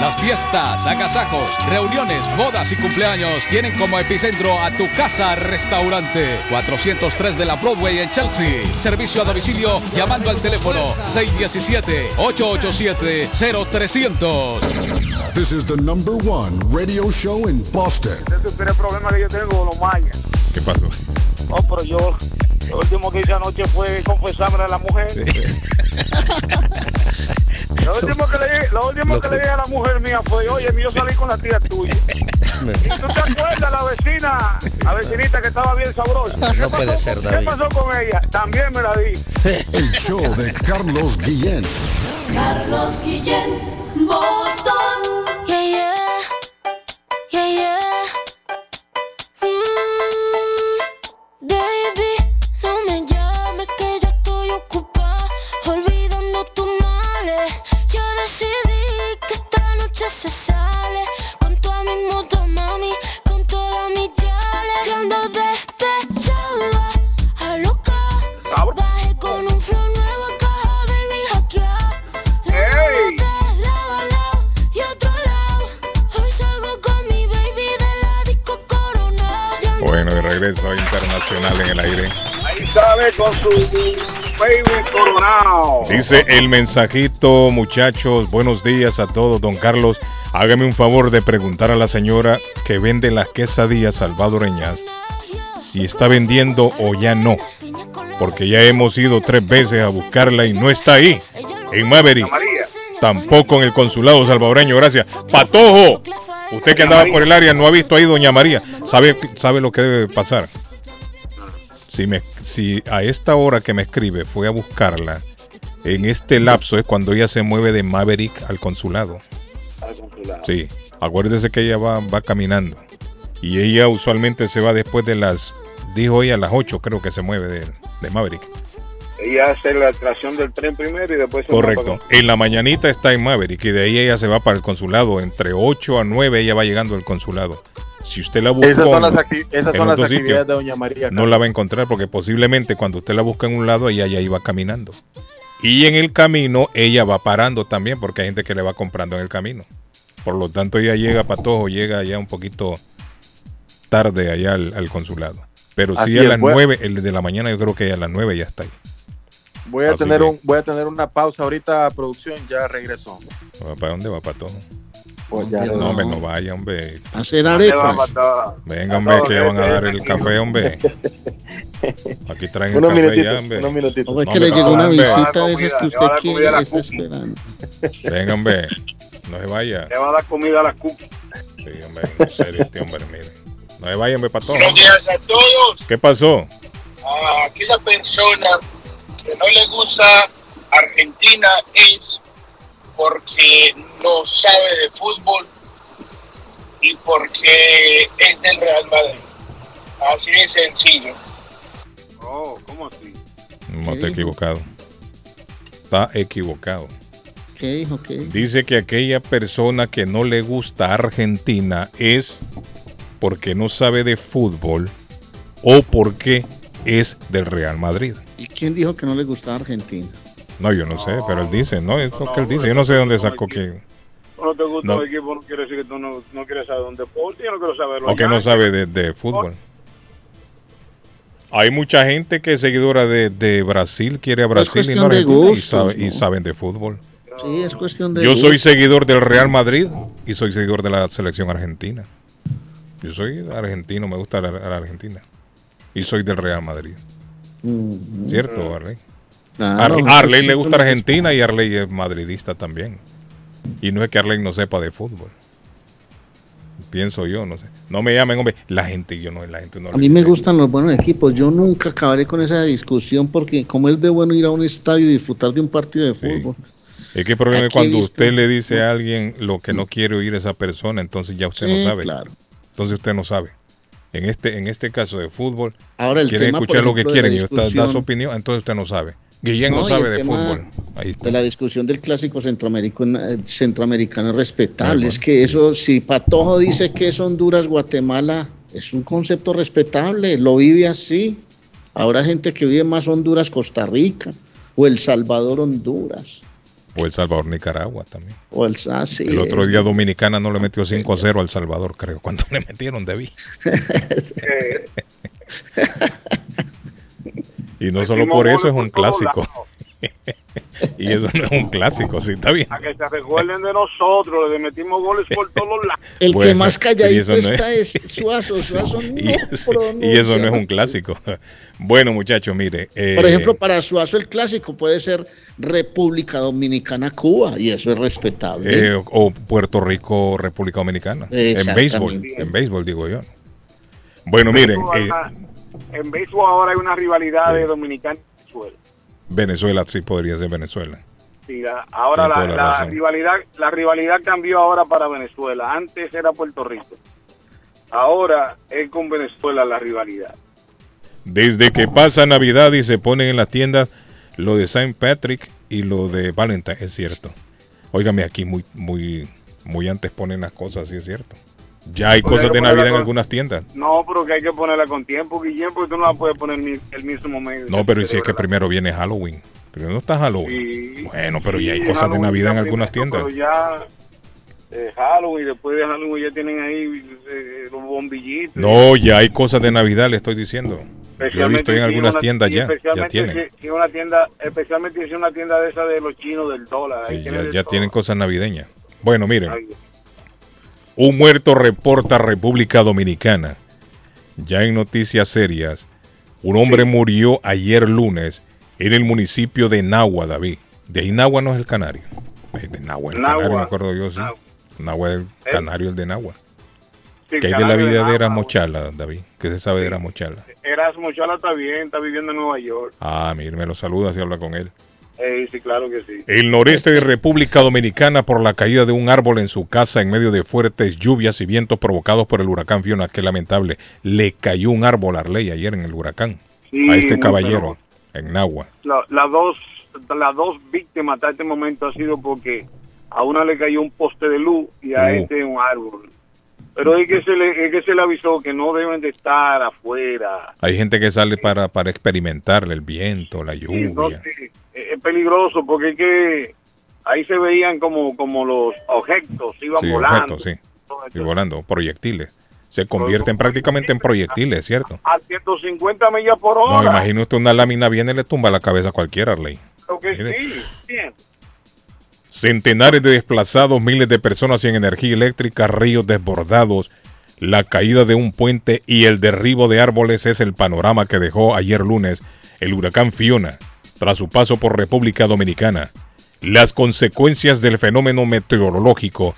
Las fiestas, agasajos, reuniones, bodas y cumpleaños tienen como epicentro a tu casa restaurante 403 de la Broadway en Chelsea. Servicio a domicilio llamando al teléfono 617-887-0300. This is the number one radio show in Boston. Ese es el problema que yo tengo con los mayas. ¿Qué pasó? Oh, pero yo, lo último que hice anoche fue confesarme a la mujer. Lo último que le dije, lo último que le dije a la mujer mía fue, oye, yo salí con la tía tuya. ¿Y tú te acuerdas la vecina, la vecinita que estaba bien sabrosa? ¿Qué No pasó puede ser, con- David. ¿Qué pasó con ella? También me la di. El show de Carlos Guillén. Carlos Guillén, Boston. Yeah, yeah. Yeah, yeah. Regreso internacional en el aire. Ahí sale con su baby coronado. Dice el mensajito, muchachos, buenos días a todos, don Carlos. Hágame un favor de preguntar a la señora que vende las quesadillas salvadoreñas si está vendiendo o ya no. Porque ya hemos ido tres veces a buscarla y no está ahí. En Maverick. Tampoco en el consulado salvadoreño, gracias. Patojo. Usted que andaba por el área no ha visto ahí doña María. ¿Sabe, sabe lo que debe pasar? Si, me, si a esta hora que me escribe fue a buscarla, en este lapso es cuando ella se mueve de Maverick al consulado. Sí, acuérdese que ella va, va caminando. Y ella usualmente se va después de las, dijo ella, a las 8 creo que se mueve de, de Maverick. Ella hace la atracción del tren primero y después se Correcto. va En la mañanita está en Maverick y de ahí ella se va para el consulado. Entre 8 a 9 ella va llegando al consulado. Si usted la busca Esas son las, acti- esas en son las otro sitio, actividades de Doña María. no la va a encontrar porque posiblemente cuando usted la busca en un lado ella ya iba caminando. Y en el camino ella va parando también porque hay gente que le va comprando en el camino. Por lo tanto ella llega Patojo, llega ya un poquito tarde allá al, al consulado. Pero Así sí a las a- 9, el de la mañana yo creo que a las 9 ya está ahí. Voy a Así tener que- un, voy a tener una pausa ahorita, producción, ya regreso. ¿Para dónde va Patojo? Pues ya No, hombre, no vaya, hombre. Hacer arepas. Venga, hombre, que ya van a dar el café, hombre. Aquí traen el café minutitos, ya, hombre. unos minutitos. O es No, que le llegó una hombre. visita de esas que usted quiere y está esperando. Venga, hombre. No se vaya. Le va a dar comida a las cookies. Sí, hombre, en serio, este hombre, mire. No se vaya, hombre, para todo. Buenos días a todos. ¿Qué pasó? a aquella persona que no le gusta Argentina es porque no sabe de fútbol y porque es del Real Madrid. Así de sencillo. Oh, ¿cómo así? No está equivocado. Está equivocado. ¿Qué dijo? ¿Qué dijo? Dice que aquella persona que no le gusta Argentina es porque no sabe de fútbol o porque es del Real Madrid. ¿Y quién dijo que no le gustaba Argentina? No, yo no sé, pero él dice, no, es lo que él dice. Yo no sé dónde sacó que. No te gusta No. el equipo, no quiere decir que tú no, no quieres saber un deporte, yo no quiero saberlo. O que no sabe de, de fútbol. Hay mucha gente que es seguidora de, de Brasil, quiere a Brasil y no de Argentina, y, gustos, sabe- y saben de fútbol. Sí, es cuestión de. Yo soy seguidor del Real Madrid y soy seguidor de la selección argentina. Yo soy argentino, me gusta la, la Argentina. Y soy del Real Madrid. ¿Cierto, Arley? Ar- Arley le gusta Argentina y Arley es madridista también. Y no es que Arley no sepa de fútbol. Pienso yo, no sé. No me llamen, hombre. La gente, yo no, la gente no A mí me gustan los buenos equipos. Yo nunca acabaré con esa discusión porque como es de bueno ir a un estadio y disfrutar de un partido de fútbol. Es que el problema es Aquí cuando visto- usted le dice a alguien lo que no quiere oír esa persona, entonces ya usted Sí, no sabe. claro. Entonces usted no sabe. En este, en este caso de fútbol, Ahora el quieren tema, escuchar lo que quieren y usted da su opinión, entonces usted no sabe. Guillén no, sabe de fútbol. Ahí está. De la discusión del clásico centroamericano, eh, centroamericano es respetable. Es que eso, si Patojo dice que es Honduras, Guatemala, es un concepto respetable, lo vive así. Ahora gente que vive más Honduras, Costa Rica, o El Salvador, Honduras, O El Salvador, Nicaragua también. o El ah, sí, el otro es- día Dominicana no le metió 5-0 al Salvador, creo. ¿Cuánto le metieron, David? y no solo por eso es un clásico. y eso no es un clásico, sí, está bien. A que se recuerden de nosotros, le metimos goles por todos lados. El que más calladito no está es Suazo. Suazo no y, eso, pronuncia. y eso no es un clásico. Bueno, muchachos, mire. eh, Por ejemplo, para Suazo el clásico puede ser República Dominicana, Cuba, y eso es respetable. eh, o Puerto Rico, República Dominicana. En béisbol, en béisbol digo yo. Bueno, miren, eh, En béisbol ahora hay una rivalidad de Dominicana y Venezuela. Venezuela sí podría ser Venezuela. Sí, ahora la, rivalidad la rivalidad cambió ahora para Venezuela. Antes era Puerto Rico. Ahora es con Venezuela la rivalidad. Desde que pasa Navidad y se ponen en las tiendas lo de Saint Patrick y lo de Valentine, es cierto. Óigame, aquí muy, muy, muy antes ponen las cosas, sí es cierto. Ya hay cosas de Navidad en algunas tiendas. No, pero que hay que ponerla con tiempo, Guillén, porque tú no la puedes poner el mismo momento. No, pero y si es que primero viene Halloween. Primero está Halloween. Sí. Bueno, pero ya hay cosas de Halloween Navidad en algunas tiendas. Pero ya eh, Halloween, después de Halloween ya tienen ahí eh, los bombillitos. No, ya hay cosas de Navidad, le estoy diciendo. Yo he visto en si algunas una- tiendas ya, ya especialmente tienen. Si, si una tienda, especialmente si es una tienda de esa de los chinos del dólar. Sí, ya, de tienen cosas navideñas. Bueno, miren. Ay, Un muerto reporta República Dominicana. Ya en noticias serias, un hombre murió ayer lunes en el municipio de Nahua, David. De ahí Nahua no es el canario. Es de Nahua, el Nahua. canario, me acuerdo yo, sí. Nahua es el canario, el de Nahua. sí, ¿Qué hay de la de vida de Nahua. Erasmo David? ¿Qué se sabe de Erasmo Chala? Erasmo Chala está bien, está viviendo en Nueva York. Ah, mire, me lo saluda si habla con él. Eh, sí, claro que sí. El noreste de República Dominicana por la caída de un árbol en su casa en medio de fuertes lluvias y vientos provocados por el huracán Fiona. Qué lamentable. Le cayó un árbol a Arley ayer en el huracán. Sí, a este caballero en Nagua. La- las dos las dos víctimas hasta este momento ha sido porque a una le cayó un poste de luz y a Oh. este un árbol. Pero es que se le es que se le avisó que no deben de estar afuera. Hay gente que sale para, para experimentar el viento, la Sí, lluvia. entonces, es es peligroso porque es que ahí se veían como como los objetos iban Sí, volando. objetos, sí. Y volando, proyectiles. Se convierten prácticamente en proyectiles, ¿cierto? A 150 millas por No, hora. imagine usted una lámina viene y le tumba la cabeza a cualquiera, Arley. Creo que Mire. sí, bien. Centenares de desplazados, miles de personas sin energía eléctrica, ríos desbordados, la caída de un puente y el derribo de árboles es el panorama que dejó ayer lunes el huracán Fiona tras su paso por República Dominicana. Las consecuencias del fenómeno meteorológico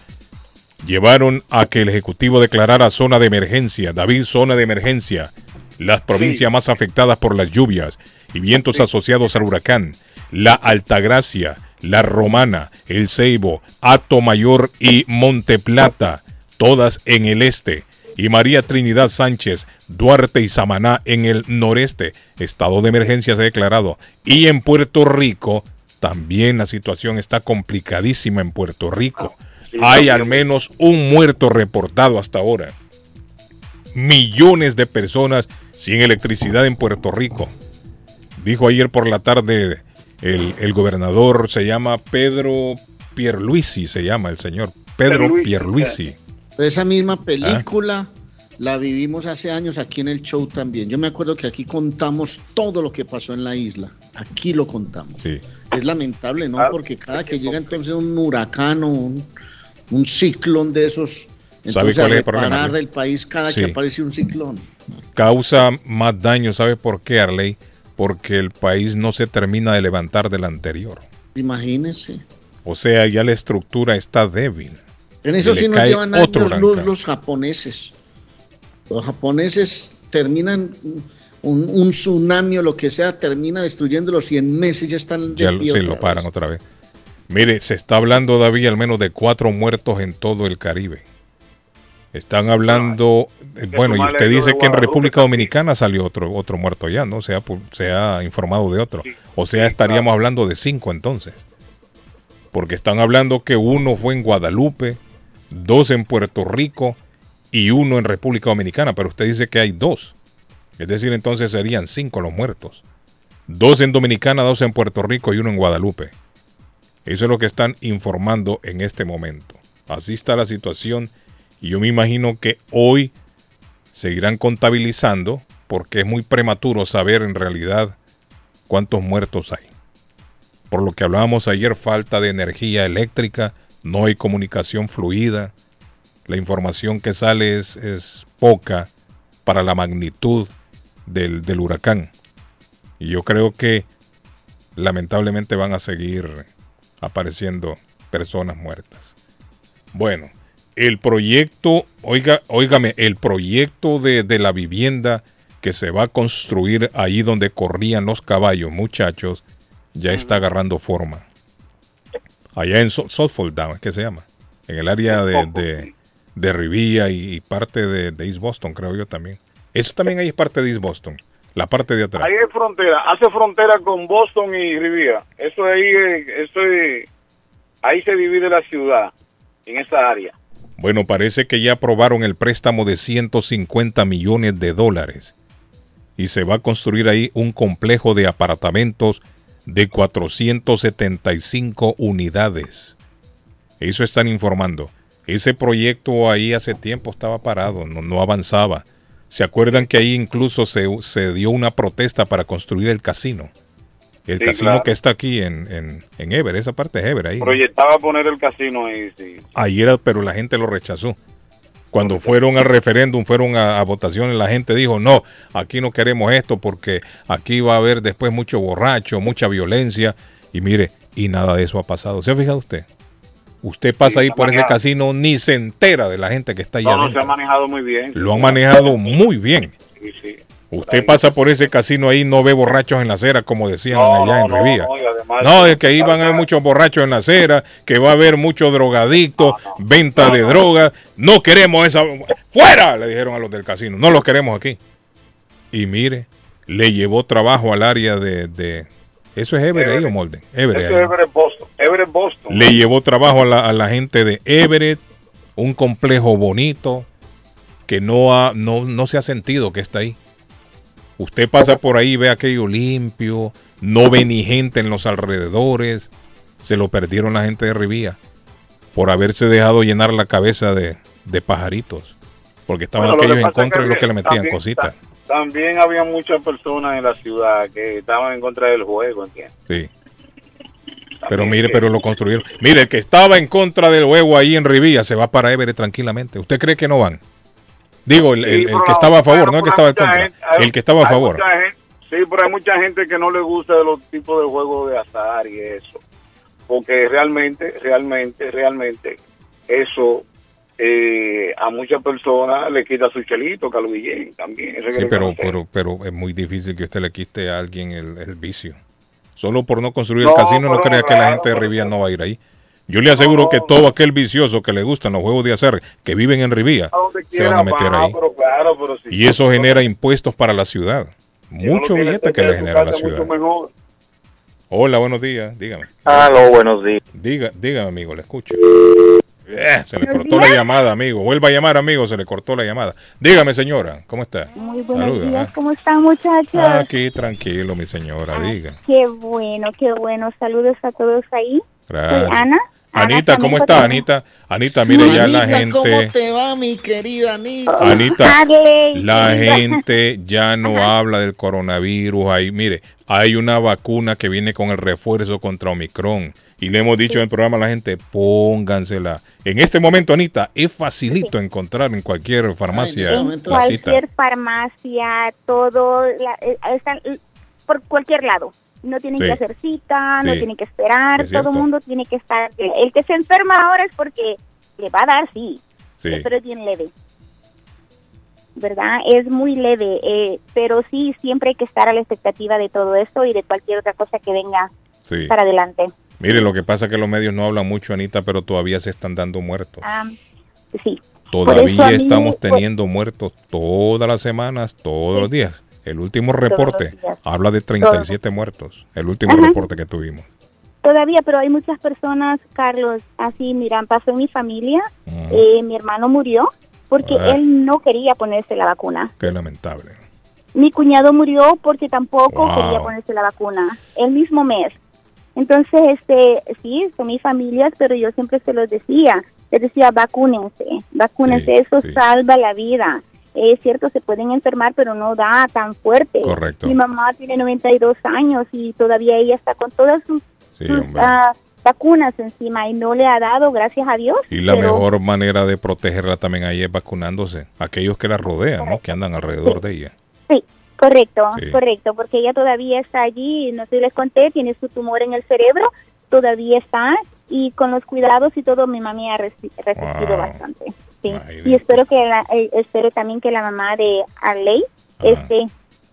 llevaron a que el Ejecutivo declarara zona de emergencia, David, zona de emergencia, las provincias más afectadas por las lluvias y vientos asociados al huracán, la Altagracia, la Romana, el Ceibo, Ato Mayor y Monteplata, todas en el este, y María Trinidad Sánchez, Duarte y Samaná en el noreste. Estado de emergencia se ha declarado. Y en Puerto Rico, también la situación está complicadísima en Puerto Rico. Hay al menos un muerto reportado hasta ahora. Millones de personas sin electricidad en Puerto Rico. Dijo ayer por la tarde el, el gobernador, se llama Pedro Pierluisi, se llama el señor Pedro Pierluisi, Pierluisi. Esa misma película la vivimos hace años aquí en el show también. Yo me acuerdo que aquí contamos todo lo que pasó en la isla. Aquí lo contamos. Sí. Es lamentable, ¿no? Porque cada que llega entonces un huracán o un, un ciclón de esos, ¿Sabe entonces cuál a es el problema, país cada Sí. que aparece un ciclón. Causa más daño, ¿sabe por qué, Arley? Porque el país no se termina de levantar del anterior. Imagínense. O sea, ya la estructura está débil. En eso sí nos llevan años luz los japoneses. Los japoneses terminan un, un tsunami o lo que sea, termina destruyéndolos y en meses ya están de Ya pie se otra lo vez. paran otra vez. Mire, se está hablando, David, al menos de cuatro muertos en todo el Caribe. Están hablando, eh, bueno, y usted dice que en República Dominicana salió otro otro muerto ya, ¿no? Se ha, pu- se ha informado de otro. O sea, estaríamos hablando de cinco entonces. Porque están hablando que uno fue en Guadalupe, dos en Puerto Rico y uno en República Dominicana, pero usted dice que hay dos. Es decir, entonces serían cinco los muertos. Dos en Dominicana, dos en Puerto Rico y uno en Guadalupe. Eso es lo que están informando en este momento. Así está la situación y yo me imagino que hoy seguirán contabilizando porque es muy prematuro saber en realidad cuántos muertos hay. Por lo que hablábamos ayer, falta de energía eléctrica, no hay comunicación fluida, la información que sale es, es poca para la magnitud del, del huracán. Y yo creo que lamentablemente van a seguir apareciendo personas muertas. Bueno, el proyecto, oiga, óigame, el proyecto de, de la vivienda que se va a construir ahí donde corrían los caballos, muchachos, ya está agarrando forma. Allá en So- Suffolk Down, ¿qué se llama? En el área de, de, de Rivia y, y parte de, de East Boston, creo yo también. Eso también ahí es parte de East Boston, la parte de atrás. Ahí es frontera, hace frontera con Boston y Riviera. Eso ahí, es- eso es- ahí se divide la ciudad, en esa área. Bueno, parece que ya aprobaron el préstamo de 150 millones de dólares y se va a construir ahí un complejo de apartamentos de 475 unidades. Eso están informando. Ese proyecto ahí hace tiempo estaba parado, no, no avanzaba. ¿Se acuerdan que ahí incluso se, se dio una protesta para construir el casino? El Sí, casino claro. que está aquí en, en, en Ever, esa parte de Ever ahí. Proyectaba poner el casino ahí, sí. Ayer, pero la gente lo rechazó. Cuando fueron al referéndum, fueron a, a votaciones, la gente dijo, no, aquí no queremos esto porque aquí va a haber después mucho borracho, mucha violencia. Y mire, y nada de eso ha pasado. ¿Se ha fijado usted? Usted pasa Sí, ahí por ese casino, ni se entera de la gente que está ahí No, no, se adentro. ha manejado muy bien. Lo han manejado muy bien. Sí, sí. Usted pasa por ese casino ahí, no ve borrachos en la acera, como decían No, allá no, en Rivía. no, es que ahí van a haber muchos borrachos en la acera, que va a haber muchos drogadictos, venta de drogas. No queremos esa. ¡Fuera! Le dijeron a los del casino. No los queremos aquí. Y mire, le llevó trabajo al área de. de- ¿Eso es Everett ahí o Molden? Everett. Ahí. Everett. Everett Boston. Le llevó trabajo a la, a la gente de Everett, un complejo bonito que no, ha, no, no se ha sentido que está ahí. Usted pasa por ahí, ve aquello limpio, no ve ni gente en los alrededores. Se lo perdieron la gente de Rivía por haberse dejado llenar la cabeza de, de pajaritos. Porque estaban Bueno, lo que aquellos en contra de los que le metían también- cositas. ta- También había muchas personas en la ciudad que estaban en contra del juego, ¿entiendes? Sí. Pero mire, pero lo construyeron. Mire, el que estaba en contra del huevo ahí en Rivilla se va para Everett tranquilamente. ¿Usted cree que no van? Digo, el, el- el que estaba a favor, no el que estaba en contra. El que estaba a favor. sí, pero hay mucha gente que no le gusta de los tipos de juegos de azar y eso. Porque realmente, realmente, realmente, eso eh, a muchas personas le quita su chelito, Carlos Guillén, también. Eso Sí, pero, pero, pero es muy difícil que usted le quite a alguien el, el vicio. Solo por no construir No, el casino no crea que la gente de Rivía no va a ir ahí. Yo le aseguro que todo aquel vicioso que le gustan los juegos de hacer, que viven en Rivía, se van a meter ahí. pero claro, pero si- Y eso genera impuestos para la ciudad. si Mucho billete que le genera a la ciudad. mejor. Hola, buenos días. Dígame. Aló, buenos días. Diga, dígame, amigo, le escucho. Eh, se le cortó la llamada, amigo. Vuelva a llamar, amigo, se le cortó la llamada. Dígame, señora, ¿cómo está? Muy buenos Saluda, días, ah. ¿cómo están muchachos? Aquí, tranquilo, mi señora, diga. Qué bueno, qué bueno. Saludos a todos ahí. Gracias. Soy Ana. Anita, ¿cómo está, Anita? Anita, mire, ya la Anita, ¿cómo gente... te va, mi querida Anita? Anita, la gente ya no habla del coronavirus. Ahí, mire, hay una vacuna que viene con el refuerzo contra Omicron. Y le hemos dicho en el programa a la gente, póngansela. En este momento, Anita, es facilito encontrar en cualquier farmacia En cualquier farmacia, todo, la- eh, están eh, por cualquier lado. No tienen Sí. que hacer cita, no tienen que esperar, Es todo el mundo tiene que estar. El que se enferma ahora es porque le va a dar, sí, Sí. pero es bien leve. ¿Verdad? Es muy leve, eh, pero sí, siempre hay que estar a la expectativa de todo esto y de cualquier otra cosa que venga Sí. para adelante. Mire, lo que pasa es que los medios no hablan mucho, Anita, pero todavía se están dando muertos. Ah, sí. Todavía mí estamos teniendo muertos todas las semanas, todos los días. El último reporte habla de 37 muertos. El último Ajá. reporte que tuvimos. Todavía, pero hay muchas personas, Carlos, así, miran, pasó en mi familia, eh, mi hermano murió porque Ah. él no quería ponerse la vacuna. Qué lamentable. Mi cuñado murió porque tampoco Wow. quería ponerse la vacuna, el mismo mes. Entonces, este, sí, son mis familias, pero yo siempre se los decía, les decía, vacúnense, vacúnense, eso salva la vida. Es cierto, se pueden enfermar, pero no da tan fuerte. Correcto. Mi mamá tiene 92 años y todavía ella está con todas sus, Sí, sus, hombre. ah, vacunas encima y no le ha dado, gracias a Dios. Y la pero- mejor manera de protegerla también ahí es vacunándose. Aquellos que la rodean, ¿no? Que andan alrededor de ella. Sí, correcto, Sí. correcto, porque ella todavía está allí, no sé si les conté, tiene su tumor en el cerebro, todavía está y con los cuidados y todo mi mami ha resi- resistido Wow. bastante. Sí. Y espero que la- eh, espero también que la mamá de Arley esté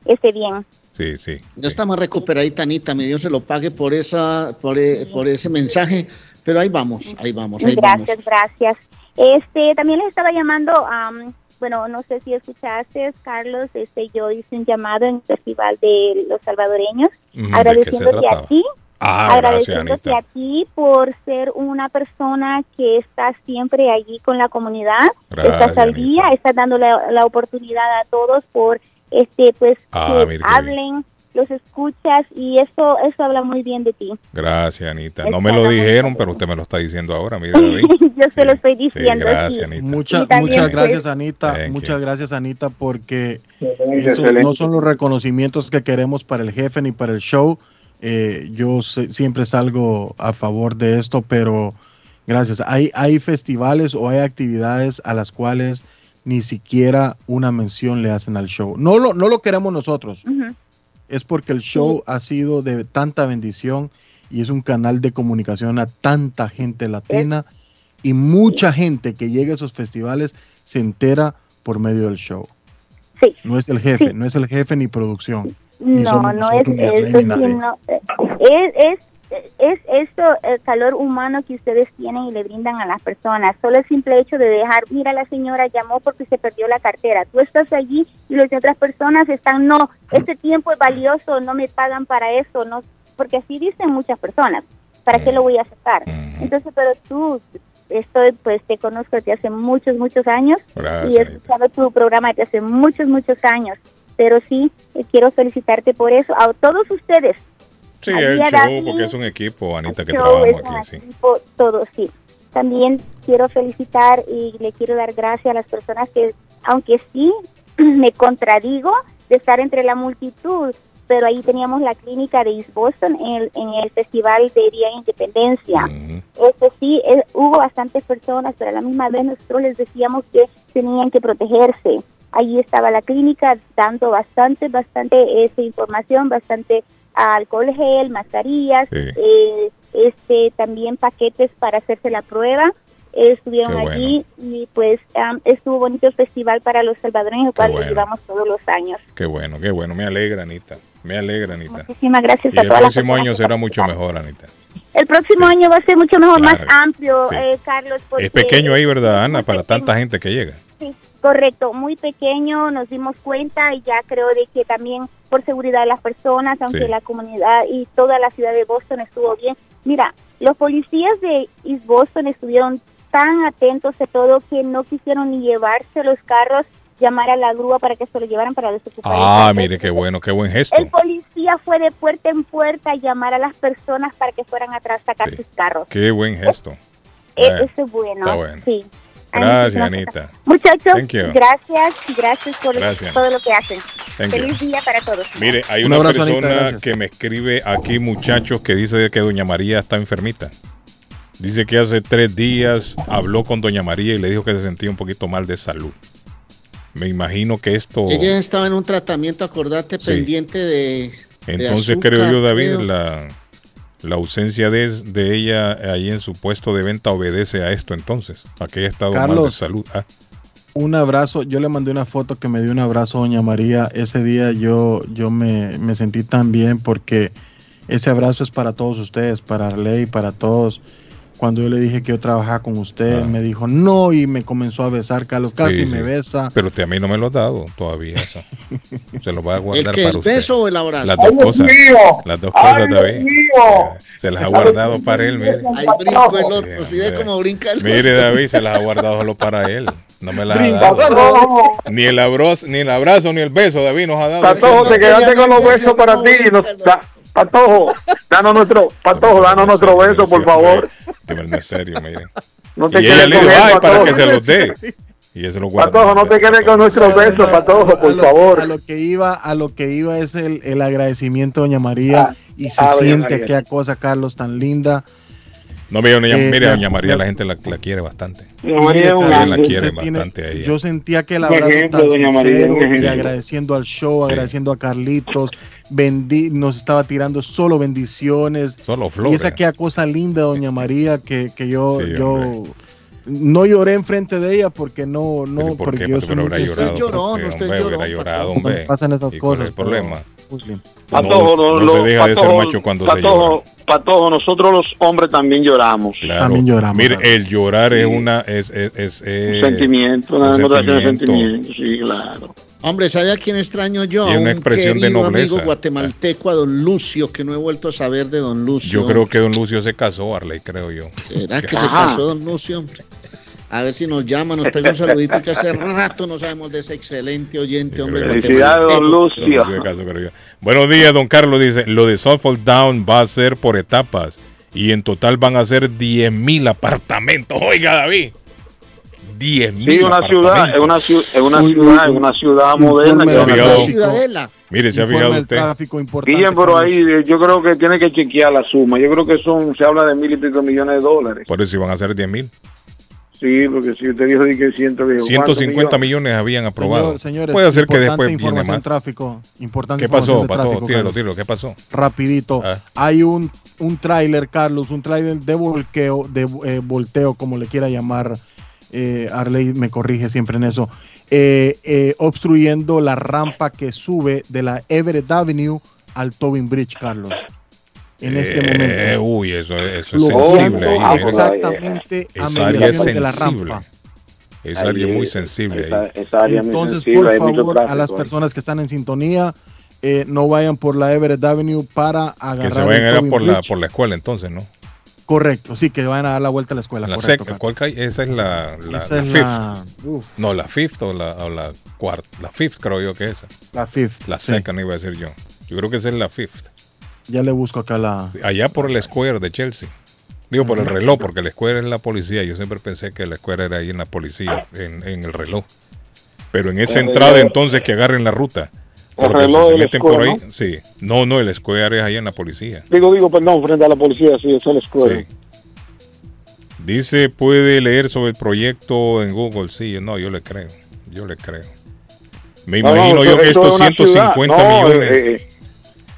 esté bien. Sí, sí. Ya está más recuperadita, Anita. Mi Dios se lo pague por esa, por, e- por ese mensaje. Pero ahí vamos, ahí vamos, ahí vamos. Gracias, gracias. Este, también les estaba llamando, am, bueno, no sé si escuchaste, Carlos, este, yo hice un llamado en el Festival de los Salvadoreños, Mm, ¿de qué se agradeciéndote a ti, Ah, gracias, agradeciéndote Anita. a ti por ser una persona que está siempre allí con la comunidad, Gracias, estás al día, estás dando la, la oportunidad a todos por, este, pues, Ah, que hablen, los escuchas y eso, eso habla muy bien de ti. Gracias, Anita. No me lo dijeron, pero usted me lo está diciendo ahora. Mire, David. yo se lo estoy Sí, diciendo. gracias, sí. Anita. Muchas, Y también, muchas pues, gracias, Anita. Thank muchas gracias, Anita, porque esos no son los reconocimientos que queremos para el jefe ni para el show. Eh, yo siempre salgo a favor de esto, pero gracias. Hay, hay festivales o hay actividades a las cuales ni siquiera una mención le hacen al show. No lo, no lo queremos nosotros, es porque el show ha sido de tanta bendición y es un canal de comunicación a tanta gente latina y mucha gente que llega a esos festivales se entera por medio del show. No es el jefe, Sí. no es el jefe ni producción. No, no es eso, sino, eh, es, es, es esto, el calor humano que ustedes tienen y le brindan a las personas. Solo el simple hecho de dejar, mira, la señora llamó porque se perdió la cartera. Tú estás allí y las otras personas están, no, este tiempo es valioso, no me pagan para eso, no, porque así dicen muchas personas. ¿Para qué lo voy a aceptar? Entonces, pero tú, estoy, pues te conozco desde hace muchos, muchos años Gracias, y he escuchado tu programa desde hace muchos, muchos años. Pero sí, eh, quiero felicitarte por eso. A todos ustedes. Sí, el show, David, porque es un equipo, Anita, que trabajamos es aquí, un sí. equipo, todo, sí. También quiero felicitar y le quiero dar gracias a las personas que, aunque sí me contradigo de estar entre la multitud, pero ahí teníamos la clínica de East Boston en el, en el Festival de Día de Independencia. Este sí, hubo bastantes personas, pero a la misma vez nosotros les decíamos que tenían que protegerse. Allí estaba la clínica dando bastante, bastante esa información, bastante alcohol gel, mascarillas, Sí. eh, este también paquetes para hacerse la prueba eh, estuvieron bueno. allí y pues estuvo bonito el festival para los salvadoreños, el cual bueno. llevamos todos los años. Qué bueno, qué bueno. Me alegra, Anita. Me alegra, Anita. Muchísimas gracias Y a el todas próximo año será mucho mejor, Anita. El próximo año va a ser mucho mejor, Claro, más amplio, sí. eh, Carlos. porque- Es pequeño ahí, ¿verdad, Ana? Para tanta gente que llega. Sí, correcto, muy pequeño, nos dimos cuenta y ya creo de que también por seguridad de las personas, aunque Sí. la comunidad y toda la ciudad de Boston estuvo bien. Mira, los policías de East Boston estuvieron tan atentos de todo que no quisieron ni llevarse los carros, llamar a la grúa para que se lo llevaran para desocupar. el Ah, mire, qué bueno, qué buen gesto. El policía fue de puerta en puerta a llamar a las personas para que fueran atrás a sacar sus carros. Qué buen gesto. Eh, Eh, Eso es bueno. está bueno. Sí. Gracias, Anita. Muchachos, Thank you. gracias, gracias por Gracias. todo lo que hacen. Thank Feliz día para todos. Mire, hay Un una abrazo, persona que me escribe aquí, muchachos, que dice que Doña María está enfermita. Dice que hace tres días habló con Doña María y le dijo que se sentía un poquito mal de salud. Me imagino que esto... Ella estaba en un tratamiento, acordate, Sí. pendiente de. de Entonces azúcar, creo yo, David, creo. la, la ausencia de, de ella ahí en su puesto de venta obedece a esto entonces, a que ella ha estado mal de salud. Ah, Un abrazo, yo le mandé una foto que me dio un abrazo a Doña María. Ese día yo, yo me, me sentí tan bien porque ese abrazo es para todos ustedes, para Arley, para todos. Cuando yo le dije que yo trabajaba con usted, me dijo no y me comenzó a besar, Carlos, casi sí, me besa. Pero usted a mí no me lo ha dado todavía. eso. Se lo va a ¿El guardar que para el usted. beso o el abrazo? Las dos cosas. Las dos cosas, David. Se las ha guardado para él, mire. Ahí brinco el otro, si ve cómo brinca el Mire. David, se las ha guardado solo para él. No me las ha dado. Ni el abrazo, ni el abrazo, ni el beso, David nos ha dado. Patojo, te quedaste con los besos para ti. Los- da- Patojo, danos nuestro, Patojo, danos nuestro beso, por favor. Este no es serio, mire. No te y ella quedes le con dijo, ay, para que se los dé. Y eso lo guarda. Patojo, no te quedes con nuestros besos, Patojo, a por lo, favor. A lo que iba, a lo que iba es el, el agradecimiento Doña María Ah, y se ah, Doña siente aquella cosa, Carlos, tan linda. No, mire, doña, Eh, mire, ya- doña María, la gente la, la quiere bastante. Doña María es un Ella la ángel. quiere Usted tiene- bastante a ella. Yo sentía que el abrazo ejemplo, tan doña María, sincero y agradeciendo al show, agradeciendo a Carlitos, bendi nos estaba tirando solo bendiciones. Solo Y flores. esa aquella cosa linda, doña María, que, que yo, Sí, yo no lloré enfrente de ella porque no, no, ¿Pero por porque qué? yo ¿Por qué soy llorado? llorón, ¿Por qué, usted hombre? hubiera llorado, hombre. Pasan esas ¿Y cosas, es el problema? Patojo, no, no, no se deja de ser Patojo, macho cuando se Patojo, llora. Patojo, nosotros los hombres también lloramos. Claro. También lloramos, Mire, David. el llorar es Sí. una es, es, es, Un eh, sentimiento, una un demostración de sentimiento, sí, claro. Hombre, ¿sabe a quién extraño yo? Y una un expresión de querido nobleza. amigo guatemalteco, a don Lucio, que no he vuelto a saber de don Lucio. Yo creo que don Lucio se casó, Arley, creo yo. ¿Será que se casó don Lucio? A ver si nos llama, nos pega un saludito que hace rato no sabemos de ese excelente oyente, hombre. Felicidades, don. Lucio. Don Lucio se casó, creo yo. Buenos días, don Carlos. Dice, lo de Suffolk Down va a ser por etapas y en total van a ser 10 mil apartamentos. Oiga, David. 10 mil Sí, una ciudad, es una, es una ciudad, es una ciudad moderna. Que del van a fijado? hacer. Ciudadela. Mire, se ha fijado usted. tráfico importante. Guillen, pero ahí eh, yo creo que tiene que chequear la suma. Yo creo que son, se habla de mil y pico millones de dólares. Por eso iban a ser 10 mil. Sí, porque si usted dijo di que ciento, dijo, ¿cuántos 150 millones? millones habían aprobado. Señor- señores, Puede ser que importante después viene más. Tráfico, importante ¿Qué pasó, Pato? Tíralo, tíralo. ¿Qué pasó? Rapidito. Ah. Hay un, un tráiler, Carlos, un tráiler de volqueo, de eh, volteo, como le quiera llamar. Eh, Arley me corrige siempre en eso. eh, eh, obstruyendo la rampa que sube de la Everett Avenue al Tobin Bridge, Carlos. En este Eh, momento. Uy, eso, eso es sensible ahí. ¿eh? Exactamente a Esa área es mediación de la sensible. rampa. Esa área es muy sensible Esa, ahí. esa área muy Entonces, sensible, por favor, a las personas que están en sintonía, eh, no vayan por la Everett Avenue para agarrar Que se vayan el Tobin por la, por la escuela entonces, ¿no? Correcto, sí, que vayan a dar la vuelta a la escuela. La correcto, sec-. ¿cuál calle? Esa es la, la, Esa la es fifth. la, No, la fifth o la, o la cuarta. La fifth creo yo que es esa. la fifth. La sí. second iba a decir yo. Yo creo que esa es la fifth. Ya le busco acá la. Allá por el square de Chelsea. Digo, por el reloj, porque la square es la policía. Yo siempre pensé que la square era ahí en la policía, en, en el reloj. Pero en esa El entrada entonces que agarren la ruta. El reloj se meten por square, ahí, sí. No, no, el square es ahí en la policía. Digo, digo, perdón, frente a la policía, sí, es escuela. Sí. Dice, puede leer sobre el proyecto en Google. Sí, no, yo le creo. Yo le creo. Me No, no, imagino yo que estos es una 150 ciudad. No, millones. eh,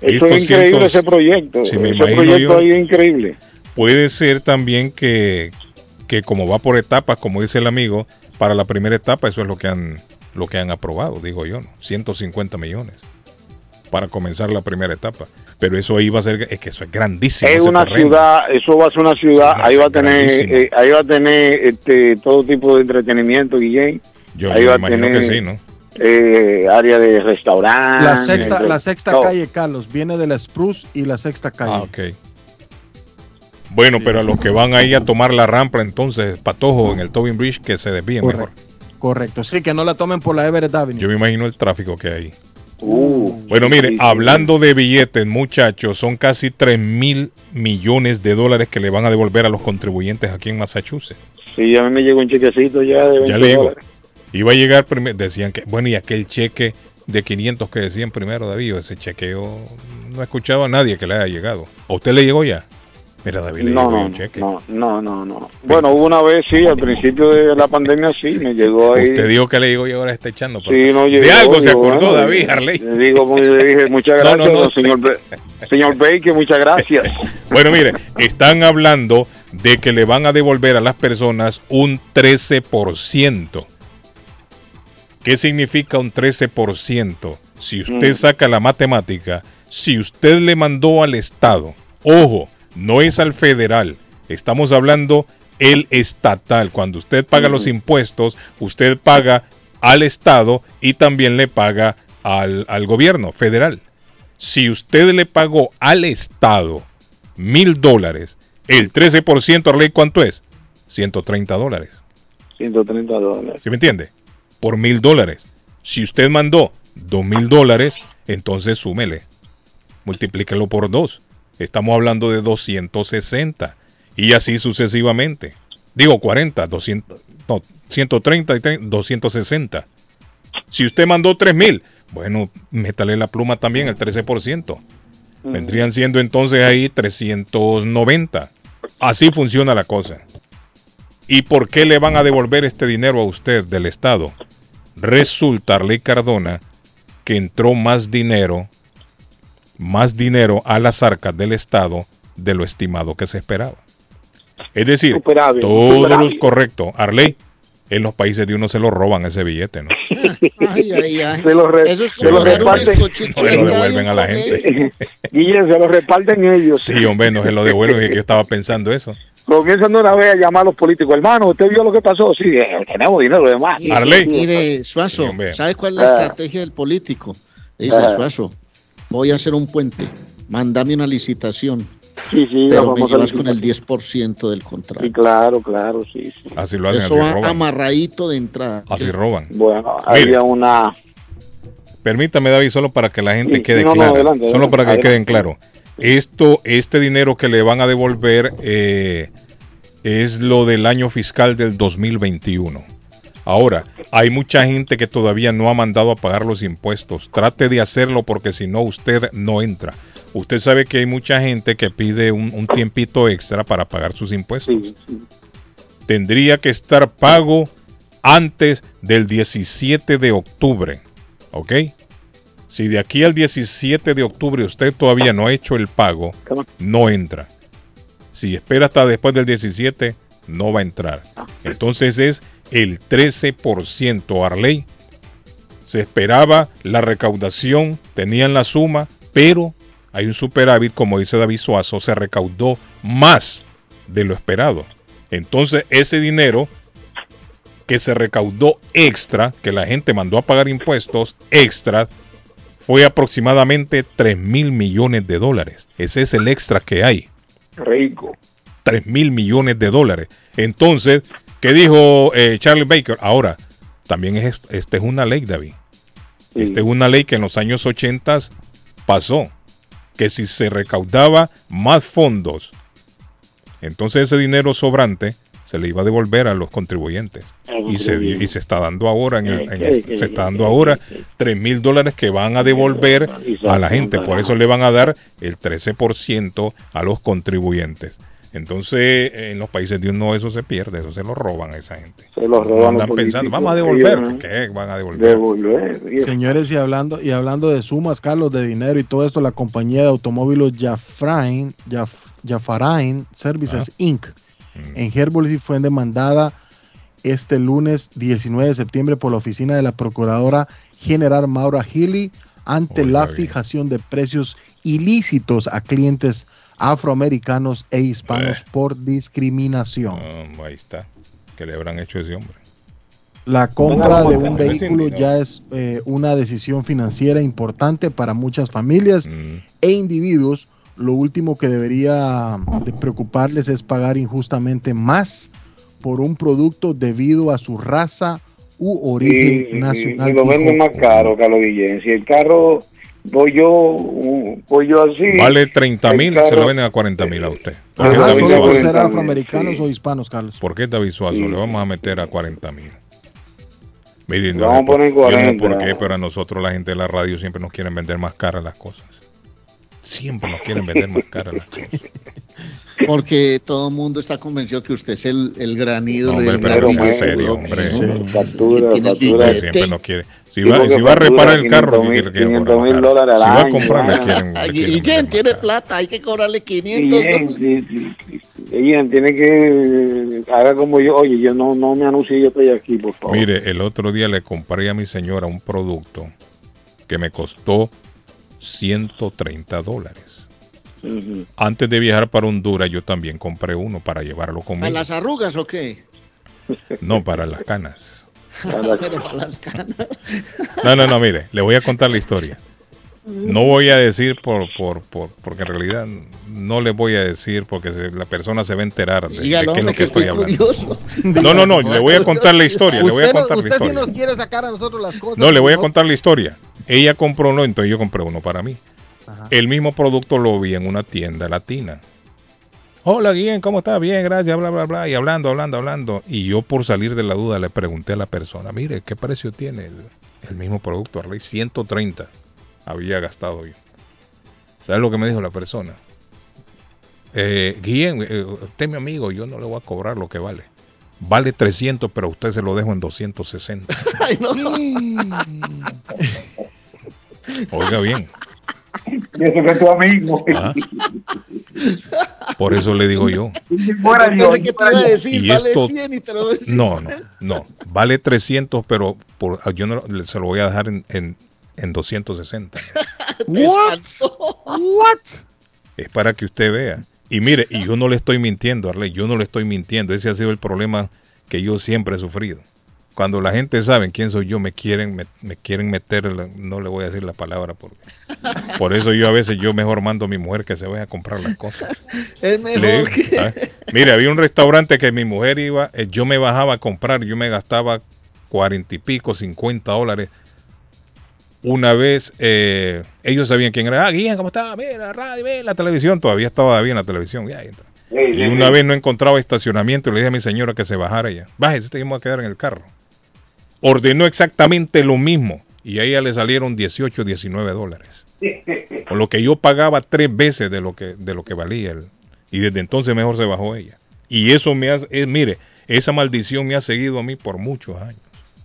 eh, es increíble ese proyecto. Me ese proyecto yo. ahí es increíble. Puede ser también que que como va por etapas, como dice el amigo, para la primera etapa eso es lo que han, lo que han aprobado, digo yo, ¿no? 150 millones para comenzar la primera etapa. Pero eso ahí va a ser, es que eso es grandísimo. Es ese una terreno. ciudad, eso va a ser una ciudad, ahí va a ser tener, eh, ahí va a tener este, todo tipo de entretenimiento, Guillén. Yo ahí me va a imagino tener que sí, ¿no? eh, área de restaurante. La sexta, la sexta calle, Carlos, viene de la Spruce y la sexta calle. Ah, ok. Bueno, pero a los que van ahí a tomar la rampa, entonces, patojo en el Tobin Bridge, que se desvíen mejor. Correcto, sí, que no la tomen por la Everett Avenue. Yo me imagino el tráfico que hay. Uh, Bueno, mire, sí, sí. hablando de billetes, muchachos, son casi 3 mil millones de dólares que le van a devolver a los contribuyentes aquí en Massachusetts. Sí, a mí me llegó un chequecito ya de 20 Ya le digo, dólares. iba a llegar, primer- decían que, bueno, y aquel cheque de 500 que decían primero, David, ese chequeo, no he escuchado a nadie que le haya llegado. ¿A usted le llegó ya? Mira, David, le No, no, un cheque. no, no, no, no. Bueno, hubo una vez, sí, al principio de la pandemia, sí, me llegó ahí. Usted dijo que le llegó y ahora está echando. pero- Sí, no llegó, de algo se acordó bueno, David Harley. Le digo, le dije, muchas gracias, no, no, don señor, Ba- señor Baker, muchas gracias. Bueno, mire, están hablando de que le van a devolver a las personas un 13%. ¿Qué significa un 13%? Si usted Mm. saca la matemática, si usted le mandó al Estado, ojo, no es al federal, estamos hablando el estatal. Cuando usted paga los impuestos, usted paga al Estado y también le paga al, al gobierno federal. Si usted le pagó al Estado mil dólares, el 13% Arley, ¿cuánto es? 130 dólares. 130 dólares. ¿Sí me entiende? Por mil dólares. Si usted mandó dos mil dólares, entonces súmele. Multiplíquelo por dos. Estamos hablando de 260. Y así sucesivamente. Digo 40, 200, no, 130 y 30, 260. Si usted mandó 3 mil, bueno, métale la pluma también, el 13%. Vendrían siendo entonces ahí 390. Así funciona la cosa. ¿Y por qué le van a devolver este dinero a usted del Estado? Resulta, Arley Cardona, que entró más dinero, más dinero a las arcas del Estado de lo estimado que se esperaba. Es decir, Superávit, todos los superávit. correcto, Arley, en los países de uno se lo roban ese billete, ¿no? Ay, ay, ay. Se lo re- Eso es se lo reparten. No se lo devuelven a la gente. Guillermo, se lo reparten ellos. Sí, hombre, no se lo devuelven, es que yo estaba pensando eso. Comienzan de una vez a llamar a los políticos. Hermano, ¿usted vio lo que pasó? Sí, eh, tenemos dinero de más. Mire, Arley. Mire, Suazo, hombre. ¿sabe cuál es la Ah. estrategia del político? Dice, Ah. Suazo, voy a hacer un puente, mándame una licitación, Sí, sí, pero me llevas con el licitación. 10% del contrato. Sí, claro, claro, sí, sí. Así lo hacen, Eso así va roban. amarradito de entrada. Así roban. Bueno, Mire. había una... Permítame, David, solo para que la gente Sí, quede no, no, clara. adelante, solo adelante, para que adelante. queden claro. Esto, este dinero que le van a devolver eh, es lo del año fiscal del 2021. Ahora, hay mucha gente que todavía no ha mandado a pagar los impuestos. Trate de hacerlo porque si no, usted no entra. Usted sabe que hay mucha gente que pide un, un tiempito extra para pagar sus impuestos. Sí, sí. Tendría que estar pago antes del 17 de octubre. ¿Ok? Si de aquí al 17 de octubre usted todavía no ha hecho el pago, no entra. Si espera hasta después del 17, no va a entrar. Entonces es el 13% Arley. Se esperaba la recaudación, tenían la suma, pero hay un superávit, como dice David Suazo, se recaudó más de lo esperado. Entonces ese dinero que se recaudó extra, que la gente mandó a pagar impuestos extra, fue aproximadamente 3 mil millones de dólares. Ese es el extra que hay. Rico. 3 mil millones de dólares. Entonces, ¿qué dijo eh, Charlie Baker? Ahora, también es, esta es una ley, David. Esta es una ley que en los años 80 pasó. Que si se recaudaba más fondos, entonces ese dinero sobrante se le iba a devolver a los contribuyentes. Y se, y se está dando ahora, en el- en el- se está dando ahora 3 mil dólares que van a devolver a la gente. Por eso le van a dar el 13% a los contribuyentes. Entonces, en los países de uno eso se pierde, eso se lo roban a esa gente. Se los roban Andan los pensando, vamos a devolver. Ellos, ¿no? ¿Qué van a devolver? Devolver. Señores, y hablando, y hablando de sumas, Carlos, de dinero y todo esto, la compañía de automóviles Jafrain, Jaf- Jafarain Services Inc. en Herbolis fue demandada este lunes 19 de septiembre por la oficina de la Procuradora General Maura Healy ante la fijación de precios ilícitos a clientes afroamericanos e hispanos Eh. por discriminación. Ah, ahí está. ¿Qué le habrán hecho a ese hombre? La compra de un vehículo ya es eh, una decisión financiera importante para muchas familias Mm. e individuos. Lo último que debería de preocuparles es pagar injustamente más por un producto debido a su raza u origen nacional. y lo venden más caro, Carlos Guillén. Si el carro voy yo, voy yo así. Vale 30 el mil, se lo venden a 40 mil a usted. ¿Por qué solo por Suazo? ser afroamericanos o hispanos, Carlos. ¿Por qué David Suazo? Le vamos a meter a 40 mil. Miren, Vamos a poner yo no sé 40. por qué, pero a nosotros la gente de la radio siempre nos quieren vender más caras las cosas. Siempre nos quieren vender más caras las cosas. Porque todo el mundo está convencido que usted es el, el gran ídolo. Hombre, pero ídolo, serio, ¿no? hombre. Factura, factura. Siempre nos quiere. Si va, si va a reparar el carro, 500 ¿qué quiere que le 500 cobramos mil dólares al Si va a año, comprar, le quieren, quieren Guillén tiene plata, hay que cobrarle 500. Guillén, sí, sí, sí. Guillén, tiene que haga como yo. Oye, yo no, no me anuncie, yo estoy aquí, por favor. Mire, el otro día le compré a mi señora un producto que me costó 130 dólares. Antes de viajar para Honduras, yo también compré uno para llevarlo ¿Para conmigo. las arrugas o qué? No, para las canas. Pero para las canas. No, no, no, mire, le voy a contar la historia. No voy a decir por, por, por porque en realidad no le voy a decir porque se- la persona se va a enterar de, qué es lo que, que estoy estoy hablando. No, no, no, le voy a contar la historia, le voy a Usted, no- contar la usted sí historia. nos quiere sacar a nosotros las cosas. No, le voy a contar la historia. Ella compró uno, entonces yo compré uno para mí. El mismo producto lo vi en una tienda latina. Hola, Guillén, ¿cómo estás? Bien, gracias, bla, bla, bla. Y hablando, hablando, hablando. Y yo, por salir de la duda, le pregunté a la persona, mire, ¿qué precio tiene el, el mismo producto? Arley? 130 había gastado yo. ¿Sabes lo que me dijo la persona? Eh, Guillén, eh, usted es mi amigo, yo no le voy a cobrar lo que vale. Vale 300, pero a usted se lo dejo en 260. Ay, no. Oiga bien. Y eso que. Ah. Por eso le digo yo. Si fuera Yo yo, pensé que si te fuera iba a yo. decir, Y vale esto- 100 y te lo voy a decir. No, no, no. Vale 300, pero por, yo no, lo- se lo voy a dejar en, en, en 260. What? What? Es para que usted vea. Y mire, y yo no le estoy mintiendo, Arley, yo no le estoy mintiendo. Ese ha sido el problema que yo siempre he sufrido. Cuando la gente sabe quién soy yo, me quieren, me, me quieren meter, no le voy a decir la palabra, porque, por eso yo a veces yo mejor mando a mi mujer que se vaya a comprar las cosas. Es mejor digo, que... Mire, había un restaurante que mi mujer iba, eh, yo me bajaba a comprar, yo me gastaba cuarenta y pico, 50 dólares. Una vez eh, ellos sabían quién era. Ah, Guillén, ¿cómo estaba? Mira, la radio, mira, la televisión. Todavía estaba bien la televisión. Ya, entra. Sí, y una sí. vez no encontraba estacionamiento y le dije a mi señora que se bajara ya. Bájese, me va a quedar en el carro. Ordenó exactamente lo mismo y a ella le salieron 18, 19 dólares. Con lo que yo pagaba tres veces de lo que, de lo que valía. el- y desde entonces mejor se bajó ella. Y eso me hace, eh, mire, esa maldición me ha seguido a mí por muchos años.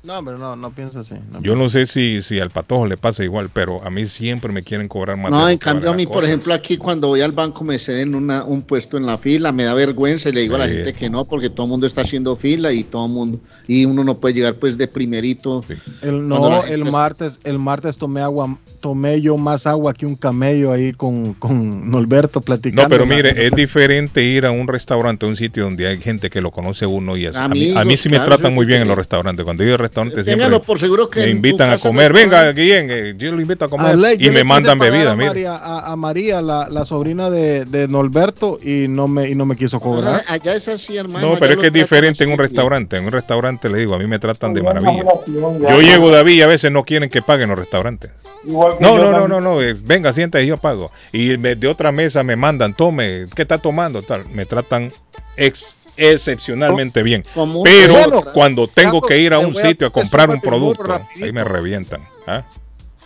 No, hombre, no, no piensa así. no Yo no sé si, si al patojo le pasa igual, pero a mí siempre me quieren cobrar más. No, en cambio a mí, por ejemplo, aquí cuando voy al banco me ceden una, un puesto en la fila, me da vergüenza y le digo a la Sí. gente que no, porque todo el mundo está haciendo fila y todo el mundo, y uno no puede llegar pues de primerito. El, Cuando la no, el es- martes, el martes tomé agua, tomé yo más agua que un camello ahí con, con Norberto platicando. No, pero mire, es diferente ir a un restaurante, a un sitio donde hay gente que lo conoce uno y así. A mí, a mí Amigos, sí me claro, tratan muy es bien en los restaurantes. Cuando yo al restaurante siempre Téngalo por seguro que me invitan a comer. Venga, Guillén, eh, yo lo invito a comer y me mandan bebida, a mire. María, a, a María, la, la sobrina de, de Norberto, y no me, y no me quiso cobrar. Allá es así, hermano. No, allá pero es que es diferente en un restaurante. En un restaurante le digo, a mí me tratan de maravilla. Yo llego David y a veces no quieren que paguen los restaurantes. Igual No, no, no, no, no, eh, venga, siéntate y yo pago. Y me- de otra mesa me mandan, tome, ¿qué está tomando? Tal, me tratan ex- excepcionalmente bien. Pero Bueno, cuando tengo que ir a un sitio a comprar un producto, ahí me revientan. ¿ah?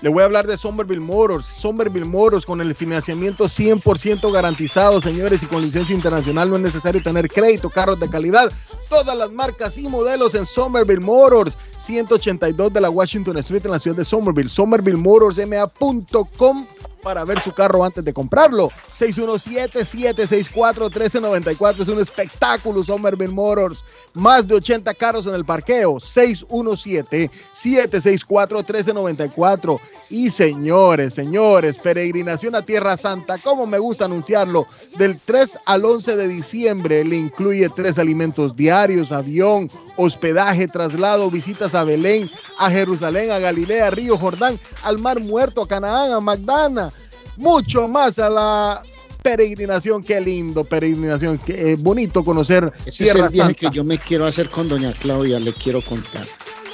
Le voy a hablar de Somerville Motors. Somerville Motors con el financiamiento 100% garantizado, señores, y con licencia internacional no es necesario tener crédito, carros de calidad. Todas las marcas y modelos en Somerville Motors, 182 de la Washington Street en la ciudad de Somerville. SomervilleMotorsMA.com para ver su carro antes de comprarlo. 617-764-1394 es un espectáculo Somerville Motors. Más de 80 carros en el parqueo. 617-764-1394. Y señores, señores, peregrinación a Tierra Santa, como me gusta anunciarlo, del 3 al 11 de diciembre le incluye tres alimentos diarios, avión, hospedaje, traslado, visitas a Belén, a Jerusalén, a Galilea, Río Jordán, al Mar Muerto, a Canaán, a Magdana, mucho más a la peregrinación. Qué lindo peregrinación, qué eh, bonito conocer Ese es Tierra el viaje Santa. que yo me quiero hacer con doña Claudia, le quiero contar.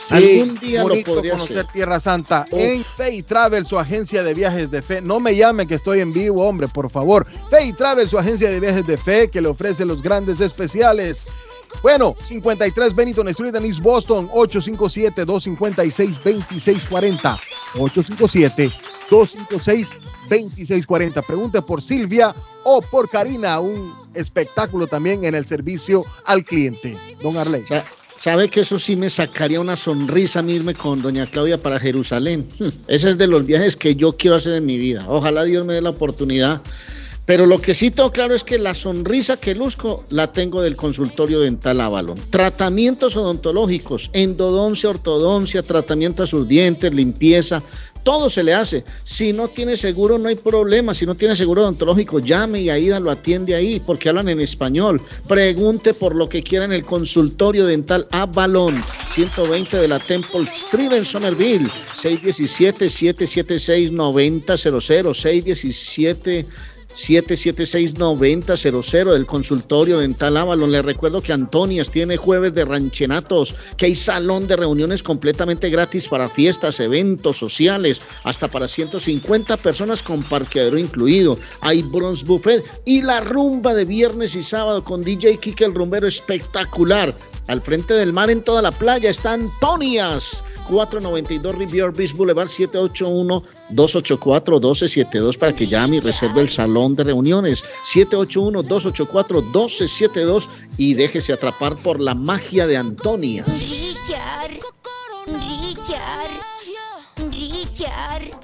Sí, Algún día lo bonito podría conocer hacer. Tierra Santa en Fay Travel, su agencia de viajes de fe. No me llame que estoy en vivo, hombre, por favor. Fay Travel, su agencia de viajes de fe, que le ofrece los grandes especiales. Bueno, 53 Bennington Street en East Boston, 857-256-2640. 857-256-2640. Pregunte por Silvia o por Karina, un espectáculo también en el servicio al cliente. Don Arley. Sa- ¿Sabe que eso sí me sacaría una sonrisa irme con doña Claudia para Jerusalén? Ese es de los viajes que yo quiero hacer en mi vida. Ojalá Dios me dé la oportunidad. Pero lo que sí tengo claro es que la sonrisa que luzco la tengo del consultorio dental Avalon. Tratamientos odontológicos, endodoncia, ortodoncia, tratamiento a sus dientes, limpieza, todo se le hace. Si no tiene seguro, no hay problema. Si no tiene seguro odontológico, llame y Aida lo atiende ahí porque hablan en español. Pregunte por lo que quiera en el consultorio dental Avalon, 120 de la Temple Street en Somerville, 617-776-9000, 617 776-9000 del consultorio dental Avalon. Le recuerdo que Antonias tiene jueves de ranchenatos, que hay salón de reuniones completamente gratis para fiestas, eventos sociales, hasta para 150 personas con parqueadero incluido. Hay bronze buffet y la rumba de viernes y sábado con DJ Kike el rumbero espectacular. Al frente del mar en toda la playa está Antonias. 492 Rivier Beach Boulevard 781-284-1272 para que llame y reserve el salón de reuniones 781-284-1272 y déjese atrapar por la magia de Antonias. Richard, Richard, Richard.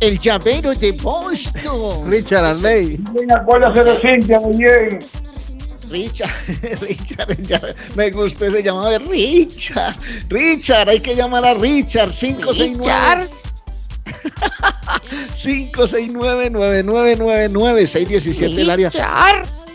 El llavero de Boston. Richard Arley. Acuérdate de Cintia, muy bien. Richard, Richard, ya me gustó ese llamado de Richard. Richard, hay que llamar a Richard 569. 569-9999-617 el área.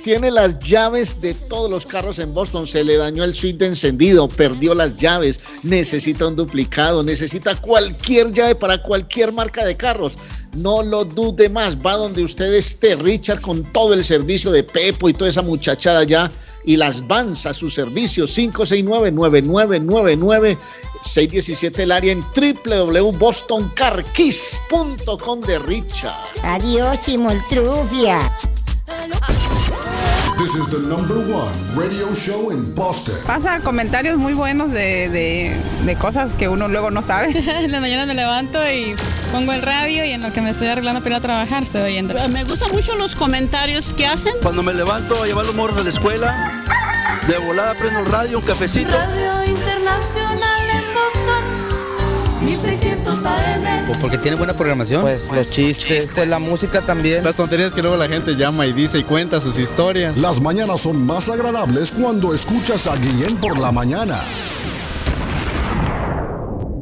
Tiene las llaves de todos los carros en Boston. Se le dañó el switch de encendido, perdió las llaves, necesita un duplicado, necesita cualquier llave para cualquier marca de carros. No lo dude más, va donde usted esté, Richard, con todo el servicio de Pepo y toda esa muchachada ya. Y las vans a su servicio, 569-9999. 617 el área en www.bostoncarkeys.com de Richard. Adiós, Chimoltrufia. This is the number one radio show in Boston. Pasa comentarios muy buenos de, de- de cosas que uno luego no sabe. En la mañana me levanto y pongo el radio y en lo que me estoy arreglando para ir a trabajar estoy oyendo. Me gustan mucho los comentarios que hacen. Cuando me levanto a llevar los morros a la escuela, de volada prendo el radio, un cafecito. Radio Internacional en Boston. 1600 AM. Pues porque tiene buena programación. Pues los chistes, pues la música también. Las tonterías que luego la gente llama y dice y cuenta sus historias. Las mañanas son más agradables cuando escuchas a Guillén por la mañana.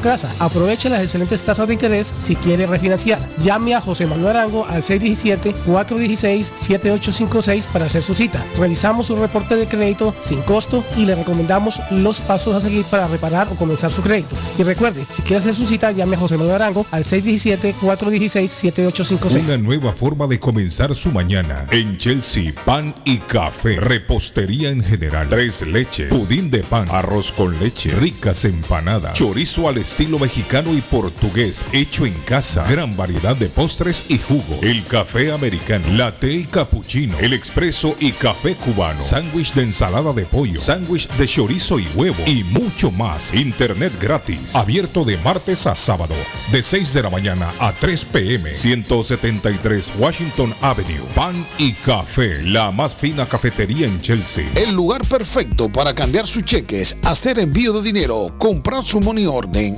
casa. Aproveche las excelentes tasas de interés si quiere refinanciar. Llame a José Manuel Arango al 617-416-7856 para hacer su cita. Revisamos su reporte de crédito sin costo y le recomendamos los pasos a seguir para reparar o comenzar su crédito. Y recuerde, si quiere hacer su cita, llame a José Manuel Arango al 617-416-7856. Una nueva forma de comenzar su mañana. En Chelsea, pan y café. Repostería en general. Tres leches. Pudín de pan. Arroz con leche. Ricas empanadas. Chorizo al estilo mexicano y portugués. Hecho en casa. Gran variedad de postres y jugo. El café americano. Latte y cappuccino. El expreso y café cubano. Sándwich de ensalada de pollo. Sándwich de chorizo y huevo. Y mucho más. Internet gratis. Abierto de martes a sábado. De 6 de la mañana a 3 pm. 173 Washington Avenue. Pan y café. La más fina cafetería en Chelsea. El lugar perfecto para cambiar sus cheques, hacer envío de dinero, comprar su money orden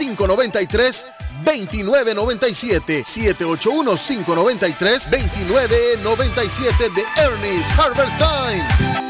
593 2997 de Ernest Harvest Time.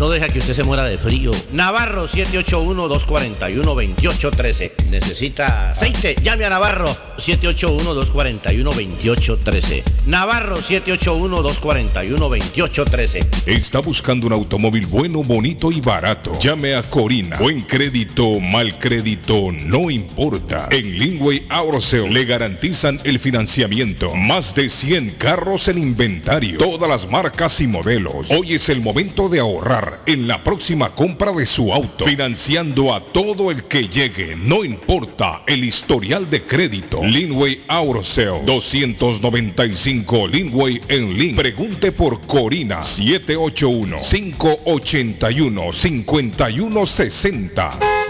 no deja que usted se muera de frío. Navarro 781-241-2813. ¿Necesita aceite? Llame a Navarro 781-241-2813. Navarro 781-241-2813. Está buscando un automóvil bueno, bonito y barato. Llame a Corina. Buen crédito, mal crédito, no importa. En Lingway Auto Sale le garantizan el financiamiento. Más de 100 carros en inventario. Todas las marcas y modelos. Hoy es el momento de ahorrar en la próxima compra de su auto. Financiando a todo el que llegue. No importa el historial de crédito. Linway Auto Sale. 295 Linway en Link. Pregunte por Corina. 781-581-5160.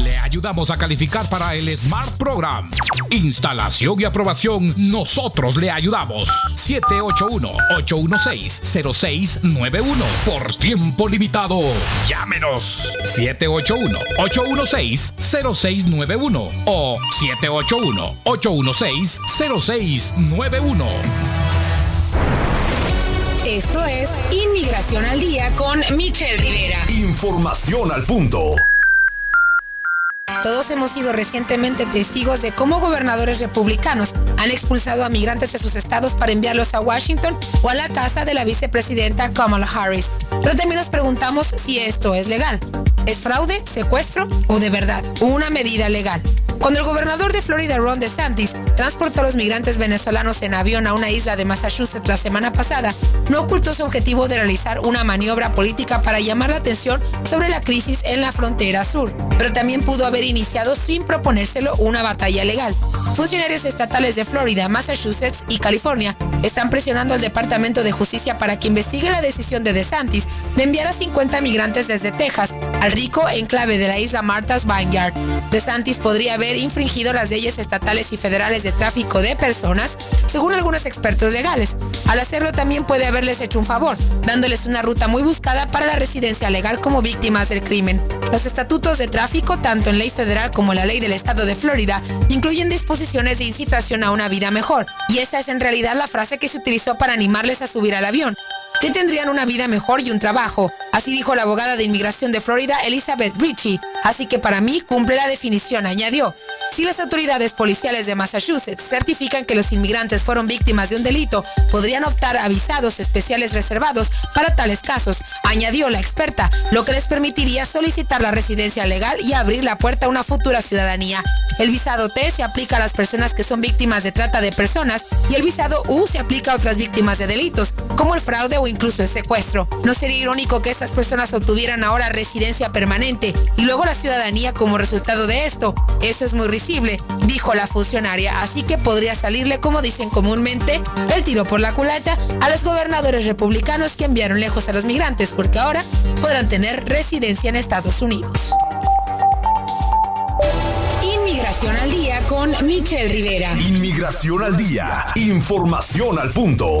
Le ayudamos a calificar para el Smart Program. Instalación y aprobación, nosotros le ayudamos. 781-816-0691. Por tiempo limitado. Llámenos. 781-816-0691 o 781-816-0691. Esto es Inmigración al Día con Michelle Rivera. Información al punto. Todos hemos sido recientemente testigos de cómo gobernadores republicanos han expulsado a migrantes de sus estados para enviarlos a Washington o a la casa de la vicepresidenta Kamala Harris. Pero también nos preguntamos si esto es legal. ¿Es fraude, secuestro o de verdad una medida legal? Cuando el gobernador de Florida, Ron DeSantis, transportó a los migrantes venezolanos en avión a una isla de Massachusetts la semana pasada, no ocultó su objetivo de realizar una maniobra política para llamar la atención sobre la crisis en la frontera sur, pero también pudo haber iniciado sin proponérselo una batalla legal. Funcionarios estatales de Florida, Massachusetts y California están presionando al Departamento de Justicia para que investigue la decisión de DeSantis de enviar a 50 migrantes desde Texas al rico enclave de la isla Martha's Vineyard. DeSantis podría haber infringido las leyes estatales y federales de tráfico de personas, según algunos expertos legales. Al hacerlo también puede haberles hecho un favor, dándoles una ruta muy buscada para la residencia legal como víctimas del crimen. Los estatutos de tráfico, tanto en ley federal como en la ley del estado de Florida, incluyen disposiciones de incitación a una vida mejor, y esa es en realidad la frase que se utilizó para animarles a subir al avión que tendrían una vida mejor y un trabajo. Así dijo la abogada de inmigración de Florida, Elizabeth Ritchie. Así que para mí cumple la definición, añadió. Si las autoridades policiales de Massachusetts certifican que los inmigrantes fueron víctimas de un delito, podrían optar a visados especiales reservados para tales casos, añadió la experta, lo que les permitiría solicitar la residencia legal y abrir la puerta a una futura ciudadanía. El visado T se aplica a las personas que son víctimas de trata de personas y el visado U se aplica a otras víctimas de delitos, como el fraude o incluso el secuestro. ¿No sería irónico que estas personas obtuvieran ahora residencia permanente y luego la ciudadanía como resultado de esto? Eso es muy risible, dijo la funcionaria, así que podría salirle, como dicen comúnmente, el tiro por la culata a los gobernadores republicanos que enviaron lejos a los migrantes, porque ahora podrán tener residencia en Estados Unidos. Inmigración al día con Michelle Rivera. Inmigración al día. Información al punto.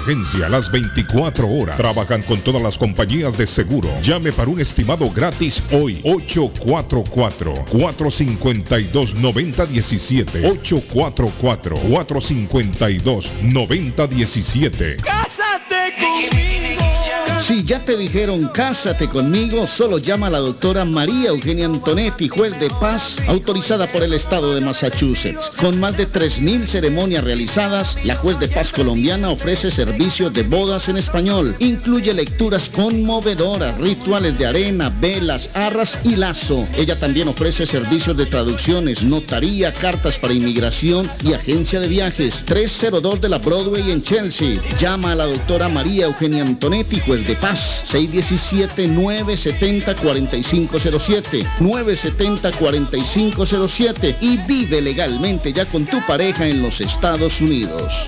las 24 horas. Trabajan con todas las compañías de seguro. Llame para un estimado gratis hoy. 844-452-9017. 844-452-9017. ¡Cásate conmigo! Si ya te dijeron cásate conmigo, solo llama a la doctora María Eugenia Antonetti, juez de paz, autorizada por el estado de Massachusetts. Con más de 3.000 ceremonias realizadas, la juez de paz colombiana ofrece servicios de bodas en español. Incluye lecturas conmovedoras, rituales de arena, velas, arras y lazo. Ella también ofrece servicios de traducciones, notaría, cartas para inmigración y agencia de viajes. 302 de la Broadway en Chelsea. Llama a la doctora María Eugenia Antonetti, juez de paz. 617-970-4507. 970-4507. Y vive legalmente ya con tu pareja en los Estados Unidos.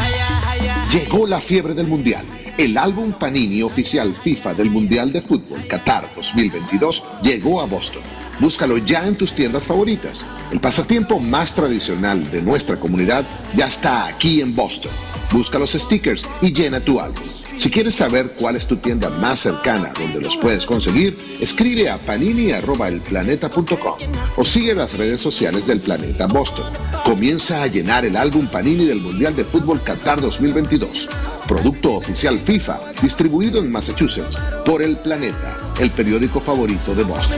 Llegó la fiebre del Mundial. El álbum Panini oficial FIFA del Mundial de Fútbol Qatar 2022 llegó a Boston. Búscalo ya en tus tiendas favoritas. El pasatiempo más tradicional de nuestra comunidad ya está aquí en Boston. Busca los stickers y llena tu álbum. Si quieres saber cuál es tu tienda más cercana donde los puedes conseguir, escribe a panini.elplaneta.com o sigue las redes sociales del Planeta Boston. Comienza a llenar el álbum Panini del Mundial de Fútbol Qatar 2022. Producto oficial FIFA, distribuido en Massachusetts por El Planeta, el periódico favorito de Boston.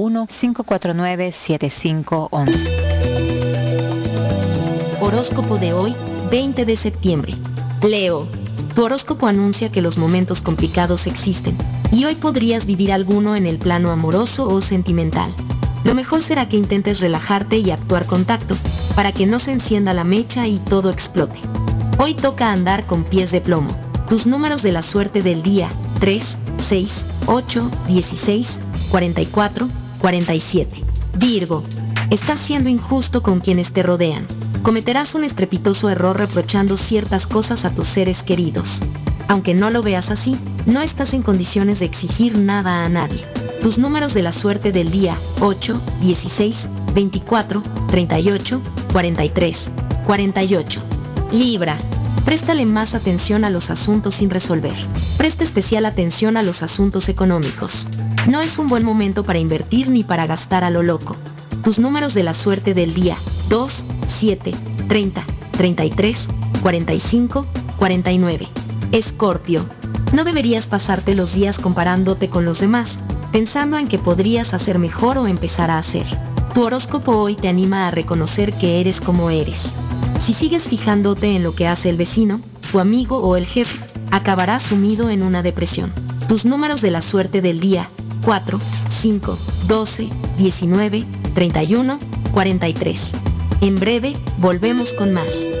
781-549-7511. Horóscopo de hoy, 20 de septiembre. Leo. Tu horóscopo anuncia que los momentos complicados existen, y hoy podrías vivir alguno en el plano amoroso o sentimental. Lo mejor será que intentes relajarte y actuar con tacto, para que no se encienda la mecha y todo explote. Hoy toca andar con pies de plomo. Tus números de la suerte del día, 3, 6, 8, 16, 44, 47. Virgo. Estás siendo injusto con quienes te rodean. Cometerás un estrepitoso error reprochando ciertas cosas a tus seres queridos. Aunque no lo veas así, no estás en condiciones de exigir nada a nadie. Tus números de la suerte del día 8, 16, 24, 38, 43, 48. Libra. Préstale más atención a los asuntos sin resolver. Presta especial atención a los asuntos económicos. No es un buen momento para invertir ni para gastar a lo loco. Tus números de la suerte del día 2, 7, 30, 33, 45, 49. Escorpio. No deberías pasarte los días comparándote con los demás, pensando en que podrías hacer mejor o empezar a hacer. Tu horóscopo hoy te anima a reconocer que eres como eres. Si sigues fijándote en lo que hace el vecino, tu amigo o el jefe, acabarás sumido en una depresión. Tus números de la suerte del día 4, 5, 12, 19, 31, 43. En breve, volvemos con más.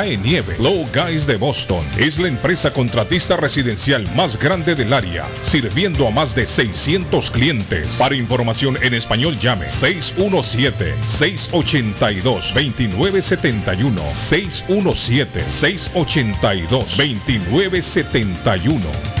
cae nieve. Low Guys de Boston es la empresa contratista residencial más grande del área, sirviendo a más de 600 clientes. Para información en español llame 617-682-2971. 617-682-2971.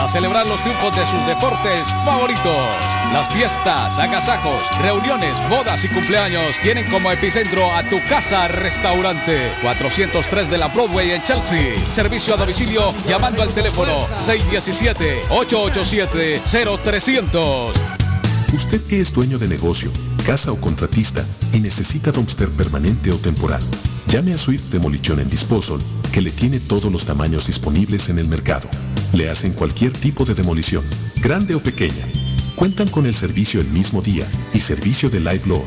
para celebrar los triunfos de sus deportes favoritos. Las fiestas, agasajos, reuniones, bodas y cumpleaños tienen como epicentro a tu casa restaurante 403 de la Broadway en Chelsea. Servicio a domicilio llamando al teléfono 617-887-0300. Usted que es dueño de negocio, casa o contratista y necesita dumpster permanente o temporal, llame a Swift Demolition en Disposal, que le tiene todos los tamaños disponibles en el mercado. Le hacen cualquier tipo de demolición, grande o pequeña. Cuentan con el servicio el mismo día y servicio de Live Load.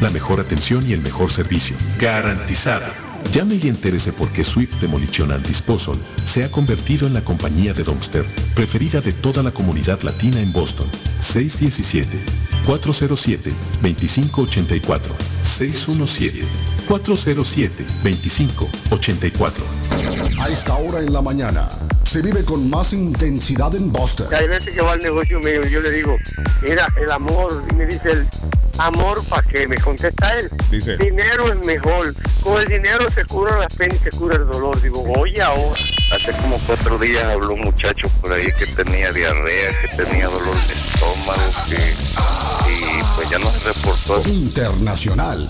La mejor atención y el mejor servicio. Garantizado. Llame y entérese por qué Swift Demolition and Disposal se ha convertido en la compañía de dumpster preferida de toda la comunidad latina en Boston. 617-407-2584. 617-407-2584. A esta hora en la mañana se vive con más intensidad en Boston. Hay veces que va al negocio mío y yo le digo, mira, el amor, y me dice el amor para qué, me contesta él. Dice. Dinero es mejor. Con el dinero se cura la pena y se cura el dolor. Digo, oye ahora. Hace como cuatro días habló un muchacho por ahí que tenía diarrea, que tenía dolor de estómago, que, y pues ya no se reportó. Internacional.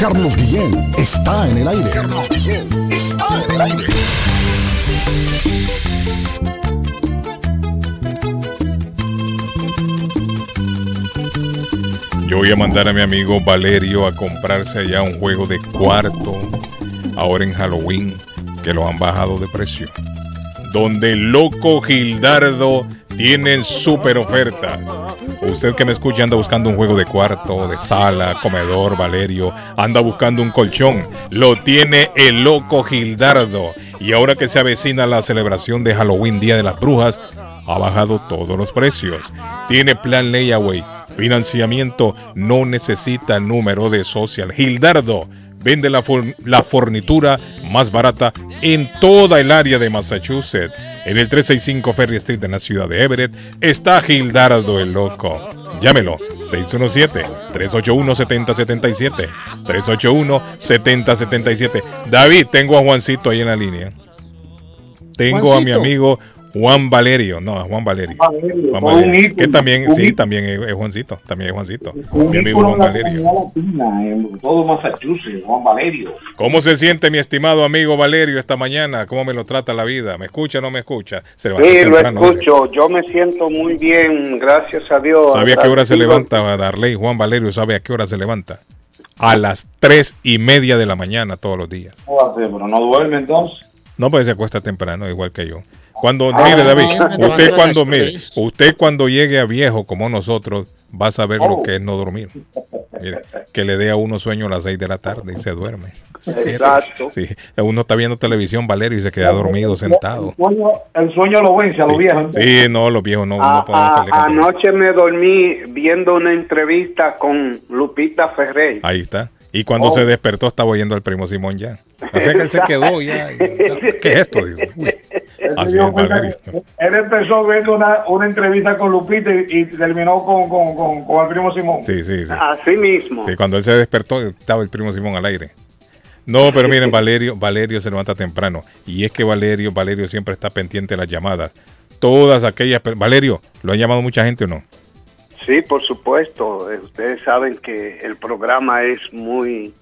Carlos Guillén está en el aire. Carlos Guillén está en el aire. Yo voy a mandar a mi amigo Valerio a comprarse allá un juego de cuarto ahora en Halloween que lo han bajado de precio. Donde loco Gildardo tienen super ofertas. Usted que me escucha anda buscando un juego de cuarto, de sala, comedor, Valerio, anda buscando un colchón. Lo tiene el loco Gildardo. Y ahora que se avecina la celebración de Halloween, Día de las Brujas, ha bajado todos los precios. Tiene plan layaway, financiamiento, no necesita número de social. Gildardo vende la, for- la fornitura más barata en toda el área de Massachusetts. En el 365 Ferry Street en la ciudad de Everett está Gildardo el Loco. Llámelo 617-381-7077. 381-7077. David, tengo a Juancito ahí en la línea. Tengo a mi amigo Juan Valerio. No, Juan Valerio. Valerio, Juan Valerio. Que también, un sí, también es, Juancito. También es Juancito. Un Mi amigo Juan Valerio. latina en todo Massachusetts, Juan Valerio. ¿Cómo se siente mi estimado amigo Valerio esta mañana? ¿Cómo me lo trata la vida? ¿Me escucha o no me escucha? Se Sí, lo temprano, escucho. Yo me siento muy bien, gracias a Dios. ¿Sabe a qué hora se levanta Darley? Juan Valerio sabe a qué hora se levanta. A las tres y media de la mañana todos los días. Joder, Pero no duerme entonces. No, pues se acuesta temprano, igual que yo. Cuando, Ah, mire David, usted a cuando, mire, usted cuando llegue a viejo como nosotros, va a saber lo Oh. que es no dormir. Mire, que le dé a uno sueño a las seis de la tarde y se duerme. Exacto. Sí, uno está viendo televisión, Valerio, y se queda dormido sentado. El sueño, el sueño lo vence a los viejos. Sí, no, los viejos no, Ah, no ah, pelear. anoche me dormí viendo una entrevista con Lupita Ferrey. Ahí está. Y cuando Oh. se despertó estaba oyendo al primo Simón ya. Así que él se quedó ya. ¿Qué es esto? Digo, uy. Así dio es, Él empezó viendo una, una entrevista con Lupita y, y terminó con, con, con, con el primo Simón. Sí, sí, sí. Así mismo. Sí, cuando él se despertó estaba el primo Simón al aire. No, pero miren, Valerio, Valerio se levanta temprano. Y es que Valerio, Valerio siempre está pendiente de las llamadas. Todas aquellas... Valerio, ¿lo han llamado mucha gente o no? Sí, por supuesto. Eh, Ustedes saben que el programa es muy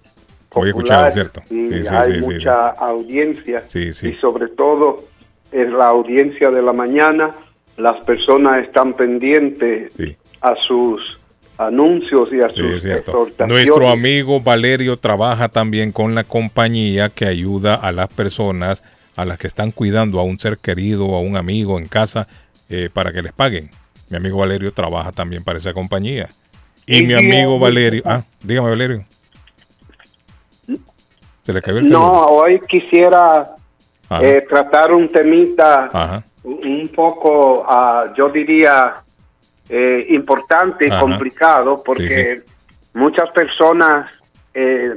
Hoy he escuchado, popular ¿cierto? y Sí, sí, hay sí, sí, mucha audiencia. Sí, sí. Y sobre todo es la audiencia de la mañana. Las personas están pendientes a sus anuncios y a Sí, sus exhortaciones. Nuestro amigo Valerio trabaja también con la compañía que ayuda a las personas a las que están cuidando a un ser querido o a un amigo en casa eh, para que les paguen. Mi amigo Valerio trabaja también para esa compañía. Y Y mi sí, amigo Valerio... Ah, dígame Valerio. Se le cayó el No, teléfono. hoy quisiera. Eh, tratar un temita Ajá. un poco, ah, yo diría, eh, importante y Ajá. complicado porque muchas personas eh,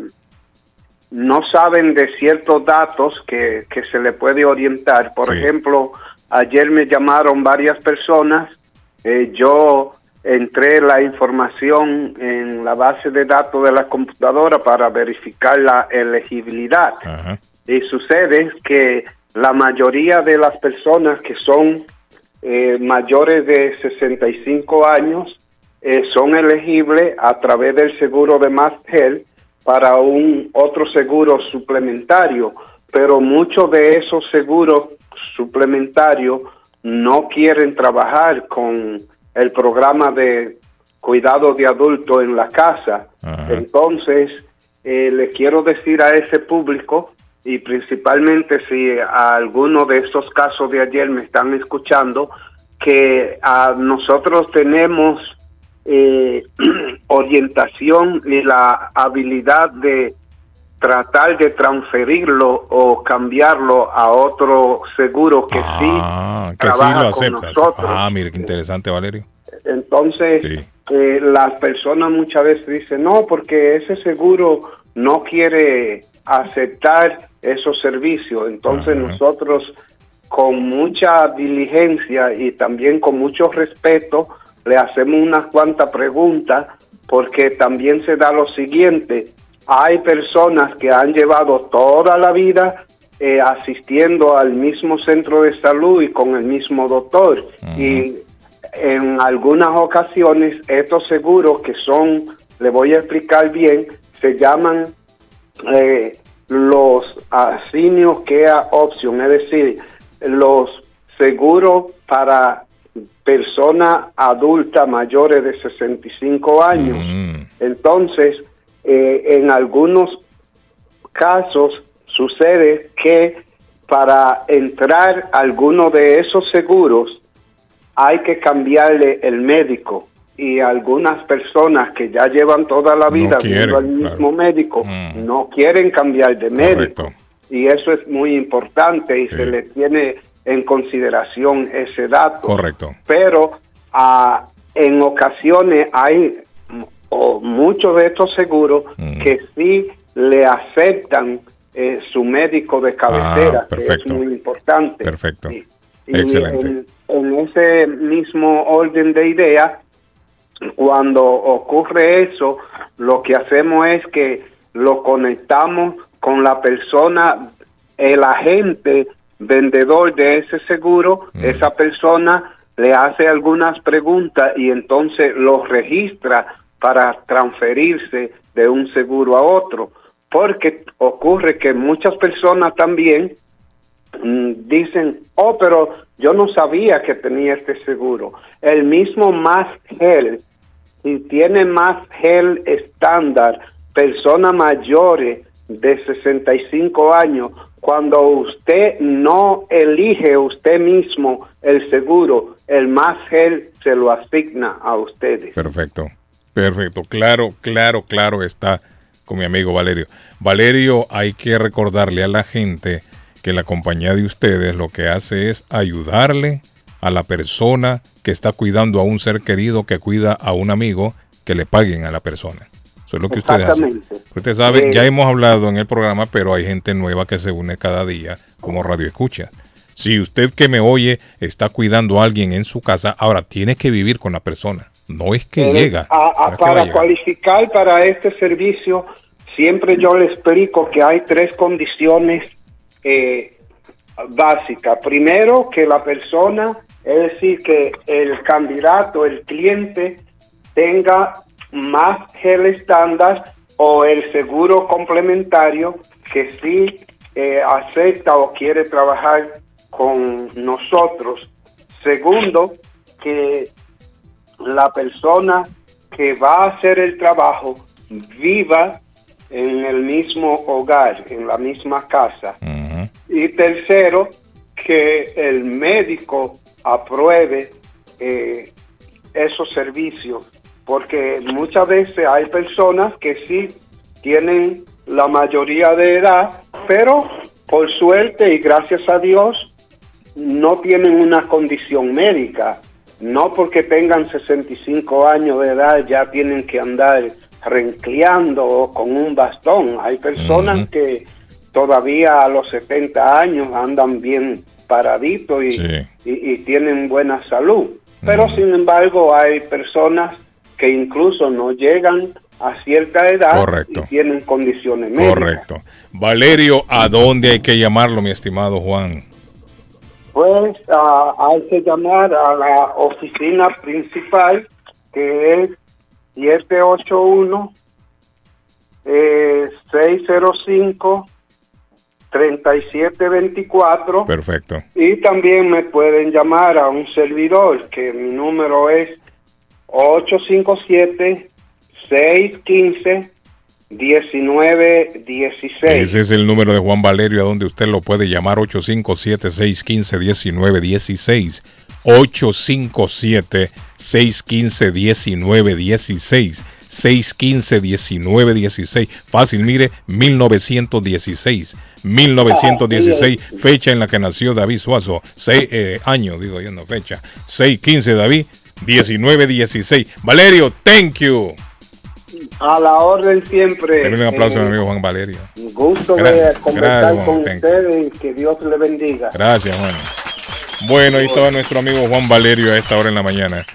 no saben de ciertos datos que, que se le puede orientar. Por Sí. ejemplo, ayer me llamaron varias personas, eh, yo entré la información en la base de datos de la computadora para verificar la elegibilidad. Ajá. Y sucede que la mayoría de las personas que son eh, mayores de 65 años eh, son elegibles a través del seguro de Health para un otro seguro suplementario, pero muchos de esos seguros suplementarios no quieren trabajar con el programa de cuidado de adulto en la casa. Entonces, eh, le quiero decir a ese público y principalmente si a alguno de estos casos de ayer me están escuchando, que a nosotros tenemos eh, orientación y la habilidad de tratar de transferirlo o cambiarlo a otro seguro que Ah, sí que sí trabaja lo con aceptas. nosotros. Ah, mire qué interesante, Valerio. Entonces, Sí. eh, las personas muchas veces dicen, no, porque ese seguro no quiere aceptar esos servicios. Entonces nosotros con mucha diligencia y también con mucho respeto le hacemos unas cuantas preguntas porque también se da lo siguiente, hay personas que han llevado toda la vida eh, asistiendo al mismo centro de salud y con el mismo doctor. Y en algunas ocasiones estos seguros que son, le voy a explicar bien, se llaman eh, los Senior Care Option, es decir, los seguros para personas adultas mayores de 65 años. Entonces, eh, en algunos casos sucede que para entrar a alguno de esos seguros hay que cambiarle el médico y algunas personas que ya llevan toda la vida viendo al quieren, mismo médico no quieren cambiar de médico y eso es muy importante y se le tiene en consideración ese dato Correcto. pero ah, en ocasiones hay mm, o muchos de estos seguros que sí le aceptan eh, su médico de cabecera, Ah, que es muy importante. Perfecto. Y Excelente. En, en ese mismo orden de idea, cuando ocurre eso, lo que hacemos es que lo conectamos con la persona, el agente vendedor de ese seguro, esa persona le hace algunas preguntas y entonces lo registra para transferirse de un seguro a otro. Porque ocurre que muchas personas también mm, dicen, oh, pero yo no sabía que tenía este seguro. El mismo más gel, si tiene más gel estándar, personas mayores de 65 años, cuando usted no elige usted mismo el seguro, el más gel se lo asigna a ustedes. Perfecto. Perfecto. Claro, claro, claro está con mi amigo Valerio. Valerio, hay que recordarle a la gente que la compañía de ustedes lo que hace es ayudarle a la persona que está cuidando a un ser querido que cuida a un amigo que le paguen a la persona. Eso es lo que ustedes hacen. Usted sabe, Eh, ya hemos hablado en el programa, pero hay gente nueva que se une cada día como radio escucha. Si usted que me oye está cuidando a alguien en su casa, ahora tiene que vivir con la persona. No es que Eh, llega. a- a- que para cualificar para este servicio, siempre yo le explico que hay tres condiciones eh, básicas. Primero, que la persona, es decir, que el candidato, el cliente, tenga más gel estándar o el seguro complementario que sí eh, acepta o quiere trabajar con nosotros. Segundo, que la persona que va a hacer el trabajo viva en el mismo hogar, en la misma casa. Y tercero, que el médico apruebe eh, esos servicios, porque muchas veces hay personas que sí tienen la mayoría de edad, pero por suerte y gracias a Dios no tienen una condición médica. No porque tengan 65 años de edad ya tienen que andar rencleando o con un bastón. Hay personas que todavía a los 70 años andan bien paraditos y, y- y tienen buena salud. Pero sin embargo hay personas que incluso no llegan a cierta edad Correcto. y tienen condiciones médicas. Correcto. Valerio, ¿a dónde hay que llamarlo, mi estimado Juan? Pues ah, hay que llamar a la oficina principal que es 781 eh, 605 3724 Perfecto. y también me pueden llamar a un servidor que mi número es 857 615 1916. Ese es el número de Juan Valerio a donde usted lo puede llamar 857-615-1916. 857-615-1916. 615-1916. Fácil, mire, 1916. 1916, fecha en la que nació David Suazo. Seis eh, años, digo yo, no fecha. 615 David, 1916. Valerio, thank you. A la orden siempre. Denle un aplauso a mi Eh, amigo Juan Valerio. Un gusto de conversar gracias, con thank ustedes y que Dios le bendiga. Gracias, Juan. Bueno, ahí estaba nuestro amigo Juan Valerio a esta hora en la mañana.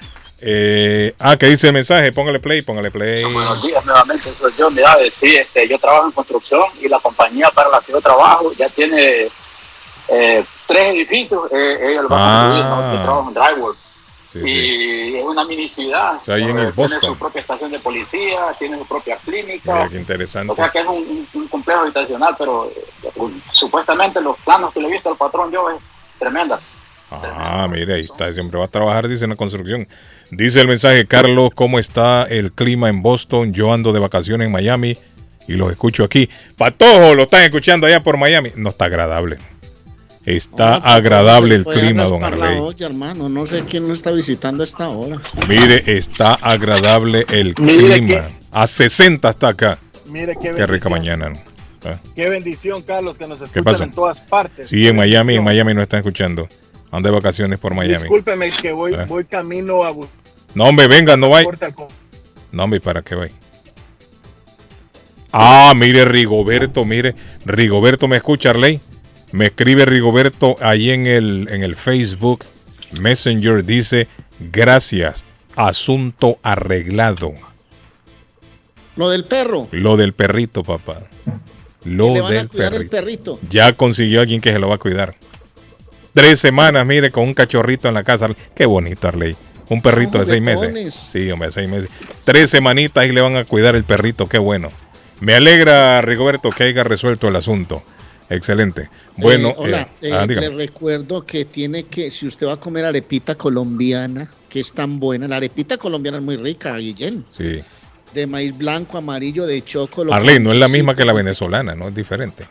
Eh, ah, ¿qué dice el mensaje? Póngale play, póngale play. Buenos días nuevamente, soy yo. Mira, eh, sí, este, yo trabajo en construcción y la compañía para la que yo trabajo ya tiene eh, tres edificios. Eh, ellos lo van a construir, Ah. ¿no? Yo trabajo en drywall. Sí, y es una mini ciudad. sea, ahí en el tiene su propia estación de policía, tiene su propia clínica. Mira qué interesante. O sea que es un, complejo habitacional, pero eh, un- supuestamente los planos que le he visto al patrón yo es tremenda. Ah, mire, ahí está. Siempre va a trabajar, dice en la construcción. Dice el mensaje, Carlos, ¿cómo está el clima en Boston? Yo ando de vacaciones en Miami y los escucho aquí. Patojo, lo están escuchando allá por Miami. No está agradable. Está agradable el Puede clima, don Arley. olla, hermano. No sé quién lo está visitando a esta hora. Mire, está agradable el Mire clima. A 60 está acá. Mire qué, Qué rica mañana. ¿no? Ah. Qué bendición, Carlos, que nos escuchan en todas partes. Sí, en Miami, en. Miami nos están escuchando. Ando de vacaciones por Miami. Discúlpeme que voy, voy camino a buscar. No, hombre, venga, no vaya. No, hombre, ¿para qué va? Ah, mire, Rigoberto, mire. Rigoberto me escucha, Arley. Me escribe Rigoberto ahí en el, en el Facebook Messenger. Dice, gracias, asunto arreglado. Lo del perro. Lo del perrito, papá. Lo le van a del cuidar el perrito. perrito. Ya consiguió alguien que se lo va a cuidar. Tres semanas, mire, con un cachorrito en la casa. Qué bonito, Arley. Un perrito de seis meses. Sí, hombre, seis meses. Tres semanitas y le van a cuidar el perrito. Qué bueno. Me alegra, Rigoberto, que haya resuelto el asunto. Excelente. Bueno, Eh, hola, eh, eh, ah, le recuerdo que tiene que, si usted va a comer arepita colombiana, que es tan buena, la arepita colombiana es muy rica, Guillén. Sí. De maíz blanco, amarillo, de chocolate. Arley, no es la misma que la venezolana, ¿no? Es diferente.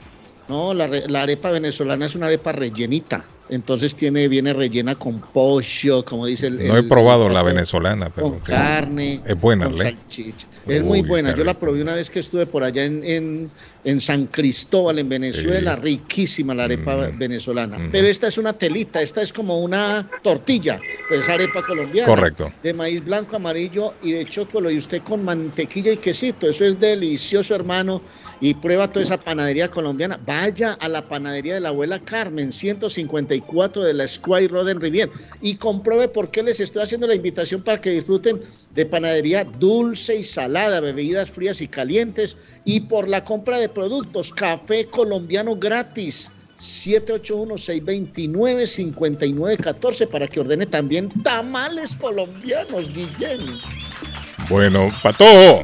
No, la, la arepa venezolana es una arepa rellenita. Entonces tiene, viene rellena con pollo, como dice el. No he el- probado el- la venezolana, pero Con carne. es buena, con salchicha. Es muy Uy, buena. Yo la probé una vez que estuve por allá en, en, en San Cristóbal, en Venezuela. Riquísima la arepa Mm. venezolana. Pero esta es una telita, esta es como una tortilla. Pero es arepa colombiana. Correcto. De maíz blanco, amarillo y de chocolate. Y usted con mantequilla y quesito. Eso es delicioso, hermano. Y prueba toda esa panadería colombiana. Vaya a la panadería de la abuela Carmen, 154 de la Squire Road en Rivier. Y compruebe por qué les estoy haciendo la invitación para que disfruten de panadería dulce y salada, bebidas frías y calientes. Y por la compra de productos, café colombiano gratis. 781-629-5914 para que ordene también tamales colombianos, Guillén. Bueno, Patojo,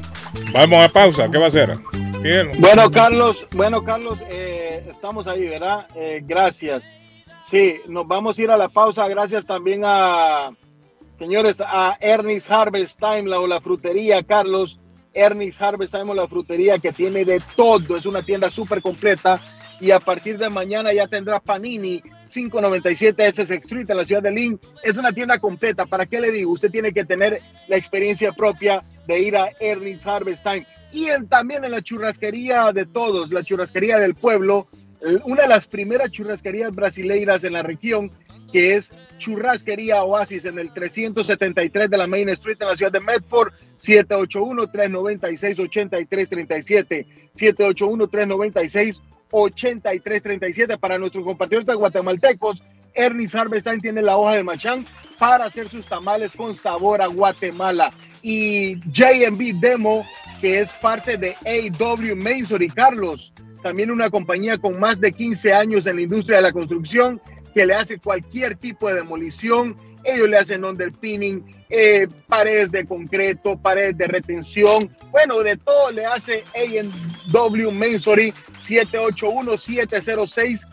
vamos a pausa. ¿Qué va a hacer? Bueno, Carlos, bueno, Carlos, eh, estamos ahí, ¿verdad? Eh, gracias. Sí, nos vamos a ir a la pausa. Gracias también a, señores, a Ernest Harvest Time, la, o la frutería, Carlos. Ernest Harvest Time o la frutería que tiene de todo. Es una tienda súper completa. Y a partir de mañana ya tendrá Panini 597 Essex Street en la ciudad de Lynn. Es una tienda completa. ¿Para qué le digo? Usted tiene que tener la experiencia propia de ir a Ernest Harvest Time. Y en- también en la churrasquería de todos, la churrasquería del pueblo, eh, una de las primeras churrasquerías brasileiras en la región, que es Churrasquería Oasis en el 373 de la Main Street en la ciudad de Medford, 781-396-8337, 781-396-8337 para nuestros compatriotas guatemaltecos. Ernest Harvestein tiene la hoja de machán para hacer sus tamales con sabor a Guatemala. Y JB Demo, que es parte de AW Masonry Carlos, también una compañía con más de 15 años en la industria de la construcción, que le hace cualquier tipo de demolición. Ellos le hacen underpinning, eh, paredes de concreto, paredes de retención. Bueno, de todo le hace A&W Masonry 781-706.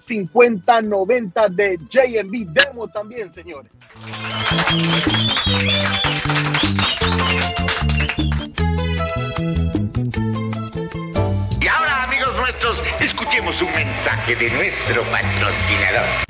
5090 de JB Demo también, señores. Y ahora, amigos nuestros, escuchemos un mensaje de nuestro patrocinador.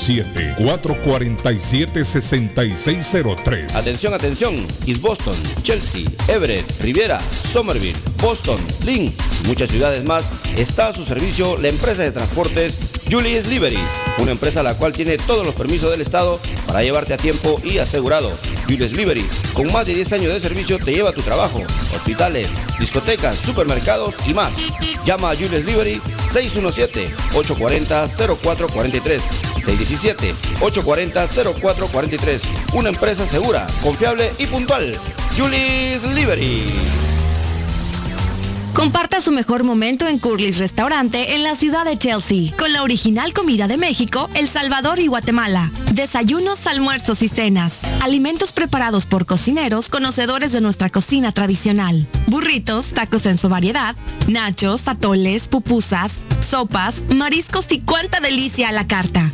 617-447-6603. Atención, atención. East Boston, Chelsea, Everett, Riviera, Somerville, Boston, Lynn muchas ciudades más está a su servicio la empresa de transportes Julius Liberty, una empresa la cual tiene todos los permisos del Estado para llevarte a tiempo y asegurado. Julius Liberty, con más de 10 años de servicio, te lleva a tu trabajo, hospitales, discotecas, supermercados y más. Llama a Julius Liberty 617-840-0443. 617-840-0443. Una empresa segura, confiable y puntual. Julius Liberty. Comparta su mejor momento en Curly's Restaurante en la ciudad de Chelsea, con la original comida de México, El Salvador y Guatemala. Desayunos, almuerzos y cenas. Alimentos preparados por cocineros conocedores de nuestra cocina tradicional. Burritos, tacos en su variedad, nachos, atoles, pupusas, sopas, mariscos y cuánta delicia a la carta.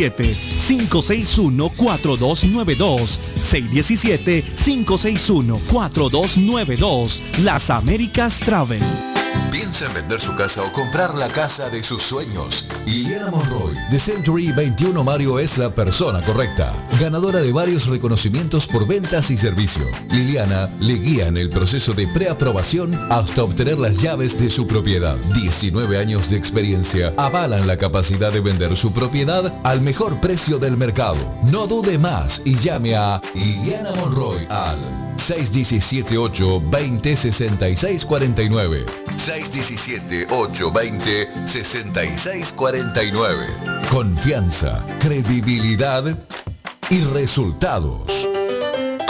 617-561-4292. 617-561-4292. Las Américas Travel. Piensa en vender su casa o comprar la casa de sus sueños. Liliana Monroy, de Century 21 Mario es la persona correcta. Ganadora de varios reconocimientos por ventas y servicio. Liliana le guía en el proceso de preaprobación hasta obtener las llaves de su propiedad. 19 años de experiencia avalan la capacidad de vender su propiedad al mejor precio del mercado. No dude más y llame a Liliana Monroy al 617-820-6649. 617-820-6649. Confianza, credibilidad y resultados.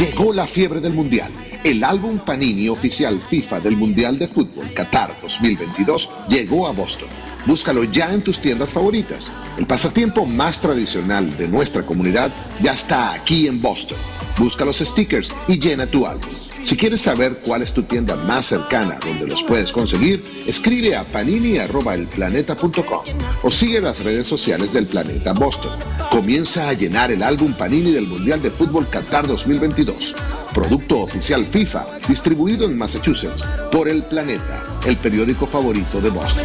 Llegó la fiebre del Mundial. El álbum Panini oficial FIFA del Mundial de Fútbol Qatar 2022 llegó a Boston. Búscalo ya en tus tiendas favoritas. El pasatiempo más tradicional de nuestra comunidad ya está aquí en Boston. Busca los stickers y llena tu álbum. Si quieres saber cuál es tu tienda más cercana donde los puedes conseguir, escribe a panini.elplaneta.com o sigue las redes sociales del Planeta Boston. Comienza a llenar el álbum Panini del Mundial de Fútbol Qatar 2022. Producto oficial FIFA, distribuido en Massachusetts por El Planeta, el periódico favorito de Boston.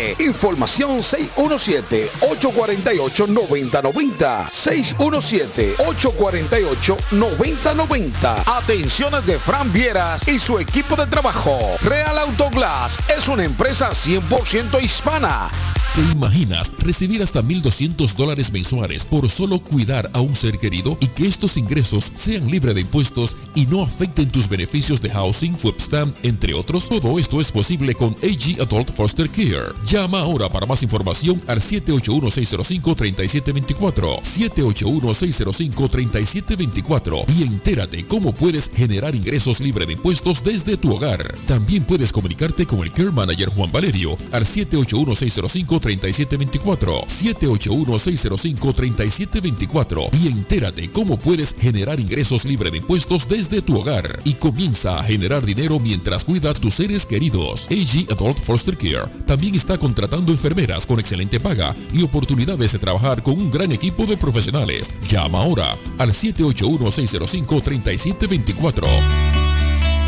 Información 617-848-9090. 617-848-9090. Atenciones de Fran Vieras y su equipo de trabajo. Real Autoglass es una empresa 100% hispana. ¿Te imaginas recibir hasta 1.200 dólares mensuales por solo cuidar a un ser querido y que estos ingresos sean libres de impuestos y no afecten tus beneficios de housing, webstamp, entre otros? Todo esto es posible con AG Adult Foster Care. Llama ahora para más información al 781-605-3724. 781-605-3724 y entérate cómo puedes generar ingresos libres de impuestos desde tu hogar. También puedes comunicarte con el Care Manager Juan Valerio al 781-605-3724. 781-605-3724 y entérate cómo puedes generar ingresos libres de impuestos desde tu hogar y comienza a generar dinero mientras cuidas tus seres queridos. AG Adult Foster Care también está contratando enfermeras con excelente paga y oportunidades de trabajar con un gran equipo de profesionales. Llama ahora al 781-605-3724.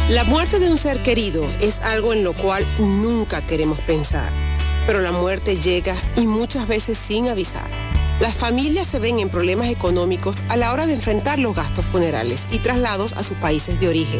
La muerte de un ser querido es algo en lo cual nunca queremos pensar pero la muerte llega y muchas veces sin avisar. Las familias se ven en problemas económicos a la hora de enfrentar los gastos funerales y traslados a sus países de origen.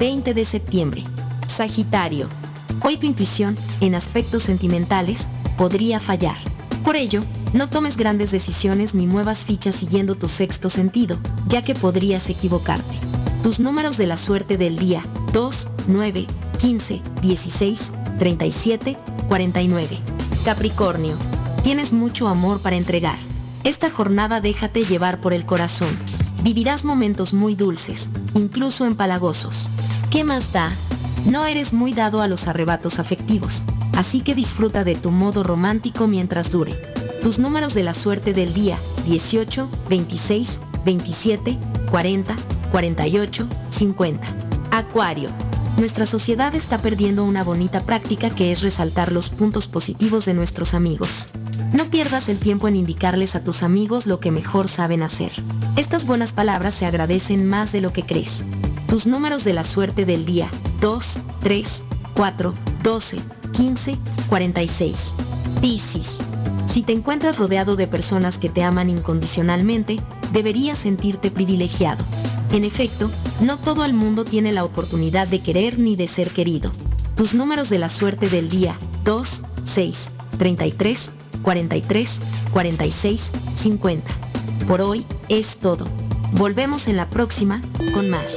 20 de septiembre. Sagitario. Hoy tu intuición, en aspectos sentimentales, podría fallar. Por ello, no tomes grandes decisiones ni muevas fichas siguiendo tu sexto sentido, ya que podrías equivocarte. Tus números de la suerte del día 2, 9, 15, 16, 37, 49. Capricornio. Tienes mucho amor para entregar. Esta jornada déjate llevar por el corazón. Vivirás momentos muy dulces, incluso empalagosos. ¿Qué más da? No eres muy dado a los arrebatos afectivos, así que disfruta de tu modo romántico mientras dure. Tus números de la suerte del día 18, 26, 27, 40, 48, 50. Acuario. Nuestra sociedad está perdiendo una bonita práctica que es resaltar los puntos positivos de nuestros amigos. No pierdas el tiempo en indicarles a tus amigos lo que mejor saben hacer. Estas buenas palabras se agradecen más de lo que crees. Tus números de la suerte del día 2, 3, 4, 12, 15, 46. Piscis. Si te encuentras rodeado de personas que te aman incondicionalmente, deberías sentirte privilegiado. En efecto, no todo el mundo tiene la oportunidad de querer ni de ser querido. Tus números de la suerte del día 2, 6, 33, 43, 46, 50. Por hoy es todo. Volvemos en la próxima con más.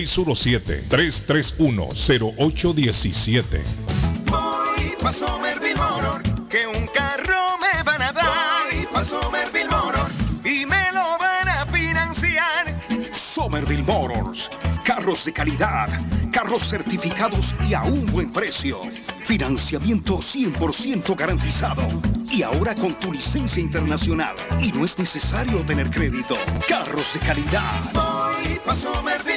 617-331-0817. Voy pa' Somerville Motor, que un carro me van a dar. Voy pa' Somerville Motor y me lo van a financiar. Somerville Motors. Carros de calidad, carros certificados y a un buen precio. Financiamiento 100% garantizado. Y ahora con tu licencia internacional. Y no es necesario tener crédito. Carros de calidad. Voy pa' Somerville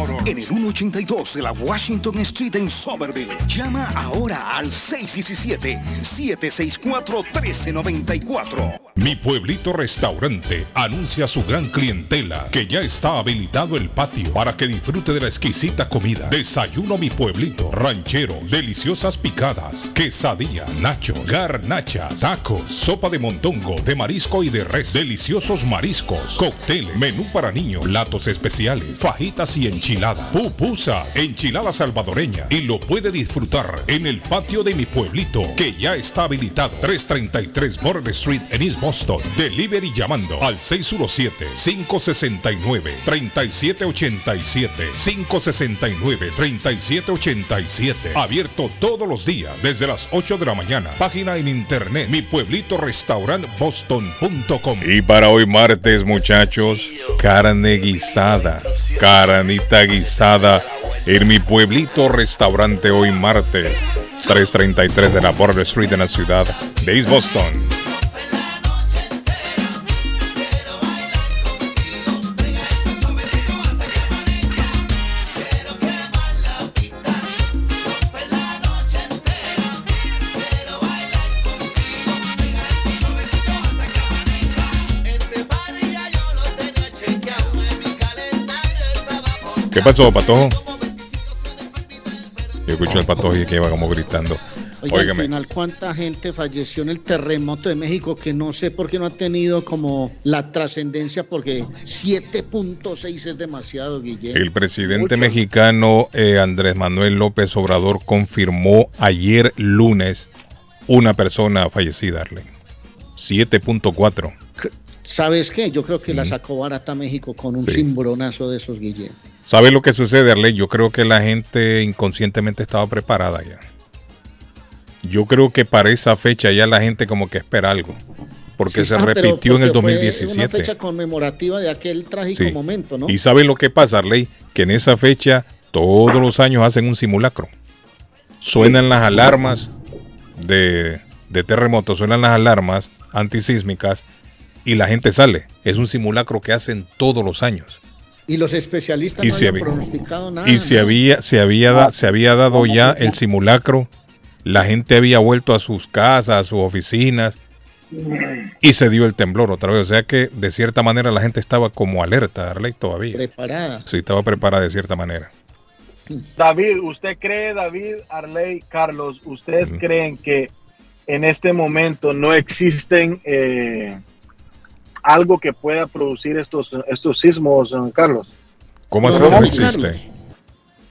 En el 182 de la Washington Street en Somerville. Llama ahora al 617-764-1394. Mi pueblito restaurante anuncia a su gran clientela que ya está habilitado el patio para que disfrute de la exquisita comida. Desayuno mi pueblito, ranchero, deliciosas picadas, quesadillas, nachos, garnachas, tacos, sopa de montongo, de marisco y de res, deliciosos mariscos, cócteles, menú para niños, platos especiales, fajitas y enchiladas, pupusas, enchilada salvadoreña y lo puede disfrutar en el patio de mi pueblito que ya está habilitado 333 Border Street en East Boston. Delivery llamando al 617-569-3787. 569-3787. Abierto todos los días desde las 8 de la mañana. Página en internet mi pueblito restaurant boston.com. Y para hoy martes, muchachos, carne guisada, caranita guisada en mi pueblito restaurante hoy martes, 333 de la Border Street en la ciudad de East Boston. ¿Qué pasó, Patojo? Yo escucho al Patojo y que iba como gritando. Oiga, al final, ¿cuánta gente falleció en el terremoto de México que no sé por qué no ha tenido como la trascendencia? Porque 7.6 es demasiado, Guillermo. el presidente mexicano eh, Andrés Manuel López Obrador confirmó ayer lunes una persona fallecida, Arlen. 7.4. ¿Sabes qué? Yo creo que la sacó barata México con un cimbronazo de esos, Guillermo. ¿Sabe lo que sucede, Arley? Yo creo que la gente inconscientemente estaba preparada ya. Yo creo que para esa fecha ya la gente como que espera algo. Porque Sí, se ah, repitió en el porque fue 2017. Una fecha conmemorativa de aquel trágico Sí. momento, ¿no? Y sabe lo que pasa, Arley, que en esa fecha todos los años hacen un simulacro. Suenan las alarmas de, de terremoto, suenan las alarmas antisísmicas y la gente sale. Es un simulacro que hacen todos los años. Y los especialistas Y no se había- pronosticado nada. Y se había, se había, da- se había dado ya el simulacro, la gente había vuelto a sus casas, a sus oficinas, y se dio el temblor otra vez. O sea que de cierta manera la gente estaba como alerta, Arley, todavía. Preparada. Sí, estaba preparada de cierta manera. David, ¿usted cree, David, Arley, Carlos, ustedes creen que en este momento no existen eh, algo que pueda producir estos, estos sismos, eh, Carlos? ¿Cómo así No, no no, existe? Carlos.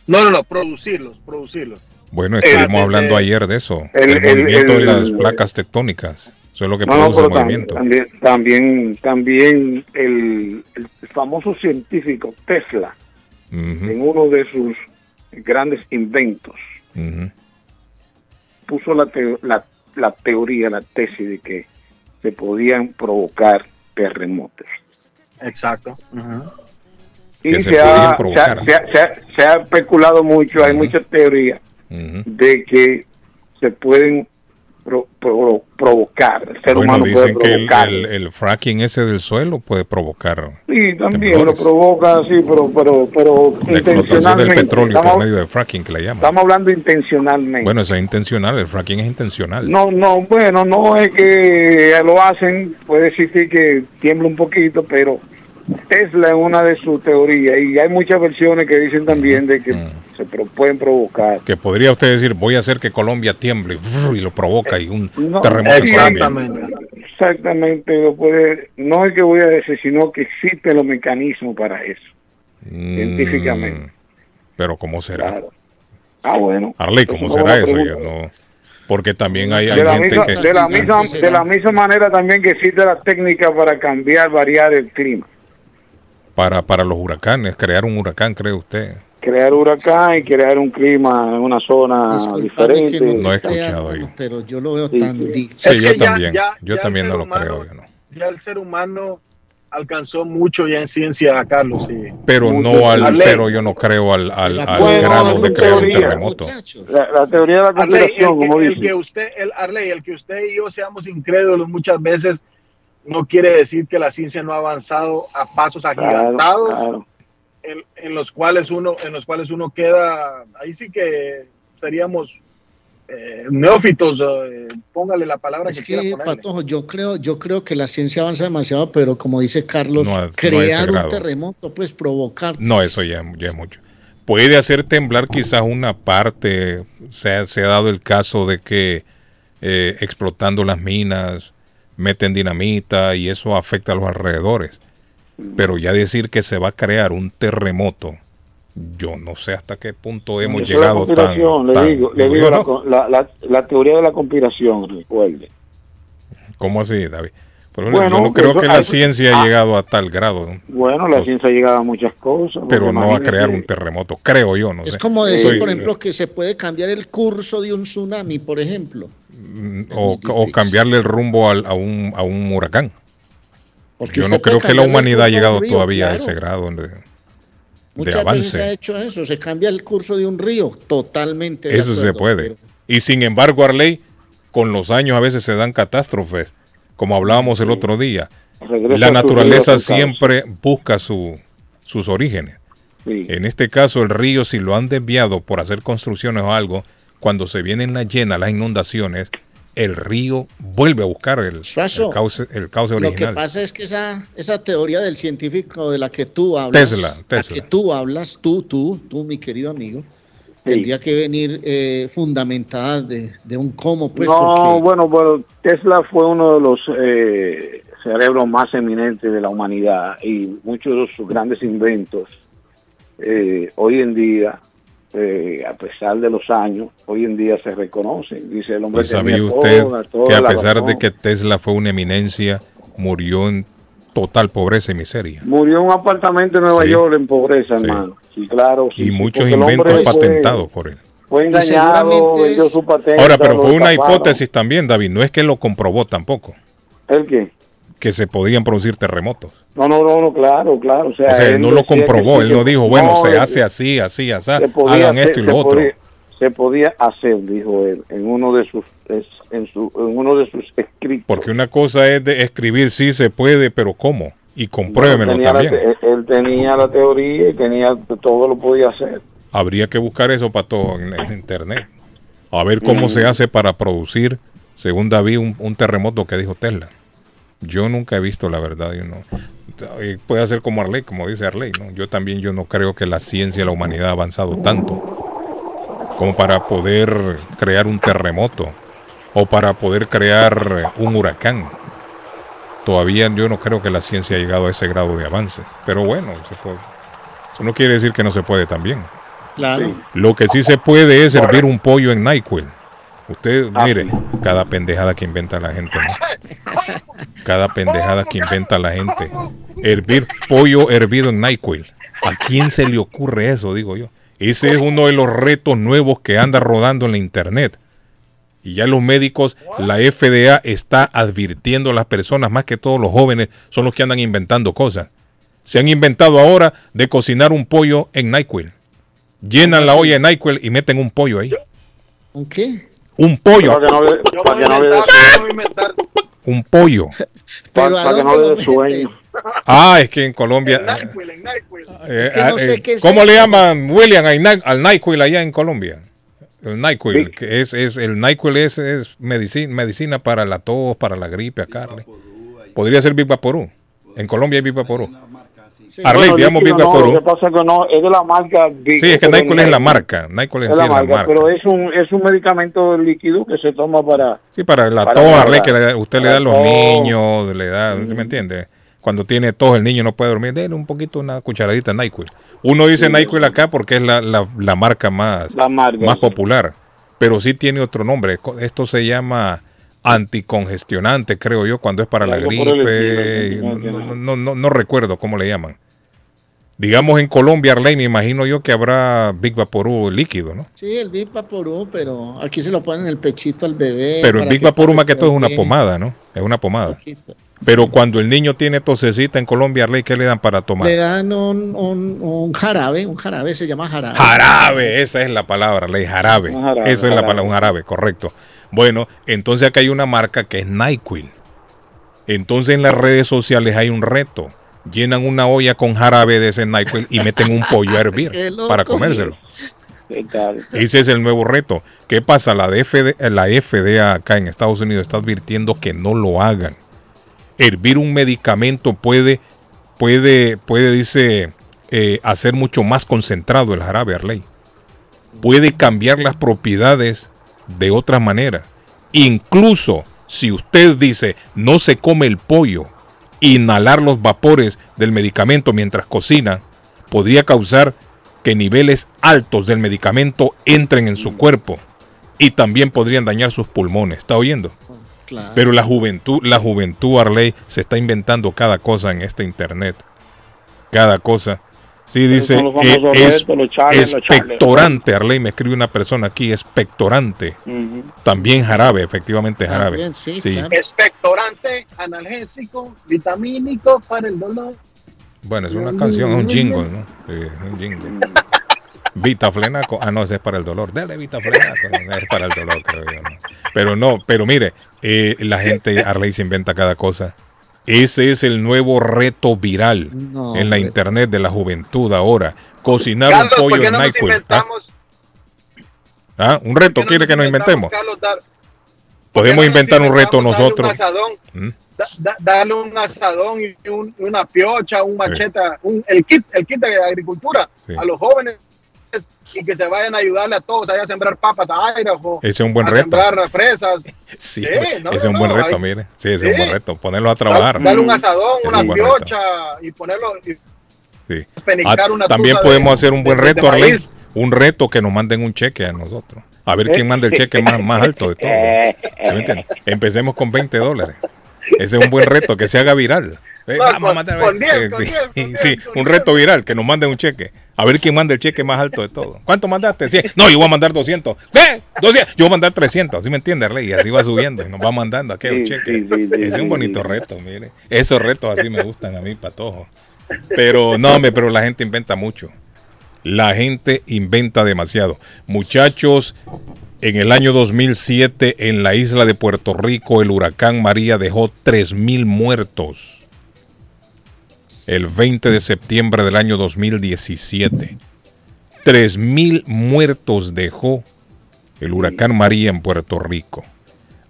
No, no, no, producirlos, producirlos. Bueno, Eh, estuvimos hablando ayer de eso, el- movimiento el- de las placas tectónicas. Eso es lo que No, no, produce el movimiento. también, también, también el, el famoso científico Tesla, en uno de sus grandes inventos, puso la, teo- la, la teoría, la tesis de que se podían provocar terremotos. Exacto. Y se, se ha, podían se, ha, provocar. se ha- se ha- se ha especulado mucho, hay muchas teorías de que se pueden pro- pro- provocar. El ser Bueno, humano puede dicen que el, provocar. el- el fracking ese del suelo puede provocar Sí, también temblores. lo provoca, sí, pero, pero, pero la explotación del intencionalmente. petróleo estamos, por medio de fracking que le llaman. estamos hablando intencionalmente. Bueno, eso es intencional, el fracking es intencional. No, no, bueno, no es que lo hacen, puede existir que tiembla un poquito, pero Tesla es una de sus teorías y hay muchas versiones que dicen también de que se pro- pueden provocar. Que podría usted decir, voy a hacer que Colombia tiemble y lo provoca y un No, terremoto en sí, Colombia. Exactamente, lo puede, no es que voy a decir, sino que existen los mecanismos para eso, científicamente. Mm, Pero ¿cómo será? Ah, bueno. Arley, ¿cómo una será eso? Yo no- porque también hay, hay de, la gente misma, que... de, la misma, de la misma manera también que existe la técnica para cambiar, variar el clima. Para, para los huracanes, crear un huracán, cree usted. Crear huracán y crear un clima en una zona que diferente. No he escuchado yo. Pero yo lo veo tan difícil. Sí, Es yo también. ya- yo ya también el no lo creo. yo no. Ya el ser humano alcanzó mucho ya en ciencia, Carlos. sí. Pero Mucho. no al, Arley, pero yo no creo al, al, al Bueno, grado de crear un teoría. terremoto. La, la teoría de la Arley, el, conspiración, como el dice. que usted, el Arley, el que usted y yo seamos incrédulos muchas veces no quiere decir que la ciencia no ha avanzado a pasos agigantados claro. En, en los cuales uno en los cuales uno queda ahí sí que seríamos eh, neófitos eh, póngale la palabra Es que, quiera que, ponerle. Patojo, yo creo, yo creo que la ciencia avanza demasiado, pero como dice Carlos, No no crear un terremoto, pues provocar. No, eso ya, ya es mucho. Puede hacer temblar quizás una parte. Se ha, se ha dado el caso de que eh, explotando las minas meten dinamita y eso afecta a los alrededores. Pero ya decir que se va a crear un terremoto, yo no sé hasta qué punto hemos Eso es la llegado tan, le tan- digo, le digo la, la, la teoría de la conspiración, recuerde. ¿Cómo así, David? Bueno, yo no creo eso- que la ah, ciencia ha ah. llegado a tal grado, ¿no? Bueno, la ciencia ha llegado a muchas cosas. pero no a crear un terremoto, creo yo, no Es sé. como decir, Soy- por ejemplo, que se puede cambiar el curso de un tsunami, por ejemplo. Mm, o, o cambiarle el rumbo al- a, un, a un huracán. Porque Yo no creo que la humanidad ha llegado río, todavía a ese grado de, de Muchas veces se ha avance. hecho eso, se cambia el curso de un río, totalmente. Eso se puede. pero- Y sin embargo, Arley, con los años a veces se dan catástrofes, como hablábamos el otro día. Regresa La naturaleza siempre busca su, sus orígenes. Sí. En este caso, el río, si lo han desviado por hacer construcciones o algo, cuando se vienen las llenas, las inundaciones, el río vuelve a buscar el, Suazo, el cauce, el cauce Lo que original. pasa es que esa, esa teoría del científico de la que tú hablas, Tesla, la que tú hablas, tú, tú, tú, mi querido amigo, tendría que venir eh, fundamentada de, de un cómo, pues, no, porque bueno, bueno, Tesla fue uno de los eh, cerebros más eminentes de la humanidad y muchos de sus grandes inventos eh, hoy en día, eh, a pesar de los años, hoy en día se reconocen. Dice el hombre ¿Y sabía usted toda- toda que a pesar de que Tesla fue una eminencia, murió en total pobreza y miseria? Murió en un apartamento en Nueva Sí. York en pobreza, hermano. Sí, claro. sí, y sí, muchos inventos fue- patentados por él. Fue engañado, vendió es- su patente. Ahora, pero fue una hipótesis también, David. No es que lo comprobó tampoco, ¿El qué? que se podían producir terremotos. No, no, no, no, claro, claro. O sea, O sea, él no lo comprobó, él no dijo, bueno, no, se hace así, así, así, se podía hagan hacer- esto y se lo otro. podía- se podía hacer, dijo él, en uno de sus en, su, en uno de sus escritos. Porque una cosa es de escribir sí se puede, pero ¿cómo? Y tenía la también. te- él tenía la teoría y tenía todo lo podía hacer. Habría que buscar eso para todo en, en internet. A ver cómo Mm. se hace para producir, según David, un, un terremoto que dijo Tesla. Yo nunca he visto la verdad. Yo no. Eh, Puede ser como Arley, como dice Arley. ¿no? Yo también yo no creo que la ciencia y la humanidad ha avanzado tanto como para poder crear un terremoto o para poder crear un huracán. Todavía yo no creo que la ciencia ha llegado a ese grado de avance. Pero bueno, se puede. eso no quiere decir que no se puede también. claro. Lo que sí se puede es hervir un pollo en NyQuil. Usted, Ah, mire, cada pendejada que inventa la gente, ¿no? Cada pendejada que inventa la gente. Hervir pollo hervido en NyQuil. ¿A quién se le ocurre eso, digo yo? Ese es uno de los retos nuevos que anda rodando en la internet. Y ya los médicos, la FDA está advirtiendo a las personas, más que todos los jóvenes, son los que andan inventando cosas. Se han inventado ahora de cocinar un pollo en NyQuil. Llenan la olla de NyQuil y meten un pollo ahí. ¿Un qué? Un pollo. Para que no Yo que no inventar. Un pollo. para, Pero ¿a para que no le dé sueño. Ah, es que en Colombia. NyQuil, en NyQuil. eh, que no eh, sé qué es ¿Cómo le llaman, William, al NyQuil allá en Colombia? El NyQuil, que es, es, el NyQuil es, es medicina, medicina para la tos, para la gripe, a Carly. Podría ser Big Vaporú. En Colombia hay Big Vaporú. Arley, Bueno, digamos Big no. Lo que pasa es que no, es de la marca Big. Sí, es que NyQuil es la marca. NyQuil en Es sí la es la marca, marca. pero es un, es un medicamento líquido que se toma para... Sí, para la para tos, la- Arley, que le da- usted le da a los la niños, le da, ¿sí me entiende? Cuando tiene tos, el niño no puede dormir, déle un poquito, una cucharadita de NyQuil. Uno dice Sí. NyQuil acá porque es la, la, la marca más, La marca, más sí. popular, pero sí tiene otro nombre. Esto se llama anticongestionante, creo yo, cuando es para la gripe. estilo, No, no, no, recuerdo cómo le llaman. Digamos en Colombia, Arley, me imagino yo que habrá Big Vaporú líquido, ¿no? Sí, el Big Vaporú, pero aquí se lo ponen en el pechito al bebé. Pero el Big Vaporú más que todo es una pomada, ¿no? Es una pomada. Poquito. Pero cuando el niño tiene tosecita en Colombia, Arley, ¿qué le dan para tomar? Le dan un, un, un jarabe, un jarabe se llama jarabe. Jarabe, esa es la palabra, ley jarabe. Jarabe, Eso es la palabra, un jarabe, correcto. Bueno, entonces acá hay una marca que es NyQuil. Entonces en las redes sociales hay un reto. Llenan una olla con jarabe de ese NyQuil y meten un pollo a hervir para comérselo. Ese es el nuevo reto. ¿Qué pasa? La, la FDA acá en Estados Unidos está advirtiendo que no lo hagan. Hervir un medicamento puede, puede, puede dice, eh, hacer mucho más concentrado el jarabe, Arley. Puede cambiar las propiedades de otras maneras. Incluso si usted dice no se come el pollo, inhalar los vapores del medicamento mientras cocina podría causar que niveles altos del medicamento entren en su cuerpo y también podrían dañar sus pulmones. ¿Está oyendo? Claro. Pero la juventud, la juventud Arley se está inventando cada cosa en este internet. Cada cosa. Sí, dice, eh, es, retos, expectorante, Arley, me escribe una persona aquí, expectorante. Ujú. También jarabe, efectivamente jarabe. También, sí, Sí. claro. Expectorante, analgésico, vitamínico para el dolor. Bueno, es una canción, es un jingle, ¿no? Sí, es un jingle. Vitaflenaco. Ah, no, ese es para el dolor. Dale Vitaflenaco. No, es para el dolor, creo yo. ¿no? Pero no, pero mire, eh, la gente, Arley se inventa cada cosa. Ese es el nuevo reto viral No, en la hombre. internet de la juventud ahora. Cocinar Carlos, un pollo ¿por qué en no NyQuil. ¿Ah? ¿Ah? ¿Un reto quiere que nos inventemos? Carlos, dar- Podemos ¿por qué no nos inventar un reto nosotros. Un ¿Mm? da- da- darle un asadón y un- una piocha, un macheta, un- el kit, el kit de agricultura Sí. a los jóvenes y que se vayan a ayudarle a todos allá a sembrar papas a Idaho, Ese es un buen a reto. sembrar fresas. Sí, Sí, no, ese es un buen reto, hay- mire. Sí, ese es un buen reto. Ponerlos a trabajar. Darle un asadón, Ese es una un piocha y ponerlo y Sí. Ah, una también podemos de- hacer un buen de- de reto, maíz. Un reto que nos manden un cheque a nosotros. A ver quién manda el cheque más, más alto de todos. Empecemos con 20 dólares. Ese es un buen reto, que se haga viral. Eh, No, vamos a con- mandar- con 10, eh, con sí, 10, con sí, un reto viral, que nos manden un cheque. A ver quién manda el cheque más alto de todos. ¿Cuánto mandaste? 100. No, yo voy a mandar 200. ¿Qué? 200. Yo voy a mandar 300. ¿Sí me entiendes, Arley? Y así va subiendo. y Nos va mandando aquel Sí, cheque. es un bonito reto, mire. Esos retos así me gustan a mí, patojo. Pero no, hombre, pero la gente inventa mucho. La gente inventa demasiado. Muchachos, en el año 2007 en la isla de Puerto Rico el huracán María dejó 3.000 muertos. El 20 de septiembre del año 2017. 3.000 muertos dejó el huracán María en Puerto Rico.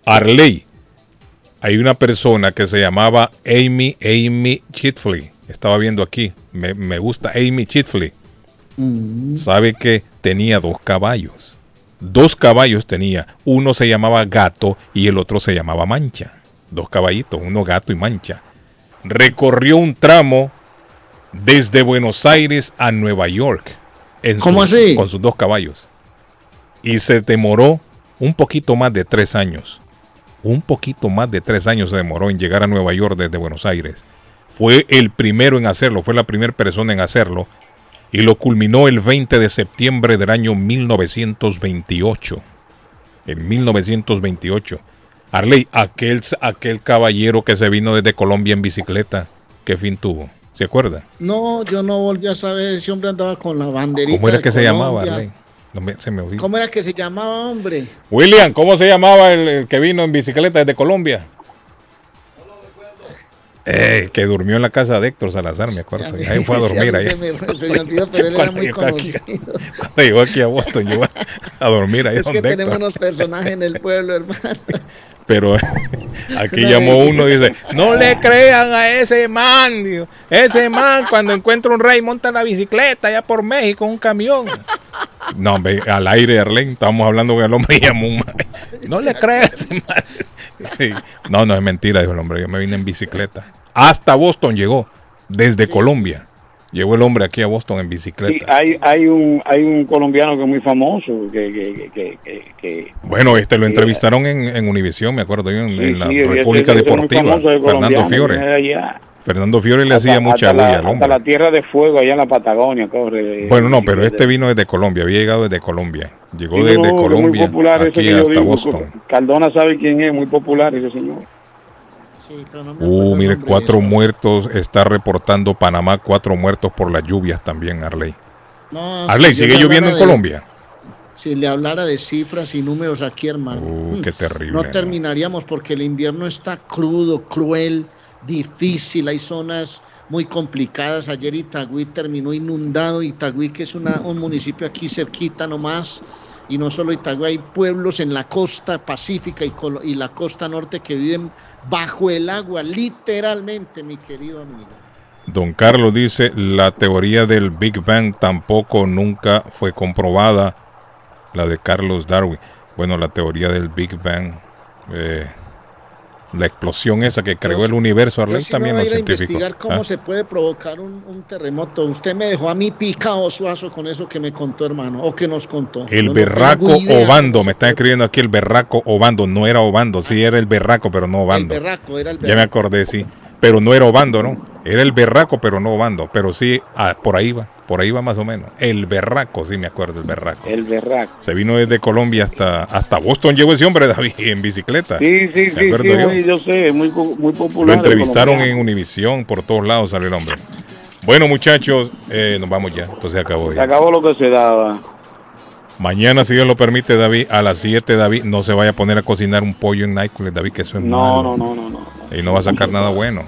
Arley, hay una persona que se llamaba Amy, Amy Chitfley. Estaba viendo aquí. Me, me gusta Amy Chitfley. Mm. Sabe que tenía dos caballos. Dos caballos tenía. Uno se llamaba gato y el otro se llamaba mancha. Dos caballitos, uno gato y mancha. Recorrió un tramo desde Buenos Aires a Nueva York. en ¿Cómo su- así? Con sus dos caballos. Y se demoró un poquito más de tres años. Un poquito más de tres años se demoró en llegar a Nueva York desde Buenos Aires. Fue el primero en hacerlo, fue la primera persona en hacerlo. Y lo culminó el 20 de septiembre del año 1928. En 1928. Arley, aquel, aquel caballero que se vino desde Colombia en bicicleta, ¿qué fin tuvo? ¿Se acuerda? No, yo no volví a saber, ese hombre andaba con la banderita. ¿Cómo era que se llamaba. Arley? No me- se me olvidó. ¿Cómo era que se llamaba, hombre? William, ¿cómo se llamaba el, el que vino en bicicleta desde Colombia? Eh, que durmió en la casa de Héctor Salazar, me acuerdo. Ahí fue a Sí, dormir. mí ahí. Se me, se me olvidó, pero él era muy aquí- conocido. Cuando llegó aquí a Boston, llegó a, a dormir ahí Es que tenemos unos personajes en el pueblo, hermano. Pero aquí llamó uno y dice, no le crean a ese man, digo. ese man cuando encuentra un rey monta la bicicleta allá por México, un camión. No, hombre, al aire, Arlene, estábamos hablando con el hombre y llamó un man. No le creas a ese man. Sí. No, no es mentira, dijo el hombre, yo me vine en bicicleta. Hasta Boston llegó, desde Colombia. Llegó el hombre aquí a Boston en bicicleta. Sí, hay, hay, un, hay un colombiano que es muy famoso, que, que, que, que, que- Bueno, este lo entrevistaron en, en Univisión, me acuerdo yo, en, sí, en la sí, República ese Deportiva. Fernando Fiore. Fernando Fiore le Hasta- hacía mucha hasta la- bulla al hasta hombre. la Tierra de Fuego allá en la Patagonia, corre. Bueno, no, pero este vino desde Colombia, había llegado desde Colombia. Llegó Sí, desde no, es muy Colombia popular ese aquí hasta digo, Boston. Cardona sabe quién es, muy popular ese señor. Uh, mire, cuatro muertos, está reportando Panamá, cuatro muertos por las lluvias también, Arley. No, Arley, si ¿sigue lloviendo en de- Colombia? Si le hablara de cifras y números aquí, hermano. Uh, mm, qué terrible. No terminaríamos porque el invierno está crudo, cruel, difícil. Hay zonas muy complicadas. Ayer Itagüí terminó inundado. Itagüí, que es una- un municipio aquí cerquita nomás. Y no solo Itagüí, hay pueblos en la costa pacífica y, y la costa norte que viven bajo el agua, literalmente, mi querido amigo. Don Carlos dice, la teoría del Big Bang tampoco nunca fue comprobada, la de Carlos Darwin. Bueno, la teoría del Big Bang, eh, la explosión esa que creó el universo, Arley también voy los científicos. investigar cómo ¿Ah? se puede provocar un, un terremoto. Usted me dejó a mí picado suazo con eso que me contó, hermano, o que nos contó. El Yo no berraco idea Obando, me está escribiendo aquí el berraco Obando, no era Obando, sí era el berraco, pero no se- El Obando. berraco, era el Ya me berraco. acordé, sí. Pero no era Obando, ¿no? Era el berraco, pero no Obando. Pero sí, ah, por ahí va, por ahí va más o menos. El berraco, sí me acuerdo, el berraco. El berraco. Se vino desde Colombia hasta, hasta Boston, llegó ese hombre, David, en bicicleta. Sí, sí, sí, yo. yo sé, muy, muy Lo popular. el entrevistaron en. Univisión, por todos lados salió el hombre. Bueno, muchachos, eh, nos vamos ya. Entonces se acabó Se ya. acabó lo que se daba. Mañana, si Dios lo permite, David, a las 7, David, no se vaya a poner a cocinar un pollo en Nápoles, David, que eso es No, malo. no, no, no, no. Y no va a sacar nada bueno.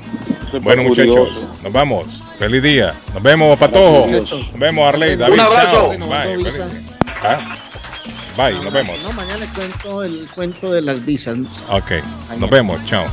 Bueno, muchachos, nos vamos. Feliz día. Nos vemos, Patojo. Nos vemos, Arley. David. Un abrazo. Bye. Ah, Bye, nos vemos. No, mañana le cuento el cuento de las visas. Ok, nos vemos. Chao.